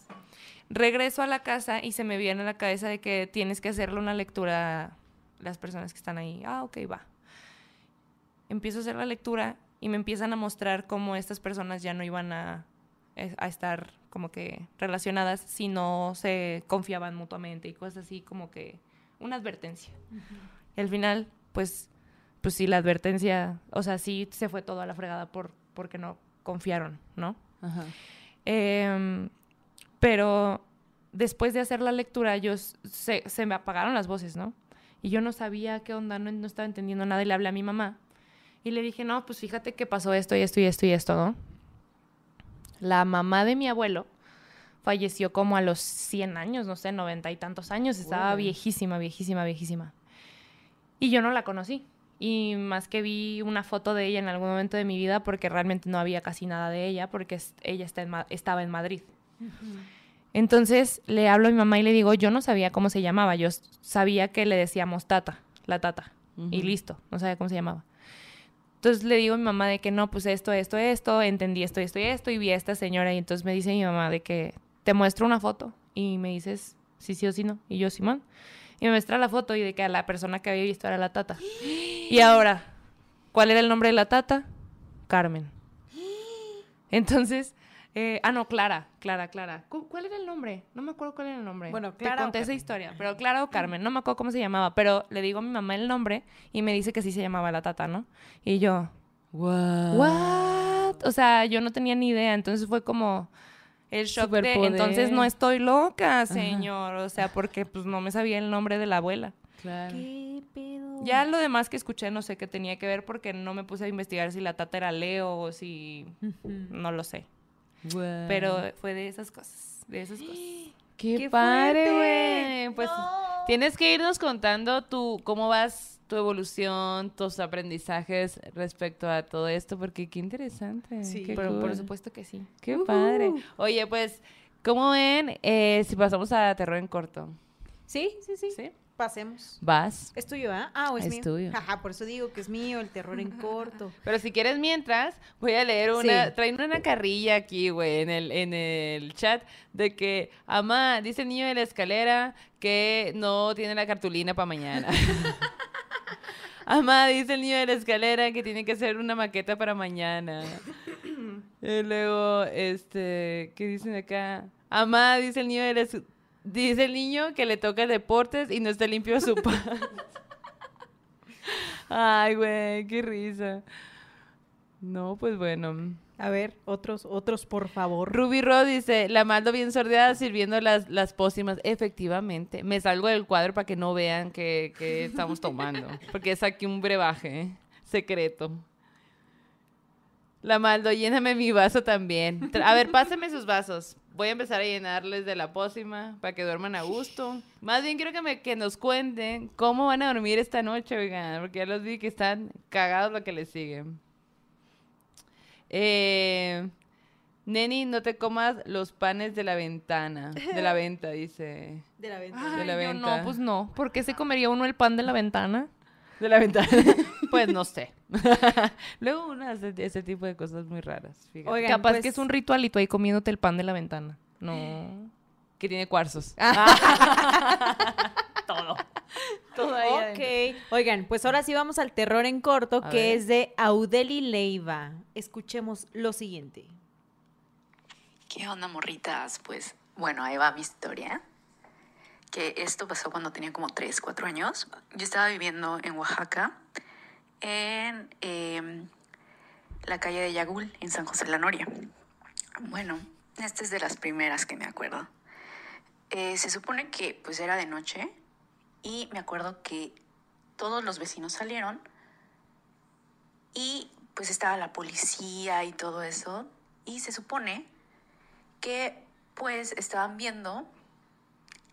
Regreso a la casa y se me viene a la cabeza de que tienes que hacerle una lectura a las personas que están ahí. Ah, ok, va. Empiezo a hacer la lectura y me empiezan a mostrar cómo estas personas ya no iban a, a estar como que relacionadas si no se confiaban mutuamente y cosas así como que una advertencia. Y al final, pues, pues sí, la advertencia, o sea, sí se fue todo a la fregada por, porque no confiaron, ¿no? Ajá. Em, pero después de hacer la lectura, yo se, se me apagaron las voces, ¿no? Y yo no sabía qué onda, no, no estaba entendiendo nada y le hablé a mi mamá. Y le dije, no, pues fíjate que pasó esto y esto y esto y esto, ¿no? La mamá de mi abuelo falleció como a los 100 años, no sé, 90 y tantos años. Estaba viejísima, viejísima, viejísima. Y yo no la conocí. Y más que vi una foto de ella en algún momento de mi vida porque realmente no había casi nada de ella porque ella está en estaba en Madrid. Entonces le hablo a mi mamá y le digo, yo no sabía cómo se llamaba, yo sabía que le decíamos tata, la tata, y listo, no sabía cómo se llamaba. Entonces le digo a mi mamá de que no, pues esto, esto, esto, entendí esto, esto y esto, y vi a esta señora, y entonces me dice mi mamá de que te muestro una foto y me dices si sí o si no. Y yo, Simón. Y me muestra la foto y de que la persona que había visto era la tata. Y ahora, ¿cuál era el nombre de la tata? Carmen. Entonces, eh, ah, no, Clara, Clara, Clara. ¿Cu- ¿Cuál era el nombre? No me acuerdo cuál era el nombre. Bueno, Te Clara o conté esa historia, pero Clara o Carmen, no me acuerdo cómo se llamaba, pero le digo a mi mamá el nombre y me dice que sí se llamaba la tata, ¿no? Y yo. ¿what? O sea, yo no tenía ni idea, entonces fue como el shock de, entonces no estoy loca, señor, o sea, porque pues no me sabía el nombre de la abuela. Claro. ¿Qué pedo? Ya lo demás que escuché no sé qué tenía que ver porque no me puse a investigar si la tata era Leo o si... no lo sé. Wow. Pero fue de esas cosas, de esas cosas. *gasps* Qué, ¡Qué padre, güey. Pues No. tienes que irnos contando tu cómo vas tu evolución, tus aprendizajes respecto a todo esto, porque qué interesante. Sí. qué por cool. supuesto que sí. Qué padre. Oye, pues, ¿cómo ven eh, si pasamos a terror en corto? Sí, sí, sí, ¿Sí? Pasemos. ¿Vas? ¿Es tuyo, ah? Ah, o es, Es mío. tuyo. Ajá, por eso digo que es mío, el terror en corto. *laughs* Pero si quieres mientras, voy a leer una, Sí. traen una carrilla aquí, güey, en el, en el chat, de que, ama, dice el niño de la escalera que no tiene la cartulina para mañana. *laughs* *laughs* Amá, dice el niño de la escalera que tiene que hacer una maqueta para mañana. *coughs* y luego, este, ¿qué dicen acá? Amá, dice el niño de la dice el niño que le toca deportes y no está limpio su pan. *laughs* Ay, güey, qué risa. No, pues bueno. A ver, otros, otros, por favor. Ruby Rod dice, la maldo bien sordeada sirviendo las, las pócimas. Efectivamente, me salgo del cuadro para que no vean que, que estamos tomando. *laughs* Porque es aquí un brebaje ¿eh? secreto. La maldo, lléname mi vaso también. A ver, pásenme sus vasos. Voy a empezar a llenarles de la pócima para que duerman a gusto. Más bien quiero que, me, que nos cuenten cómo van a dormir esta noche, oigan. Porque ya los vi que están cagados lo que les sigue. Eh, Neni, no te comas los panes de la ventana. De la *laughs* venta, dice. De la venta. de la Ay, yo venta. no, pues no. ¿Por qué se comería uno el pan de la ventana? De la ventana. *laughs* pues no sé. *laughs* Luego uno hace ese tipo de cosas muy raras. fíjate. Oigan, Capaz pues- que es un ritualito ahí comiéndote el pan de la ventana. No. *gasps* Que tiene cuarzos. Todo. Adentro. Ok. Oigan, pues ahora sí vamos al terror en corto, A que ver. es de Audeli Leiva. Escuchemos lo siguiente. ¿Qué onda, morritas? Pues bueno, ahí va mi historia. Que esto pasó cuando tenía como 3, 4 años. Yo estaba viviendo en Oaxaca, en em, la calle de Yagul, en San José de la Noria. Bueno, esta es de las primeras que me acuerdo. Eh, se supone que pues era de noche y me acuerdo que todos los vecinos salieron y pues estaba la policía y todo eso. Y se supone que pues estaban viendo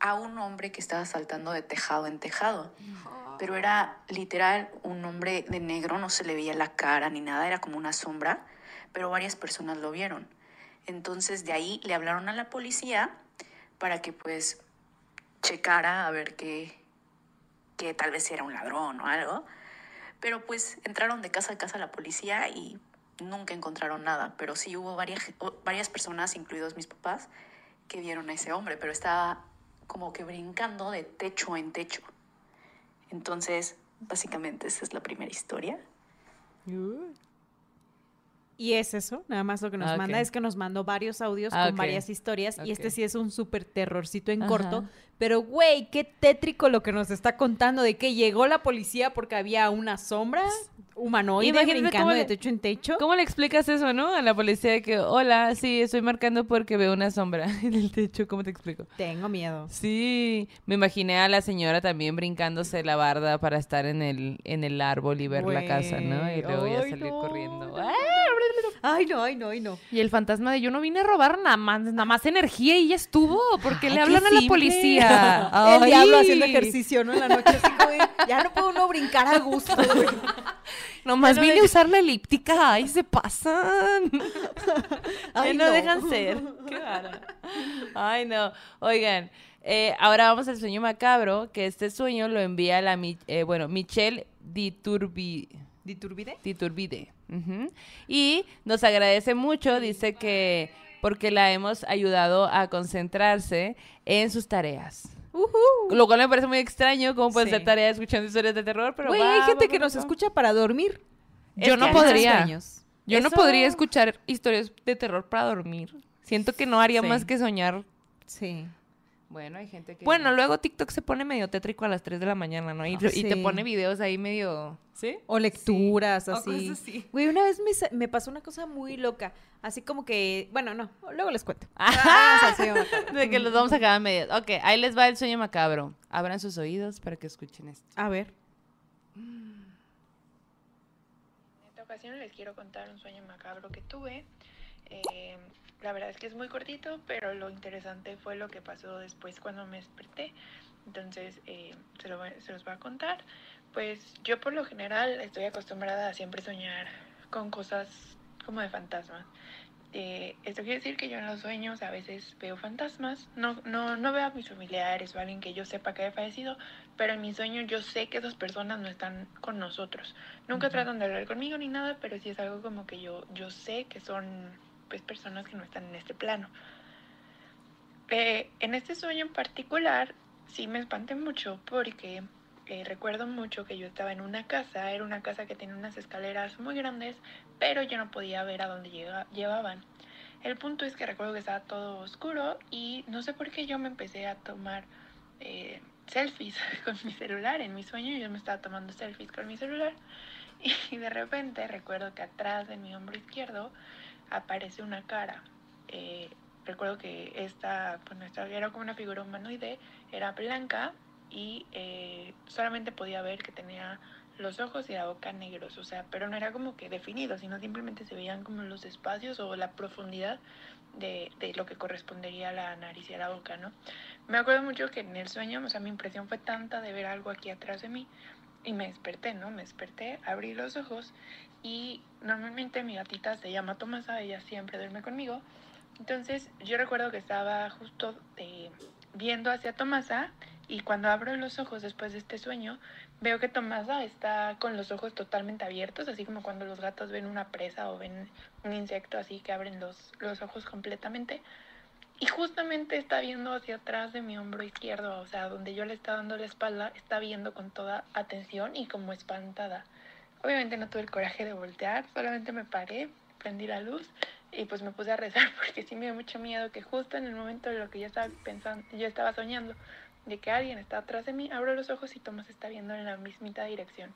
a un hombre que estaba saltando de tejado en tejado. Pero era literal un hombre de negro, no se le veía la cara ni nada, era como una sombra, pero varias personas lo vieron. Entonces de ahí le hablaron a la policía para que pues checara a ver que, que tal vez era un ladrón o algo. Pero pues entraron de casa a casa la policía y nunca encontraron nada. Pero sí hubo varias, varias personas, incluidos mis papás, que vieron a ese hombre, pero estaba como que brincando de techo en techo. Entonces, básicamente esa es la primera historia. Y es eso, nada más lo que nos Ah, manda es que nos mandó varios audios Ah, con varias historias y este sí es un súper terrorcito en Ajá. corto. Pero, güey, qué tétrico lo que nos está contando de que llegó la policía porque había una sombra humanoide Imagínate brincando de techo en techo. ¿Cómo le explicas eso, no? A la policía de que, hola, sí, estoy marcando porque veo una sombra *laughs* en el techo. ¿Cómo te explico? Tengo miedo. Sí, me imaginé a la señora también brincándose la barda para estar en el, en el árbol y ver la casa, ¿no? Y luego ya salir no, corriendo. no. Ay, no, ay, no, ay, no. Y el fantasma de yo no vine a robar nada más, nada más energía y ya estuvo. porque le hablan a la simple. policía? El diablo Ay. haciendo ejercicio, ¿no? En la noche así de, ya no puede uno brincar a gusto. güey. Nomás *laughs* no vine a usar la elíptica. Ay, se pasan. *laughs* Ay, no, dejan ser. Qué vara. Ay, no. Oigan, eh, ahora vamos al sueño macabro, que este sueño lo envía la, eh, bueno, Michelle Diturbi, ¿Diturbide? Diturbide. Ujú. Y nos agradece mucho, dice que porque la hemos ayudado a concentrarse en sus tareas. Lo cual me parece muy extraño, cómo pueden Sí. ser tareas escuchando historias de terror, pero Güey, va, hay gente va, que va, nos va. escucha para dormir. Yo Es no podría. Yo no podría escuchar historias de terror para dormir. Siento que no haría Sí. más que soñar. Sí. Bueno, hay gente que... Bueno, luego TikTok se pone medio tétrico a las 3 de la mañana, ¿no? Y, Ah, y te pone videos ahí medio... ¿Sí? O lecturas, O así. cosas así. Güey, una vez me, pasó una cosa muy loca. Así como que, bueno, no, luego les cuento. Ajá. Sueño macabro. De que los vamos a acabar en medio. Ok, ahí les va el sueño macabro. Abran sus oídos para que escuchen esto. A ver. En esta ocasión les quiero contar un sueño macabro que tuve. Eh, la verdad es que es muy cortito, pero lo interesante fue lo que pasó después cuando me desperté. Entonces, eh, se, lo se los voy a contar. Pues yo por lo general estoy acostumbrada a siempre soñar con cosas como de fantasmas. Eh, esto quiere decir que yo en los sueños a veces veo fantasmas. No, no, no veo a mis familiares o a alguien que yo sepa que haya fallecido, pero en mis sueños yo sé que esas personas no están con nosotros. Nunca tratan de hablar conmigo ni nada, pero sí es algo como que yo, yo sé que son pues personas que no están en este plano. Eh, en este sueño en particular sí me espanté mucho porque eh, recuerdo mucho que yo estaba en una casa, era una casa que tenía unas escaleras muy grandes, pero yo no podía ver a dónde llega- llevaban. El punto es que recuerdo que estaba todo oscuro y no sé por qué yo me empecé a tomar eh, selfies *laughs* con mi celular. En mi sueño yo me estaba tomando selfies con mi celular *laughs* y de repente recuerdo que atrás de mi hombro izquierdo aparece una cara. Eh, recuerdo que esta, bueno, esta era como una figura humanoide, era blanca y eh, solamente podía ver que tenía los ojos y la boca negros, o sea, pero no era como que definido, sino simplemente se veían como los espacios o la profundidad de, de lo que correspondería a la nariz y a la boca, ¿no? Me acuerdo mucho que en el sueño, o sea, mi impresión fue tanta de ver algo aquí atrás de mí y me desperté, ¿no? Me desperté, abrí los ojos y normalmente mi gatita se llama Tomasa, ella siempre duerme conmigo. Entonces yo recuerdo que estaba justo eh, viendo hacia Tomasa y cuando abro los ojos después de este sueño, veo que Tomasa está con los ojos totalmente abiertos, así como cuando los gatos ven una presa o ven un insecto así que abren los, los ojos completamente. Y justamente está viendo hacia atrás de mi hombro izquierdo, o sea, donde yo le estaba dando la espalda, está viendo con toda atención y como espantada. Obviamente no tuve el coraje de voltear, solamente me paré, prendí la luz y pues me puse a rezar *laughs* porque sí me dio mucho miedo que justo en el momento de lo que yo estaba pensando, yo estaba soñando, de que alguien está atrás de mí, abro los ojos y Tomás está viendo en la mismita dirección.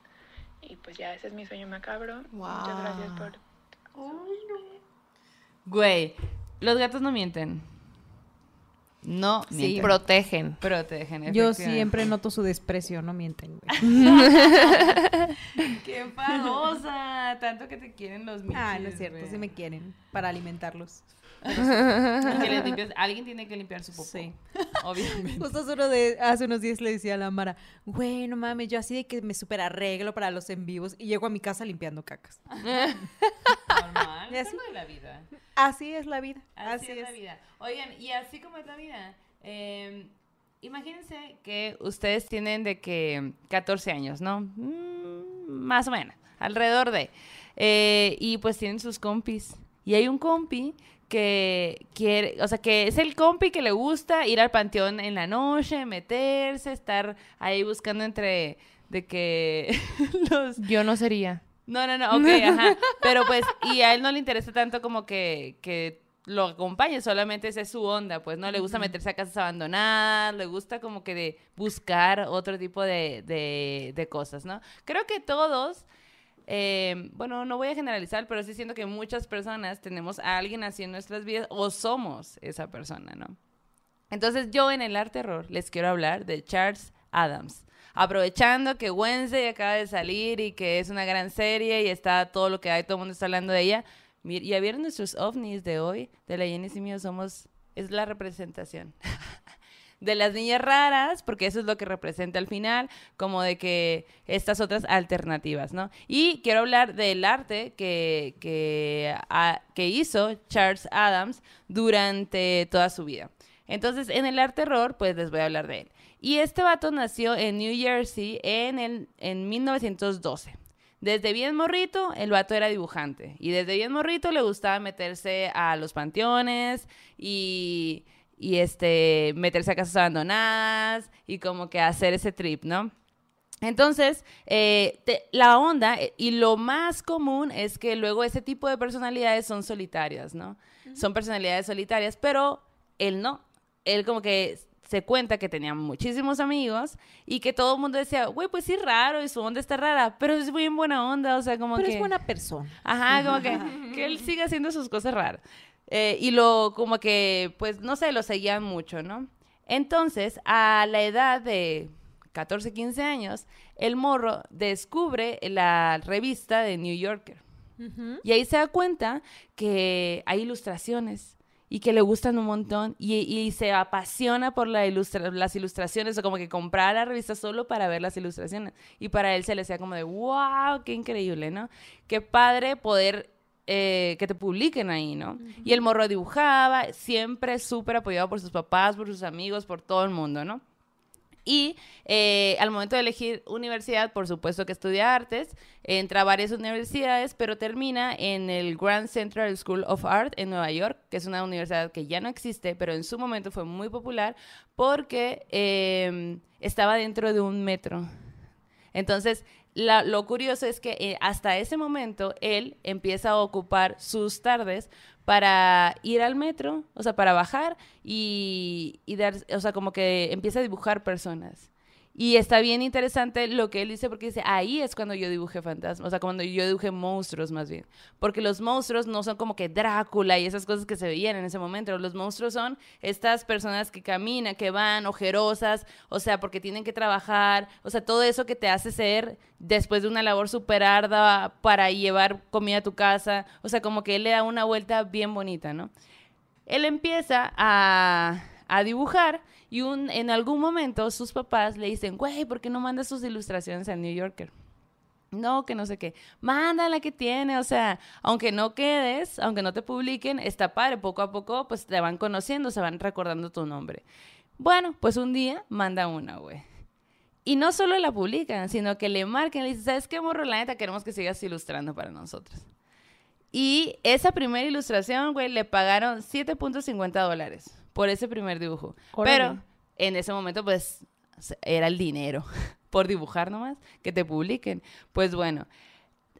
Y pues ya, ese es mi sueño macabro. Muchas gracias por Güey, los gatos no mienten. No Sí. mienten. Protegen. Protegen, Yo siempre noto su desprecio, no mienten, güey. *laughs* ¡Qué enfadosa! Tanto que te quieren los michis, Ah, no es cierto, güey. sí me quieren para alimentarlos. Que *laughs* Alguien tiene que limpiar su popó. Sí. Obviamente. Justo hace, uno de, hace unos días le decía a la Mara, güey, no mames, yo así de que me super arreglo para los en vivos y llego a mi casa limpiando cacas. *laughs* Normal. Es así- algo de la vida. Así es la vida. Así, es, la vida. Oigan, y así como es la vida, eh, imagínense que ustedes tienen de que 14 años, ¿no? Mm, más o menos, alrededor de. Eh, y pues tienen sus compis. Y hay un compi que quiere, o sea, que es el compi que le gusta ir al panteón en la noche, meterse, estar ahí buscando entre de que *laughs* los Yo no sería. No, no, no, ok, *laughs* ajá. Pero pues, y a él no le interesa tanto como que, que lo acompañe, solamente esa es su onda, pues, ¿no? Le gusta meterse a casas abandonadas, le gusta como que de buscar otro tipo de, de, de cosas, ¿no? Creo que todos, eh, bueno, no voy a generalizar, pero sí siento que muchas personas tenemos a alguien así en nuestras vidas o somos esa persona, ¿no? Entonces yo en el arte terror les quiero hablar de Charles Adams. Aprovechando que Wednesday acaba de salir y que es una gran serie y está todo lo que hay, todo el mundo está hablando de ella. ¿Ya vieron nuestros ovnis de hoy? De la Jenny y mío somos, es la representación. *laughs* de las niñas raras, porque eso es lo que representa al final, como de que estas otras alternativas, ¿no? Y quiero hablar del arte que, que, ah, hizo Charles Adams durante toda su vida. Entonces, en el arte terror, pues les voy a hablar de él. Y este vato nació en New Jersey en, el, en 1912. Desde bien morrito, el vato era dibujante. Y desde bien morrito le gustaba meterse a los panteones y, y este, meterse a casas abandonadas y como que hacer ese trip, ¿no? Entonces, eh, te- la onda eh, y lo más común es que luego ese tipo de personalidades son solitarias, ¿no? Son personalidades solitarias, pero él no. Él como que se cuenta que tenía muchísimos amigos y que todo el mundo decía, güey, pues sí, raro y su onda está rara, pero es muy buena onda, o sea, como Pero que... es buena persona. Ajá, como que, que él sigue haciendo sus cosas raras. Eh, y lo, como que, pues, no sé, lo seguían mucho, ¿no? Entonces, a la edad de 14, 15 años, el morro descubre la revista de New Yorker. Y ahí se da cuenta que hay ilustraciones y que le gustan un montón y, y se apasiona por la ilustra- las ilustraciones o como que compraba la revista solo para ver las ilustraciones y para él se le hacía como de wow, qué increíble, ¿no? Qué padre poder eh, que te publiquen ahí, ¿no? Y el morro dibujaba, siempre súper apoyado por sus papás, por sus amigos, por todo el mundo, ¿no? Y eh, al momento de elegir universidad, por supuesto que estudia artes, entra a varias universidades, pero termina en el Grand Central School of Art en Nueva York, que es una universidad que ya no existe, pero en su momento fue muy popular porque eh, estaba dentro de un metro. Entonces, la- lo curioso es que eh, hasta ese momento él empieza a ocupar sus tardes para ir al metro, o sea, para bajar y, y dar, o sea, como que empieza a dibujar personas. Y está bien interesante lo que él dice, porque dice, ahí es cuando yo dibujé fantasmas, o sea, cuando yo dibujé monstruos más bien. Porque los monstruos no son como que Drácula y esas cosas que se veían en ese momento. Los monstruos son estas personas que caminan, que van ojerosas, o sea, porque tienen que trabajar, o sea, todo eso que te hace ser después de una labor súper ardua para llevar comida a tu casa. O sea, como que él le da una vuelta bien bonita, ¿no? él empieza a, a dibujar y un, en algún momento sus papás le dicen, güey, ¿por qué no mandas sus ilustraciones al New Yorker? No, que no sé qué. Mándala que tiene, o sea, aunque no quedes, aunque no te publiquen, está padre, poco a poco pues te van conociendo, se van recordando tu nombre. Bueno, pues un día manda una, güey. Y no solo la publican, sino que le marcan, le dicen, ¿sabes qué, morro? La neta, queremos que sigas ilustrando para nosotros. Y esa primera ilustración, güey, le pagaron 7.50 dólares por ese primer dibujo. Órale. Pero en ese momento, pues, era el dinero *laughs* por dibujar nomás, que te publiquen. Pues bueno,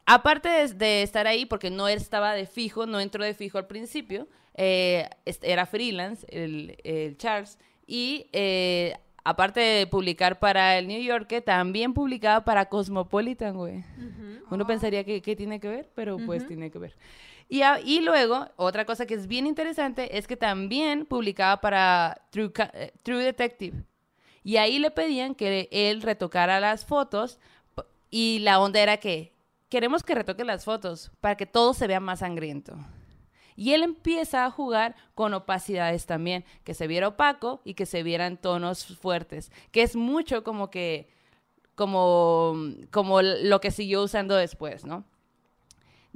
aparte de, de estar ahí, porque no estaba de fijo, no entró de fijo al principio, eh, era freelance, el, el Charles, y eh, aparte de publicar para el New Yorker, también publicaba para Cosmopolitan, güey. Uno pensaría que, que tiene que ver, pero pues tiene que ver. Y, a- luego, otra cosa que es bien interesante es que también publicaba para True, eh, Detective. Y ahí le pedían que él retocara las fotos y la onda era que queremos que retoque las fotos para que todo se vea más sangriento. Y él empieza a jugar con opacidades también, que se viera opaco y que se vieran tonos fuertes, que es mucho como que, como, como lo que siguió usando después, ¿no?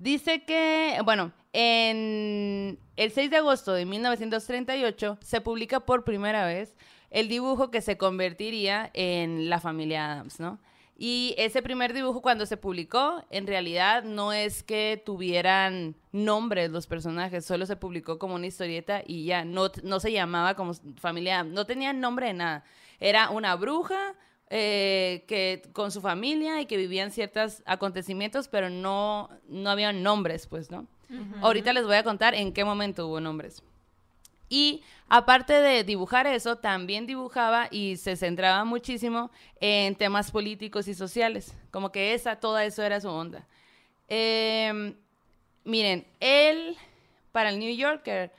Dice que, bueno, en el 6 de agosto de 1938 se publica por primera vez el dibujo que se convertiría en la familia Adams, ¿no? Y ese primer dibujo cuando se publicó, en realidad no es que tuvieran nombres los personajes, solo se publicó como una historieta y ya, no, no se llamaba como familia no tenía nombre de nada. Era una bruja, eh, que con su familia y que vivían ciertos acontecimientos, pero no, no había nombres, pues, ¿no? Ahorita les voy a contar en qué momento hubo nombres. Y aparte de dibujar eso, también dibujaba y se centraba muchísimo en temas políticos y sociales. Como que esa, todo eso era su onda. Eh, miren, él, para el New Yorker,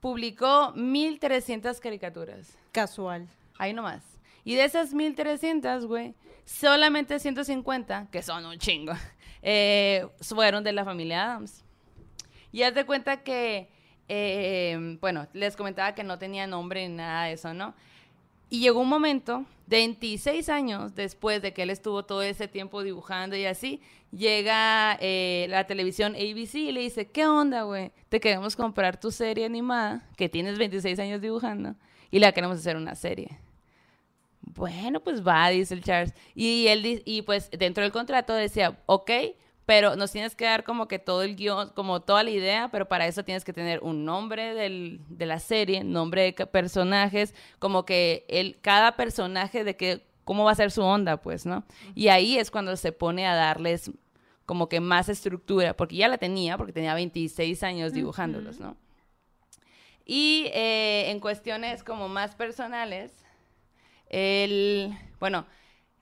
publicó 1300 caricaturas. Casual. Ahí nomás. Y de esas 1300, güey, solamente 150, que son un chingo, *laughs* eh, fueron de la familia Adams. Y haz de cuenta que, eh, bueno, les comentaba que no tenía nombre ni nada de eso, ¿no? Y llegó un momento, 26 años después de que él estuvo todo ese tiempo dibujando y así, llega eh, la televisión ABC y le dice, ¿qué onda, güey? Te queremos comprar tu serie animada, que tienes 26 años dibujando, y la queremos hacer una serie. Bueno, pues va, dice el Charles. Y él, y pues dentro del contrato decía, ok, pero nos tienes que dar como que todo el guion, como toda la idea, pero para eso tienes que tener un nombre del- de la serie, nombre de personajes, como que el, cada personaje de que, cómo va a ser su onda, pues, ¿no? Y ahí es cuando se pone a darles como que más estructura, porque ya la tenía, porque tenía 26 años dibujándolos, ¿no? Y eh, en cuestiones como más personales, él, bueno,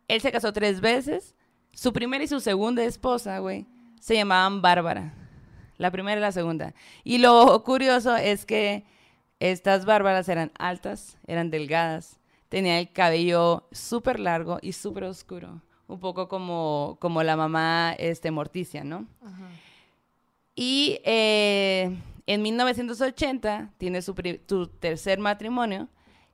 él se casó tres veces. Su primera y su segunda esposa, güey, se llamaban Bárbara. La primera y la segunda. Y lo curioso es que estas Bárbaras eran altas, eran delgadas, tenían el cabello súper largo y súper oscuro. Un poco como, como la mamá este, Morticia, ¿no? Y eh, en 1980 tiene su, su tercer matrimonio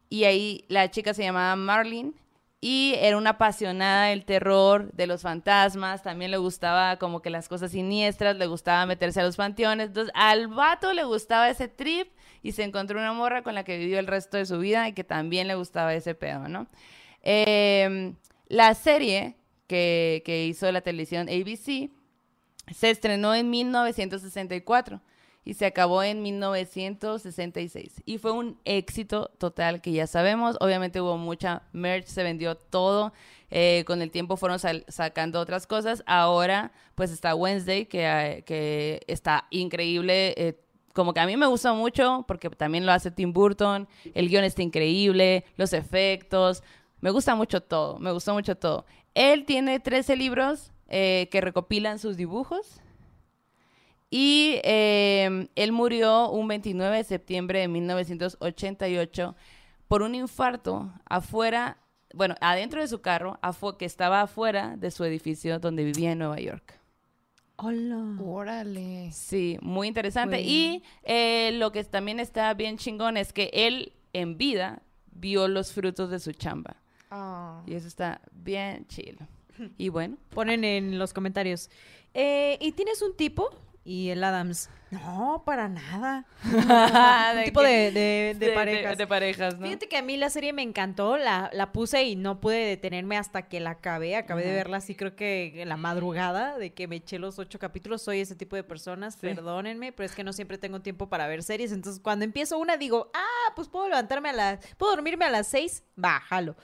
y ahí la chica se llamaba Marlene y era una apasionada del terror, de los fantasmas, también le gustaba como que las cosas siniestras, le gustaba meterse a los panteones, entonces al vato le gustaba ese trip y se encontró una morra con la que vivió el resto de su vida y que también le gustaba ese pedo, ¿no? Eh, la serie que, que hizo la televisión ABC se estrenó en 1964 y se acabó en 1966. Y fue un éxito total que ya sabemos. Obviamente hubo mucha merch, se vendió todo. Eh, con el tiempo fueron sacando otras cosas. Ahora pues está Wednesday, que, eh, que está increíble. eh, como que a mí me gusta mucho porque también lo hace Tim Burton. El guion está increíble, los efectos. Me gusta mucho todo, me gustó mucho todo. Él tiene 13 libros eh, que recopilan sus dibujos. Y eh, él murió un 29 de septiembre de 1988 por un infarto afuera, bueno, adentro de su carro, afu- que estaba afuera de su edificio donde vivía en Nueva York. Hola. Órale. Sí, muy interesante. Y eh, lo que también está bien chingón es que él en vida vio los frutos de su chamba. Ah. Y eso está bien chido. *clears throat* Y bueno, Ponen en los comentarios. eh, ¿Y tienes un tipo? Y el Adams. No, para nada. *laughs* un tipo de, de- de parejas. De, parejas, ¿no? Fíjate que a mí la serie me encantó, la, la puse y no pude detenerme hasta que la acabé. Acabé de verla así creo que en la madrugada, de que me eché los ocho capítulos. Soy ese tipo de personas, Sí. perdónenme, pero es que no siempre tengo tiempo para ver series. Entonces cuando empiezo una digo, ah, pues puedo levantarme a las, puedo dormirme a las seis, bájalo.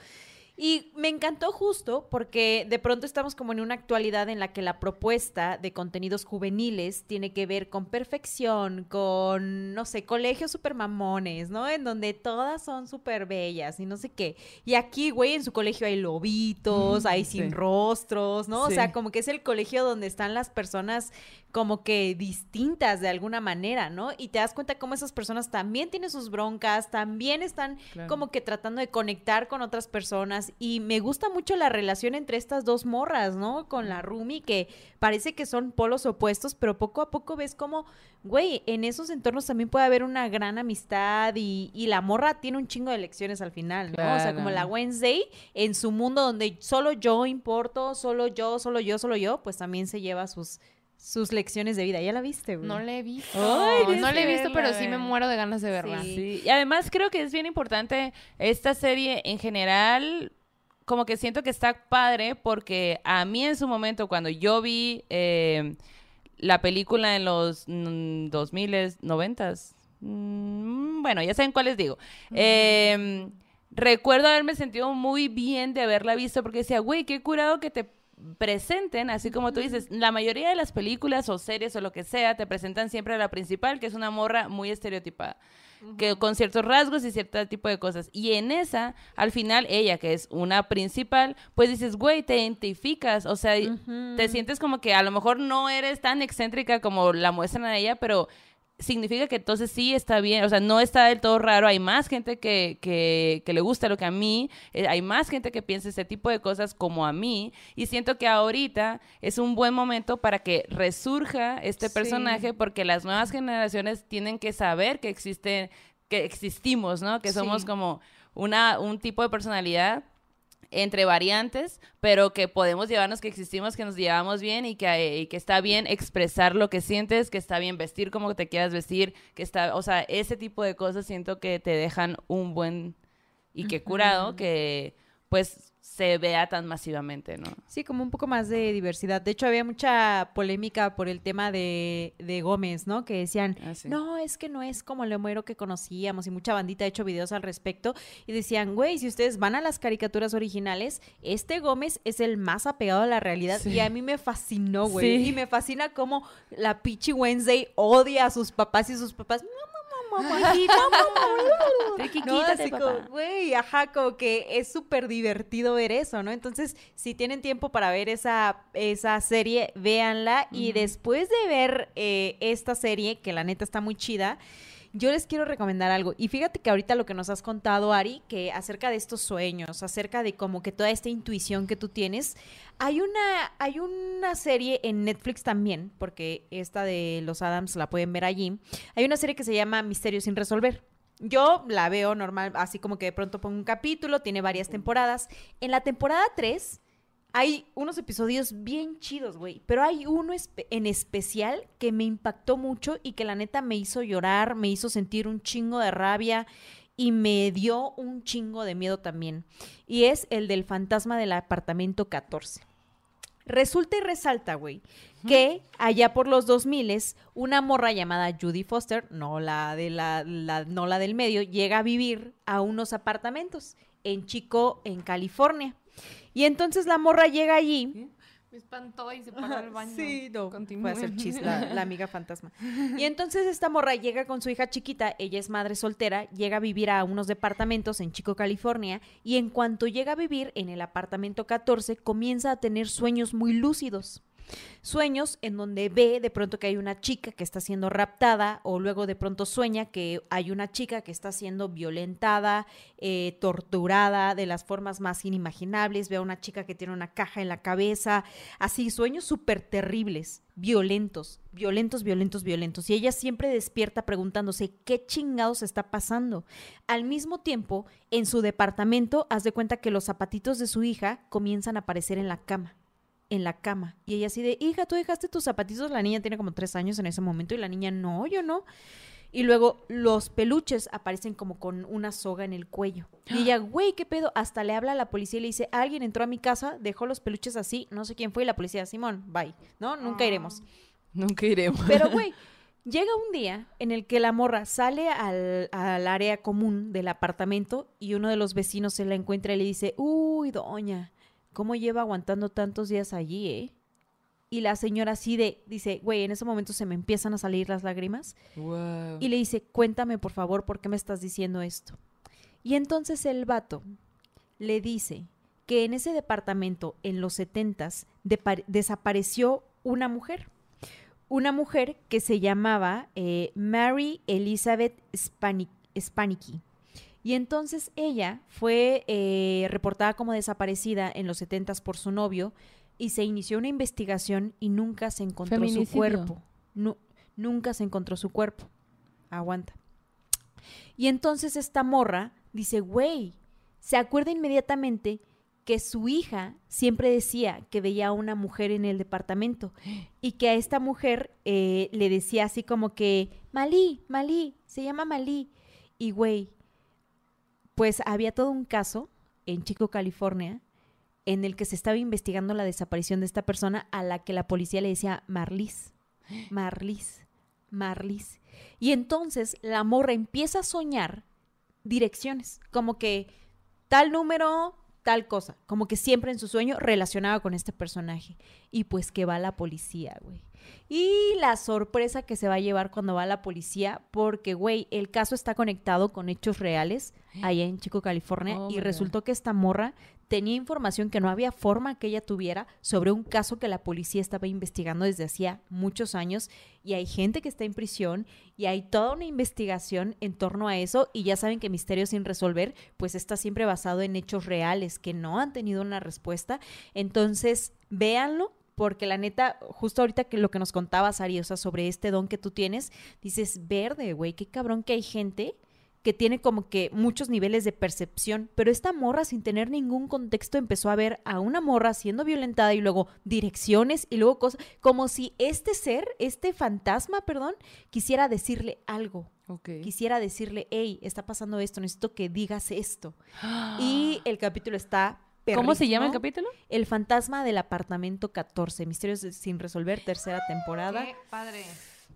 Y me encantó justo porque de pronto estamos como en una actualidad en la que la propuesta de contenidos juveniles tiene que ver con perfección, con, no sé, colegios super mamones, ¿no? En donde todas son súper bellas y no sé qué. Y aquí, güey, en su colegio hay lobitos, hay sin rostros, ¿no? O sea, como que es el colegio donde están las personas como que distintas de alguna manera, ¿no? Y te das cuenta cómo esas personas también tienen sus broncas, también están Claro. como que tratando de conectar con otras personas y me gusta mucho la relación entre estas dos morras, ¿no? Con la Rumi que parece que son polos opuestos, pero poco a poco ves como, güey, en esos entornos también puede haber una gran amistad y, y la morra tiene un chingo de lecciones al final, ¿no? O sea, como la. Wednesday en su mundo donde solo yo importo, solo yo, solo yo, solo yo, pues también se lleva sus sus lecciones de vida. ¿Ya la viste, güey? No le he visto. Ay, no le he visto, pero sí me muero de ganas de verla. Sí. Sí, y además creo que es bien importante esta serie en general, como que siento que está padre porque a mí en su momento cuando yo vi eh, la película en los mm, 2000, 90, mm, bueno, ya saben cuáles digo. Eh, recuerdo haberme sentido muy bien de haberla visto porque decía, güey, qué curado que te presenten, así como tú dices, la mayoría de las películas o series o lo que sea, te presentan siempre a la principal, que es una morra muy estereotipada, que con ciertos rasgos y cierto tipo de cosas. Y en esa, al final, ella, que es una principal, pues dices, güey, te identificas, o sea, te sientes como que a lo mejor no eres tan excéntrica como la muestran a ella, pero significa que entonces sí está bien, o sea, no está del todo raro, hay más gente que, que, que le gusta lo que a mí, eh, hay más gente que piensa ese tipo de cosas como a mí, y siento que ahorita es un buen momento para que resurja este Sí. personaje, porque las nuevas generaciones tienen que saber que existe, que existimos, ¿no? Que somos Sí. como una, un tipo de personalidad entre variantes, pero que podemos llevarnos, que existimos, que nos llevamos bien y que, y que está bien expresar lo que sientes, que está bien vestir como te quieras vestir, que está, o sea, ese tipo de cosas siento que te dejan un buen y que curado, que pues se vea tan masivamente, ¿no? Sí, como un poco más de diversidad. De hecho, había mucha polémica por el tema de, de Gómez, ¿no? Que decían, Ah, sí. no, es que no es como el Homero que conocíamos y mucha bandita ha hecho videos al respecto y decían, güey, si ustedes van a las caricaturas originales, este Gómez es el más apegado a la realidad Sí. y a mí me fascinó, güey. Sí. Y me fascina cómo la Pichi Wednesday odia a sus papás y sus papás, mamá, *laughs* mamá, no, así como, güey, ajá, como que es súper divertido ver eso, ¿no? Entonces, si tienen tiempo para ver esa, esa serie, véanla. Y después de ver eh, esta serie, que la neta está muy chida, yo les quiero recomendar algo. Y fíjate que ahorita lo que nos has contado, Ari, que acerca de estos sueños, acerca de como que toda esta intuición que tú tienes, hay una, hay una serie en Netflix también, porque esta de los Adams la pueden ver allí. Hay una serie que se llama Misterios sin resolver. Yo la veo normal, así como que de pronto pongo un capítulo, tiene varias temporadas. En la temporada 3 hay unos episodios bien chidos, güey, pero hay uno espe- en especial que me impactó mucho y que la neta me hizo llorar, me hizo sentir un chingo de rabia y me dio un chingo de miedo también. Y es el del fantasma del apartamento 14. Resulta y resalta, güey, que allá por los 2000 una morra llamada Judy Foster, no la de la, la- no la del medio, llega a vivir a unos apartamentos en Chico, en California. Y entonces la morra llega allí. Me espantó y se paró al *laughs* baño. Sí, no, a hacer chis la, la amiga fantasma. *laughs* Y entonces esta morra llega con su hija chiquita, ella es madre soltera, llega a vivir a unos departamentos en Chico, California, y en cuanto llega a vivir en el apartamento 14, comienza a tener sueños muy lúcidos. Sueños en donde ve de pronto que hay una chica que está siendo raptada o luego de pronto sueña que hay una chica que está siendo violentada, eh, torturada de las formas más inimaginables, ve a una chica que tiene una caja en la cabeza, así sueños súper terribles, violentos, violentos, violentos, violentos. Y ella siempre despierta preguntándose qué chingados está pasando. Al mismo tiempo, en su departamento, haz de cuenta que los zapatitos de su hija comienzan a aparecer en la cama en la cama. Y ella así de, hija, tú dejaste tus zapatitos. La niña tiene como tres años en ese momento y la niña, no, yo no. Y luego los peluches aparecen como con una soga en el cuello. Y *gasps* ella, güey, ¿qué pedo? Hasta le habla a la policía y le dice, alguien entró a mi casa, dejó los peluches así, no sé quién fue. Y la policía, Simón, bye. ¿No? Nunca iremos. Nunca iremos. Pero, güey, *laughs* llega un día en el que la morra sale al, al área común del apartamento y uno de los vecinos se la encuentra y le dice, uy, doña, ¿cómo lleva aguantando tantos días allí, eh? Y la señora así de, dice, güey, en ese momento se me empiezan a salir las lágrimas. Wow. Y le dice, cuéntame por favor, ¿por qué me estás diciendo esto? Y entonces el vato le dice que en ese departamento, en los setentas, desapareció una mujer. Una mujer que se llamaba eh, Mary Elizabeth Spani- Spanicky. Y entonces ella fue eh, reportada como desaparecida en los setentas por su novio y se inició una investigación y nunca se encontró su cuerpo. Nu- nunca se encontró su cuerpo. Aguanta. Y entonces esta morra dice, güey, se acuerda inmediatamente que su hija siempre decía que veía a una mujer en el departamento y que a esta mujer eh, le decía así como que, Malí, Malí, se llama Malí. Y güey, pues había todo un caso en Chico, California, en el que se estaba investigando la desaparición de esta persona a la que la policía le decía Marlis, Marlis, Marlis. Y entonces la morra empieza a soñar direcciones, como que tal número, tal cosa, como que siempre en su sueño relacionado con este personaje. Y pues que va la policía, güey. Y la sorpresa que se va a llevar cuando va la policía, porque, güey, el caso está conectado con hechos reales allá en Chico, California, Oh, y resultó que esta morra tenía información que no había forma que ella tuviera sobre un caso que la policía estaba investigando desde hacía muchos años y hay gente que está en prisión y hay toda una investigación en torno a eso y ya saben que Misterio sin resolver pues está siempre basado en hechos reales que no han tenido una respuesta. Entonces, véanlo porque la neta, justo ahorita que lo que nos contabas, Ari, o sea, sobre este don que tú tienes, dices, verde, güey, qué cabrón que hay gente que tiene como que muchos niveles de percepción, pero esta morra sin tener ningún contexto empezó a ver a una morra siendo violentada y luego direcciones y luego cosas, como si este ser, este fantasma, perdón, quisiera decirle algo. Quisiera decirle, hey, está pasando esto, necesito que digas esto. *gasps* Y el capítulo está ¿Cómo se llama el capítulo? El fantasma del apartamento 14, Misterios sin resolver, tercera temporada. Qué padre.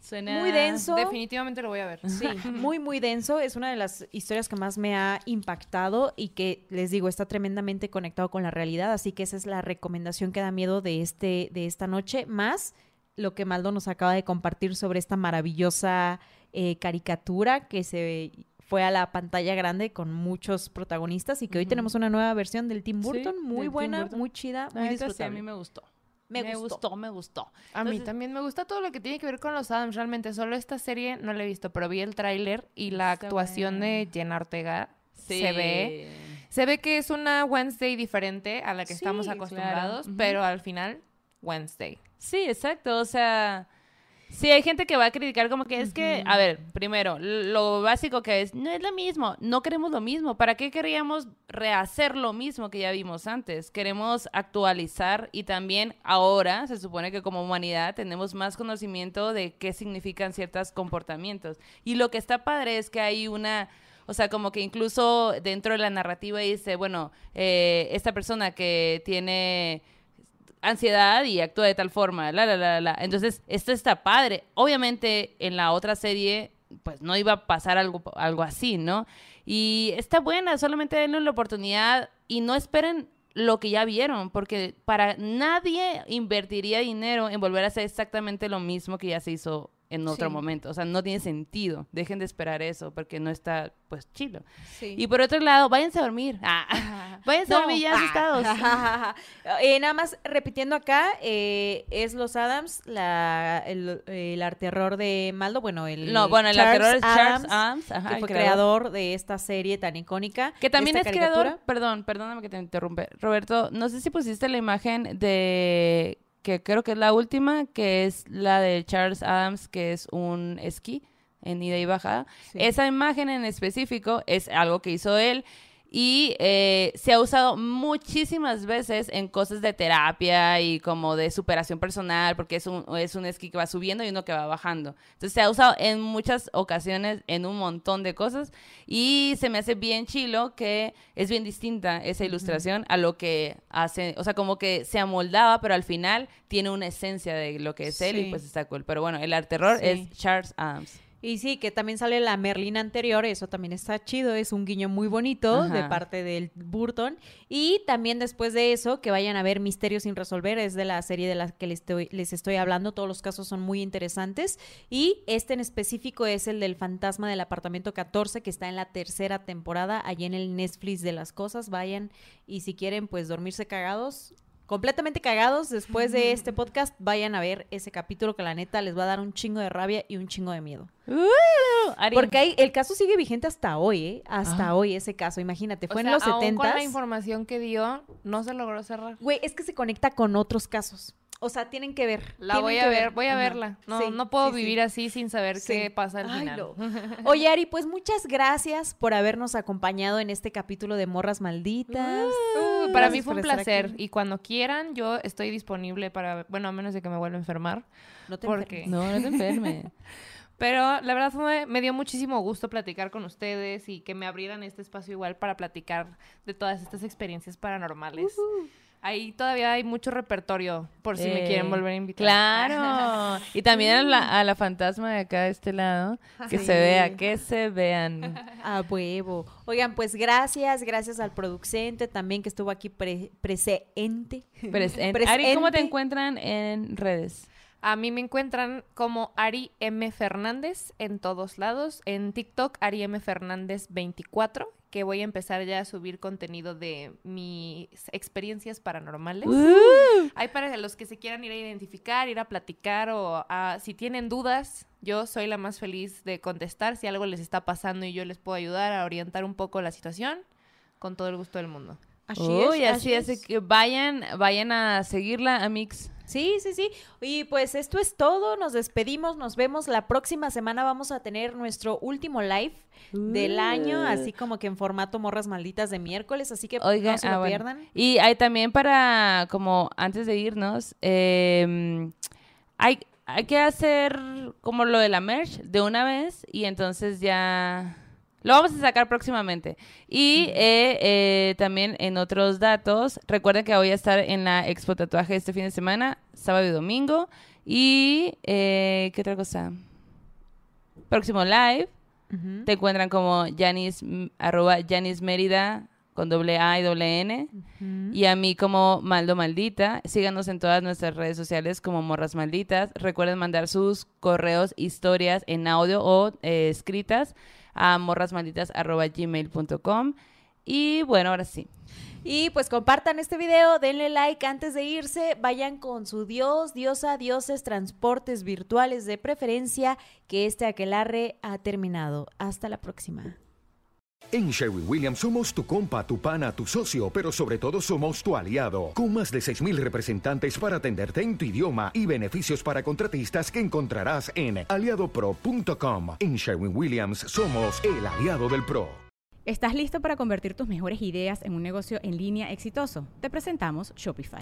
Suena Muy denso. Definitivamente lo voy a ver. Sí, *laughs* muy, muy denso. Es una de las historias que más me ha impactado y que, les digo, está tremendamente conectado con la realidad. Así que esa es la recomendación que da miedo de, este, de esta noche. Más lo que Maldo nos acaba de compartir sobre esta maravillosa eh, caricatura que se fue a la pantalla grande con muchos protagonistas y que hoy tenemos una nueva versión del Tim Burton, muy buena, Burton. muy chida, muy sí, a disfrutable. mí me gustó. Me gustó. me gustó. A mí también me gusta todo lo que tiene que ver con los Adams. Realmente, solo esta serie no la he visto, pero vi el tráiler y la actuación de. Jenna Ortega Sí. se ve. Se ve que es una Wednesday diferente a la que estamos Sí, acostumbrados, claro. Ujú. pero al final, Wednesday. Sí, exacto. O sea, sí hay gente que va a criticar como que es que, a ver, primero, lo básico que es, no es lo mismo, no queremos lo mismo. ¿Para qué queríamos rehacer lo mismo que ya vimos antes? Queremos actualizar y también ahora se supone que como humanidad tenemos más conocimiento de qué significan ciertos comportamientos. Y lo que está padre es que hay una... O sea, como que incluso dentro de la narrativa dice, bueno, eh, esta persona que tiene ansiedad y actúa de tal forma, la, la, la, la. Entonces, esto está padre. Obviamente, en la otra serie, pues no iba a pasar algo, algo así, ¿no? Y está buena, solamente denle la oportunidad y no esperen lo que ya vieron, porque para nadie invertiría dinero en volver a hacer exactamente lo mismo que ya se hizo en otro Sí. momento. O sea, no tiene sentido. Dejen de esperar eso, porque no está, pues, chilo. Sí. Y por otro lado, váyanse a dormir. Ah, *laughs* váyanse a dormir ya asustados. *laughs* Eh, nada más repitiendo acá, eh, es Los Adams, la, el, el arterror de Maldo, bueno, el No, bueno, el anterior es Charles Adams, ajá, que el fue creador. creador de esta serie tan icónica. Que también es caricatura. creador, perdón, perdóname que te interrumpe. Roberto, no sé si pusiste la imagen de, que creo que es la última, que es la de Charles Adams, que es un esquí en ida y bajada. Sí. Esa imagen en específico es algo que hizo él y eh, se ha usado muchísimas veces en cosas de terapia y como de superación personal, porque es un, es un esquí que va subiendo y uno que va bajando. Entonces se ha usado en muchas ocasiones en un montón de cosas y se me hace bien chilo que es bien distinta esa ilustración a lo que hace, o sea, como que se amoldaba, pero al final tiene una esencia de lo que es él y Sí. pues está cool. Pero bueno, el arte terror Sí. es Charles Adams. Y sí, que también sale la Merlina anterior, eso también está chido, es un guiño muy bonito de parte del Burton. Y también después de eso, que vayan a ver Misterios sin resolver, es de la serie de la que les estoy, les estoy hablando, todos los casos son muy interesantes. Y este en específico es el del fantasma del apartamento 14, que está en la tercera temporada, allí en el Netflix de las cosas, vayan y si quieren pues dormirse cagados. Completamente cagados después de este podcast, vayan a ver ese capítulo que la neta les va a dar un chingo de rabia y un chingo de miedo. Uh. Porque hay, el caso sigue vigente hasta hoy, ¿eh? Hasta Ah. hoy ese caso, imagínate. Fue O en los aún 70 con la información que dio, no se logró cerrar. Güey, es que se conecta con otros casos. O sea, tienen que ver. La voy a ver, voy a Ajá. verla. No, Sí, no puedo sí, sí. vivir así sin saber Sí. qué pasa al Ay, final. no. *laughs* Oye, Ari, pues muchas gracias por habernos acompañado en este capítulo de Morras Malditas. Uy, para mí fue un placer aquí. y cuando quieran yo estoy disponible para, bueno, a menos de que me vuelva a enfermar. No te porque- enfermes. No, no te enfermes. *laughs* Pero la verdad fue, me dio muchísimo gusto platicar con ustedes y que me abrieran este espacio igual para platicar de todas estas experiencias paranormales. Ahí todavía hay mucho repertorio por si me quieren volver a invitar. Claro. *laughs* Y también a la, a la fantasma de acá de este lado. Que Sí. se vea, que se vean. A huevo. Oigan, pues gracias, gracias al producente también que estuvo aquí pre- presente. Presente. *laughs* Ari, ¿cómo te Presente. encuentran en redes? A mí me encuentran como Ari M. Fernández en todos lados. En TikTok, Ari M. Fernández 24, que voy a empezar ya a subir contenido de mis experiencias paranormales. Hay para los que se quieran ir a identificar, ir a platicar o a- si tienen dudas, yo soy la más feliz de contestar. Si algo les está pasando y yo les puedo ayudar a orientar un poco la situación, con todo el gusto del mundo. Así Uy, es, así es. que vayan, vayan a seguirla, Amix. Sí, sí, sí. Y pues esto es todo. Nos despedimos. Nos vemos la próxima semana. Vamos a tener nuestro último live del año, así como que en formato morras malditas de miércoles. Así que Oigan, no se ah, lo bueno. pierdan. Y hay también para, como antes de irnos, eh, hay, hay que hacer como lo de la merch de una vez y entonces ya lo vamos a sacar próximamente. Y eh, eh, también en otros datos, recuerden que voy a estar en la Expo Tatuaje este fin de semana, sábado y domingo. Y, eh, ¿qué otra cosa? Próximo live. Te encuentran como Janis, arroba Janis Mérida con doble A y doble N. Y a mí como Maldo Maldita. Síganos en todas nuestras redes sociales como Morras Malditas. Recuerden mandar sus correos, historias en audio o escritas a morrasmalditas.gmail.com. Y bueno, ahora sí. Y pues compartan este video, denle like antes de irse, vayan con su dios, diosa, dioses, transportes virtuales de preferencia, que este aquelarre ha terminado. Hasta la próxima. En Sherwin Williams somos tu compa, tu pana, tu socio, pero sobre todo somos tu aliado, con más de 6.000 representantes para atenderte en tu idioma y beneficios para contratistas que encontrarás en aliadopro.com. En Sherwin Williams somos el aliado del PRO. ¿Estás listo para convertir tus mejores ideas en un negocio en línea exitoso? Te presentamos Shopify.